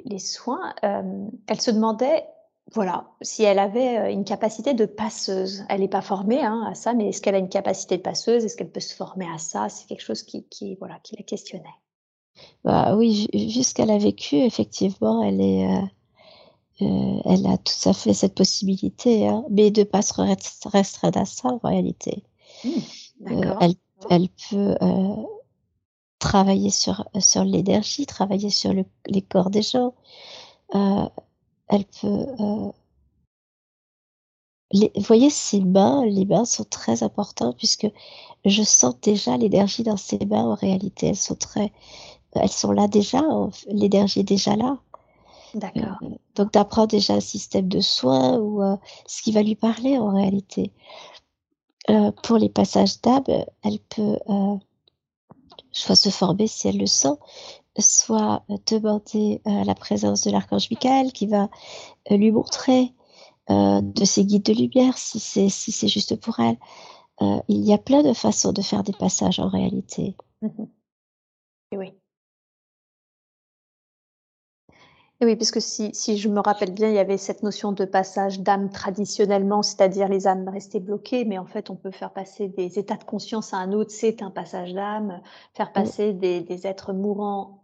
les, soins, euh, elle se demandait, voilà, si elle avait euh, une capacité de passeuse. Elle n'est pas formée hein, à ça, mais est-ce qu'elle a une capacité de passeuse? Est-ce qu'elle peut se former à ça? C'est quelque chose qui, qui, voilà, qui la questionnait. Bah oui, vu ce qu'elle a vécu, effectivement, elle est, euh, euh, elle a tout à fait cette possibilité, hein, mais de pas se restreindre à ça en réalité. Mmh, elle, elle, peut travailler sur sur l'énergie, travailler sur le, les corps des gens. elle peut les, vous voyez, ces bains, les bains sont très importants puisque je sens déjà l'énergie dans ces bains en réalité. Elles sont très, elles sont là déjà, l'énergie est déjà là. D'accord. Euh, donc d'apprendre déjà un système de soins ou euh, ce qui va lui parler en réalité. Euh, pour les passages d'âme, elle peut soit se former si elle le sent, soit demander la présence de l'archange Michael qui va lui montrer de ses guides de lumière si c'est si c'est juste pour elle. il y a plein de façons de faire des passages en réalité. Mmh oui. Oui, parce que si, si, je me rappelle bien, il y avait cette notion de passage d'âme traditionnellement, c'est-à-dire les âmes restées bloquées, mais en fait, on peut faire passer des états de conscience à un autre, c'est un passage d'âme. Faire passer des, des, êtres mourants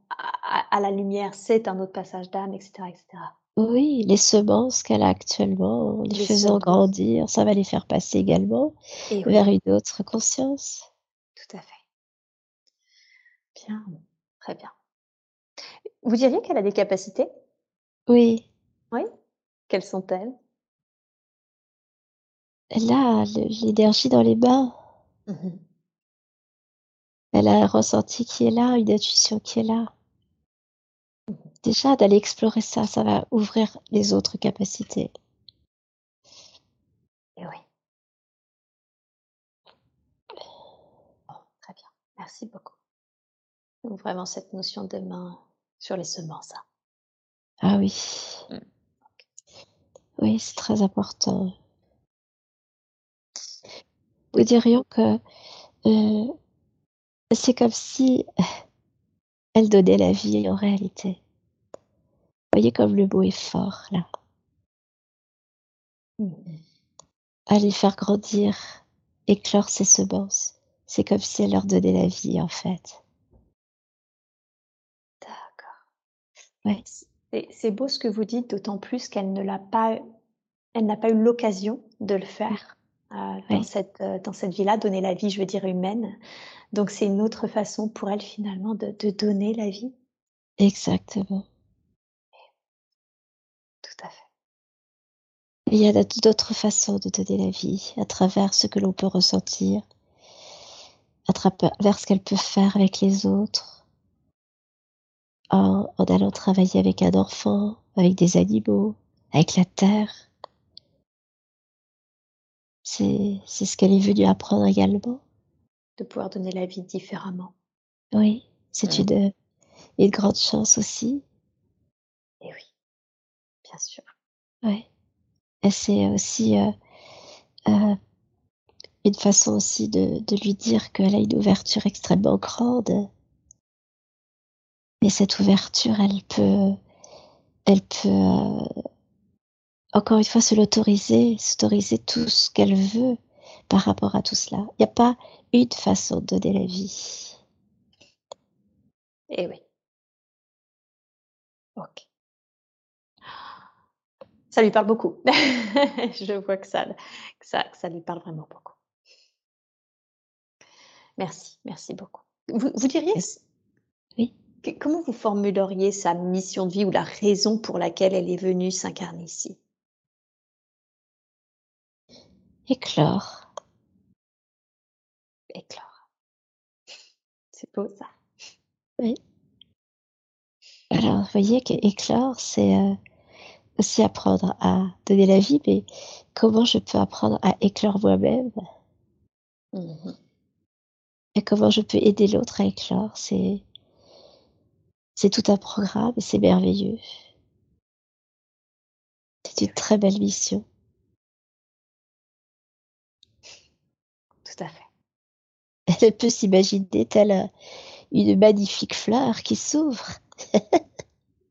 à, la lumière, c'est un autre passage d'âme, etc., etc. Oui, les semences qu'elle a actuellement, les, faisant grandir, ça va les faire passer également vers une autre conscience. Tout à fait. Bien, très bien. Vous diriez qu'elle a des capacités? Oui. Oui? Quelles sont-elles? Elle a l'énergie dans les bains. Mmh Elle a un ressenti qui est là, une intuition qui est là. Mmh Déjà, d'aller explorer ça, ça va ouvrir les autres capacités. Et oui. très bien. Merci beaucoup. Donc vraiment cette notion de main sur les semences, hein. Ah oui. Mmh. Oui, c'est très important. Nous dirions que euh, c'est comme si [LAUGHS] elle donnait la vie en réalité. Vous voyez comme le mot est fort là. Mmh. Aller faire grandir, éclore ses semences. C'est comme si elle leur donnait la vie en fait. D'accord. Ouais. C'est beau ce que vous dites, d'autant plus qu'elle ne l'a pas, elle n'a pas eu l'occasion de le faire euh, dans cette euh, dans cette vie-là, donner la vie, je veux dire humaine. Donc c'est une autre façon pour elle finalement de, de donner la vie. Exactement. Tout à fait. Il y a d'autres façons de donner la vie, à travers ce que l'on peut ressentir, à travers ce qu'elle peut faire avec les autres en, allant travailler avec un enfant, avec des animaux, avec la terre. C'est ce qu'elle est venue apprendre également. De pouvoir donner la vie différemment. Oui, c'est une, une grande chance aussi. Et oui, bien sûr. Oui. Et c'est aussi euh, euh, une façon aussi de, de lui dire qu'elle a une ouverture extrêmement grande et cette ouverture, elle peut, elle peut, euh, encore une fois, se l'autoriser, s'autoriser tout ce qu'elle veut par rapport à tout cela. Il n'y a pas une façon de donner la vie. Eh oui. Ok. Ça lui parle beaucoup. [LAUGHS] Je vois que ça, que ça, que ça lui parle vraiment beaucoup. Merci, merci beaucoup. Vous, vous diriez, oui. Comment vous formuleriez sa mission de vie ou la raison pour laquelle elle est venue s'incarner ici? Éclore. Éclore. C'est beau ça. Oui. Alors, vous voyez qu'éclore, c'est euh, aussi apprendre à donner la vie, mais comment je peux apprendre à éclore moi-même? Mmh et comment je peux aider l'autre à éclore, c'est c'est tout un programme et c'est merveilleux. c'est une très belle mission. Tout à fait. Elle peut s'imaginer telle une magnifique fleur qui s'ouvre.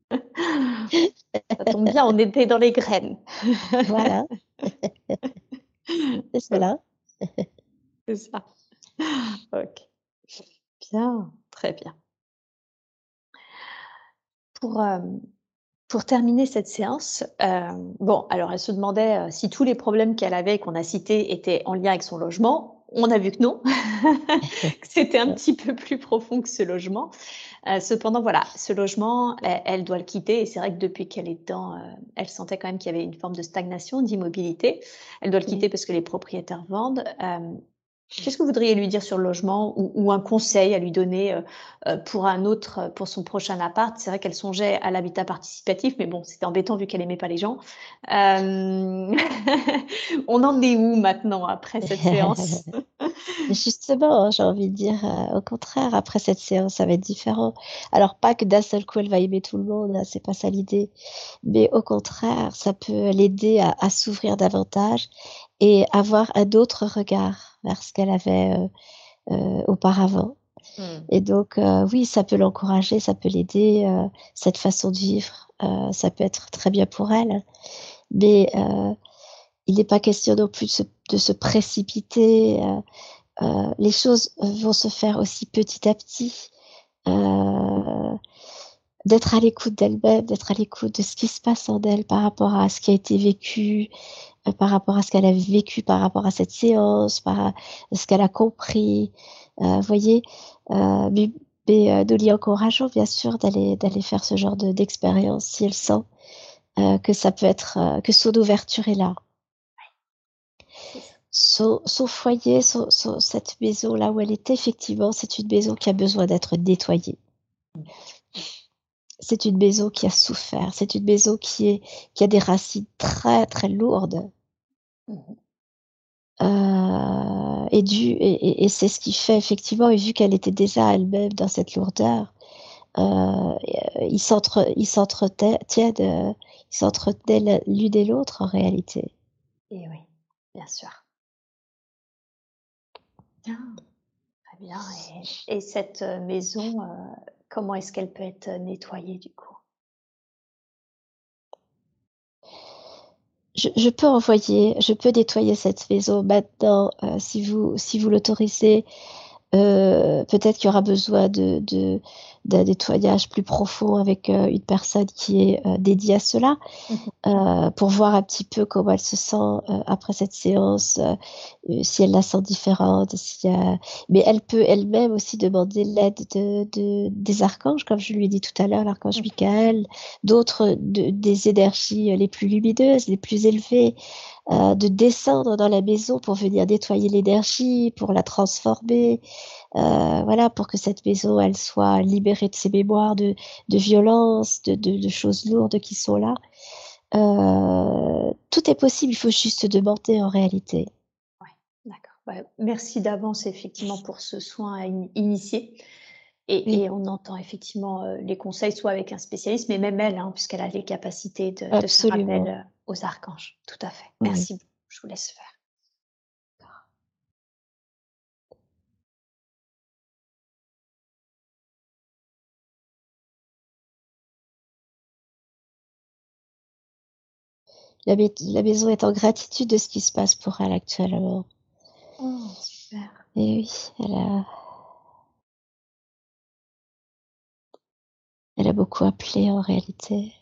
Ça tombe bien, on était dans les graines. Voilà. C'est cela. [LAUGHS] C'est ça. Ok. Bien, très bien. Pour, euh, pour terminer cette séance, euh, bon, alors elle se demandait si tous les problèmes qu'elle avait, qu'on a cités, étaient en lien avec son logement on a vu que non, [LAUGHS] que c'était un petit peu plus profond que ce logement. Euh, cependant, voilà, ce logement, elle, doit le quitter. Et c'est vrai que depuis qu'elle est dedans, euh, elle sentait quand même qu'il y avait une forme de stagnation, d'immobilité. Elle doit le quitter parce que les propriétaires vendent. Euh, Qu'est-ce que vous voudriez lui dire sur le logement ou, un conseil à lui donner euh, euh, pour un autre, pour son prochain appart? C'est vrai qu'elle songeait à l'habitat participatif, mais bon, c'était embêtant vu qu'elle aimait pas les gens. Euh, [LAUGHS] on en est où maintenant après cette séance? [LAUGHS] Justement, j'ai envie de dire, au contraire, après cette séance, ça va être différent. Alors pas que d'un seul coup elle va aimer tout le monde, hein, c'est pas ça l'idée, mais au contraire, ça peut l'aider à s'ouvrir davantage et avoir un autre regard vers ce qu'elle avait euh, euh, auparavant. Mmh. Et donc, euh, oui, ça peut l'encourager, ça peut l'aider, cette façon de vivre, ça peut être très bien pour elle. Mais il n'est pas question non plus de se, de se précipiter. les choses vont se faire aussi petit à petit d'être à l'écoute d'elle-même, d'être à l'écoute de ce qui se passe en elle par rapport à ce qui a été vécu, par rapport à ce qu'elle a vécu, par rapport à cette séance, par ce qu'elle a compris. Euh, voyez, euh, mais, mais euh, de lui encourageant bien sûr d'aller d'aller faire ce genre d'expérience si elle sent euh, que ça peut être que son ouverture est là. Son, son foyer, son, son, cette maison là où elle était, effectivement, c'est une maison qui a besoin d'être nettoyée c'est une maison qui a souffert, c'est une maison qui, est, qui a des racines très très lourdes. Mmh euh, et, du, et, c'est ce qui fait effectivement, et vu qu'elle était déjà elle-même dans cette lourdeur, euh, ils s'entretiennent, ils s'entretenaient l'une et l'autre en réalité. Et oui, bien sûr. Bien, très bien. Et, et cette maison, euh, comment est-ce qu'elle peut être nettoyée du coup? Je, peux envoyer, je peux nettoyer cette maison maintenant euh, si vous si vous l'autorisez. Euh, peut-être qu'il y aura besoin de, de d'un nettoyage plus profond avec euh, une personne qui est euh, dédiée à cela, mmh euh, pour voir un petit peu comment elle se sent après cette séance, si elle la sent différente, si, mais elle peut elle-même aussi demander l'aide de, de, des archanges, comme je lui ai dit tout à l'heure, l'archange mmh. Michael, d'autres des énergies les plus lumineuses, les plus élevées, euh, de descendre dans la maison pour venir nettoyer l'énergie, pour la transformer, euh, voilà, pour que cette maison elle soit libérée de ses mémoires de, de violence, de, de, de, choses lourdes qui sont là. Euh, tout est possible, il faut juste demander en réalité. Ouais, d'accord. merci d'avance effectivement pour ce soin à initier. Et, et, on entend effectivement euh, les conseils, soit avec un spécialiste, mais même elle, hein, puisqu'elle a les capacités de, de se rappeler euh, aux archanges. Tout à fait. Merci beaucoup. Je vous laisse faire. La, la, maison est en gratitude de ce qui se passe pour elle actuellement. Oh, super. Et oui, elle a Elle a beaucoup appelé en réalité.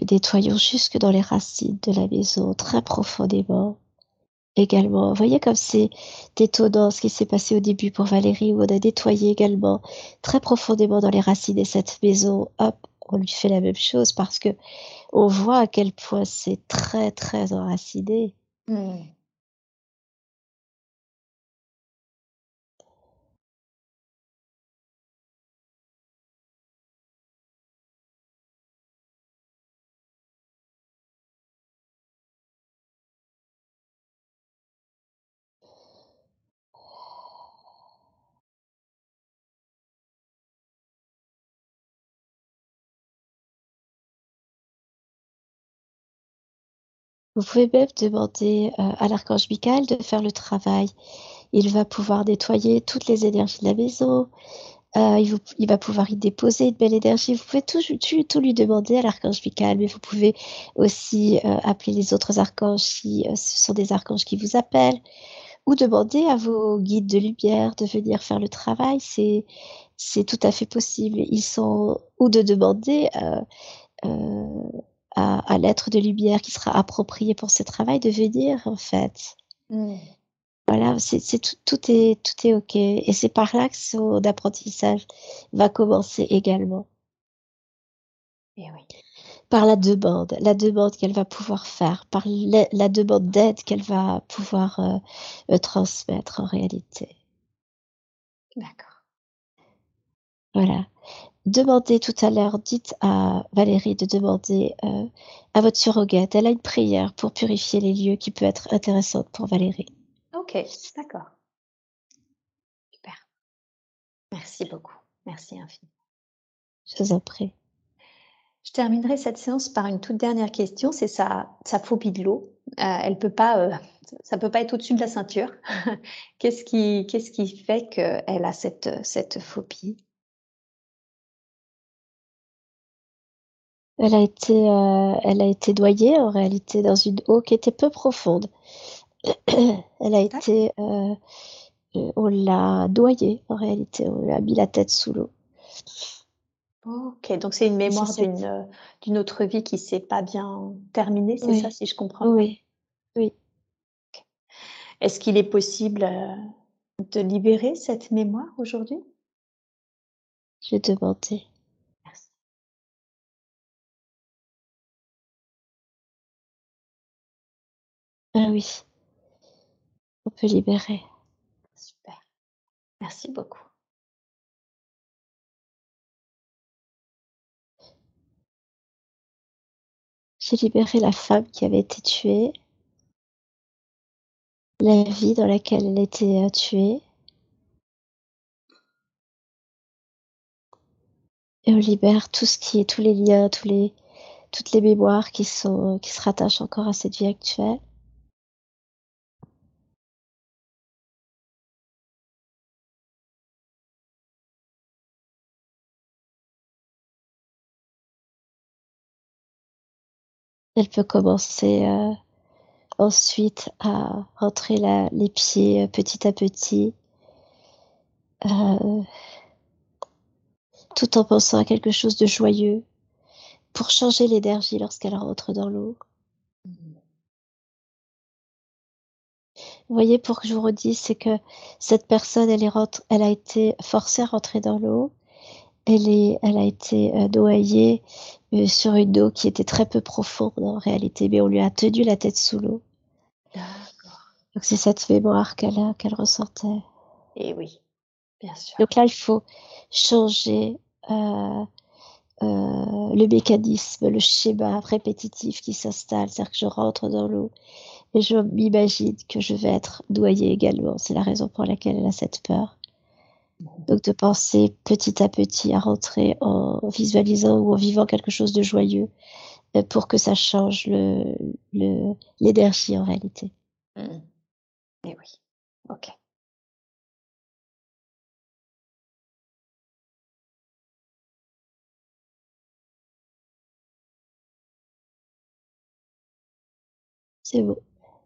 Nous nettoyons jusque dans les racines de la maison, très profondément. Également, vous voyez comme c'est étonnant ce qui s'est passé au début pour Valérie, où on a nettoyé également très profondément dans les racines de cette maison. Hop, on lui fait la même chose parce que on voit à quel point c'est très, très enraciné. Mmh. Vous pouvez même demander euh, à l'archange Michael de faire le travail. Il va pouvoir nettoyer toutes les énergies de la maison. Euh, il, va pouvoir y déposer une belle énergie. Vous pouvez tout, lui demander à l'archange Michael, mais vous pouvez aussi euh, appeler les autres archanges si ce sont des archanges qui vous appellent, ou demander à vos guides de lumière de venir faire le travail. C'est c'est tout à fait possible. Ils sont ou de demander à, l'être de lumière qui sera approprié pour ce travail de venir en fait. Mm. Voilà, c'est tout, tout, est tout est ok et c'est par là que son apprentissage va commencer également. Et oui. Par la demande, la demande qu'elle va pouvoir faire, par la, demande d'aide qu'elle va pouvoir euh, transmettre en réalité. D'accord. Voilà demandez tout à l'heure, dites à Valérie de demander euh, à votre surrogate. Elle a une prière pour purifier les lieux qui peut être intéressante pour Valérie. Ok, d'accord. Super. Merci beaucoup. Merci infiniment. Je vous en prie. Je terminerai cette séance par une toute dernière question. C'est sa, sa phobie de l'eau. Euh, elle peut pas, euh, ça peut pas être au-dessus de la ceinture. [LAUGHS] qu'est-ce qui, qu'est-ce qui fait qu'elle a cette, cette phobie? Elle a été, euh, elle a été noyée en réalité dans une eau qui était peu profonde. [CLEARS THROAT] elle a été, euh, euh, on l'a noyée en réalité, on lui a mis la tête sous l'eau. Ok, donc c'est une mémoire d'une, d'une autre vie qui s'est pas bien terminée, c'est ça si je comprends Oui, oui. Est-ce qu'il est possible de libérer cette mémoire aujourd'hui? Je vais demander. Ah oui, on peut libérer. Super. Merci beaucoup. J'ai libéré la femme qui avait été tuée, la vie dans laquelle elle été euh, tuée. Et on libère tout ce qui est, tous les liens, tous les, toutes les mémoires qui sont, qui se rattachent encore à cette vie actuelle. Elle peut commencer euh, ensuite à rentrer les pieds euh, petit à petit, euh, tout en pensant à quelque chose de joyeux pour changer l'énergie lorsqu'elle rentre dans l'eau. Vous voyez, pour que je vous redise, c'est que cette personne, est elle a été forcée à rentrer dans l'eau. Elle, est, elle a été noyée euh, sur une eau qui était très peu profonde en réalité, mais on lui a tenu la tête sous l'eau. Donc c'est cette mémoire qu'elle qu'elle ressentait. Et oui, bien sûr. Donc là, il faut changer euh, euh, le mécanisme, le schéma répétitif qui s'installe. C'est-à-dire que je rentre dans l'eau et je m'imagine que je vais être noyée également. C'est la raison pour laquelle elle a cette peur. Donc de penser petit à petit à rentrer en visualisant ou en vivant quelque chose de joyeux euh, pour que ça change le, l'énergie en réalité. Et mmh. eh oui, ok. C'est beau.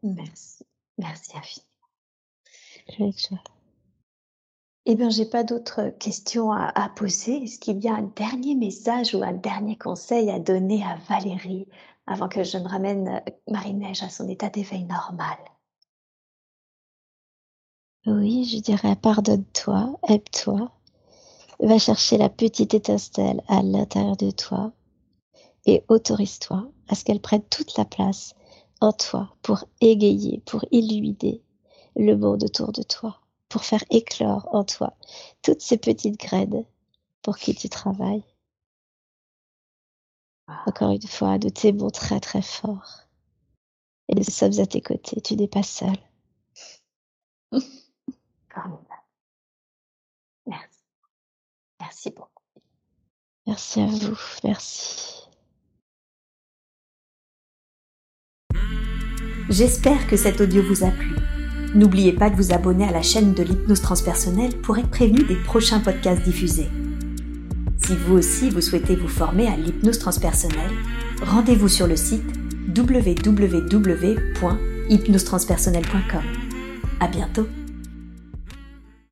Merci. Merci infiniment. Je eh bien, j'ai pas d'autres questions à, poser. Est-ce qu'il y a un dernier message ou un dernier conseil à donner à Valérie avant que je ne ramène euh, Marie-Neige à son état d'éveil normal? Oui, je dirais pardonne-toi, aime-toi, va chercher la petite étincelle à l'intérieur de toi et autorise-toi à ce qu'elle prenne toute la place en toi pour égayer, pour illuminer le monde autour de toi pour faire éclore en toi toutes ces petites graines pour qui tu travailles. Encore une fois, nous t'aimons très très fort. Et nous sommes à tes côtés, tu n'es pas seul. [LAUGHS] Merci. Merci beaucoup. Merci à vous. Merci. J'espère que cet audio vous a plu. N'oubliez pas de vous abonner à la chaîne de l'hypnose transpersonnelle pour être prévenu des prochains podcasts diffusés. Si vous aussi vous souhaitez vous former à l'hypnose transpersonnelle, rendez-vous sur le site www.hypnosetranspersonnelle.com. À bientôt!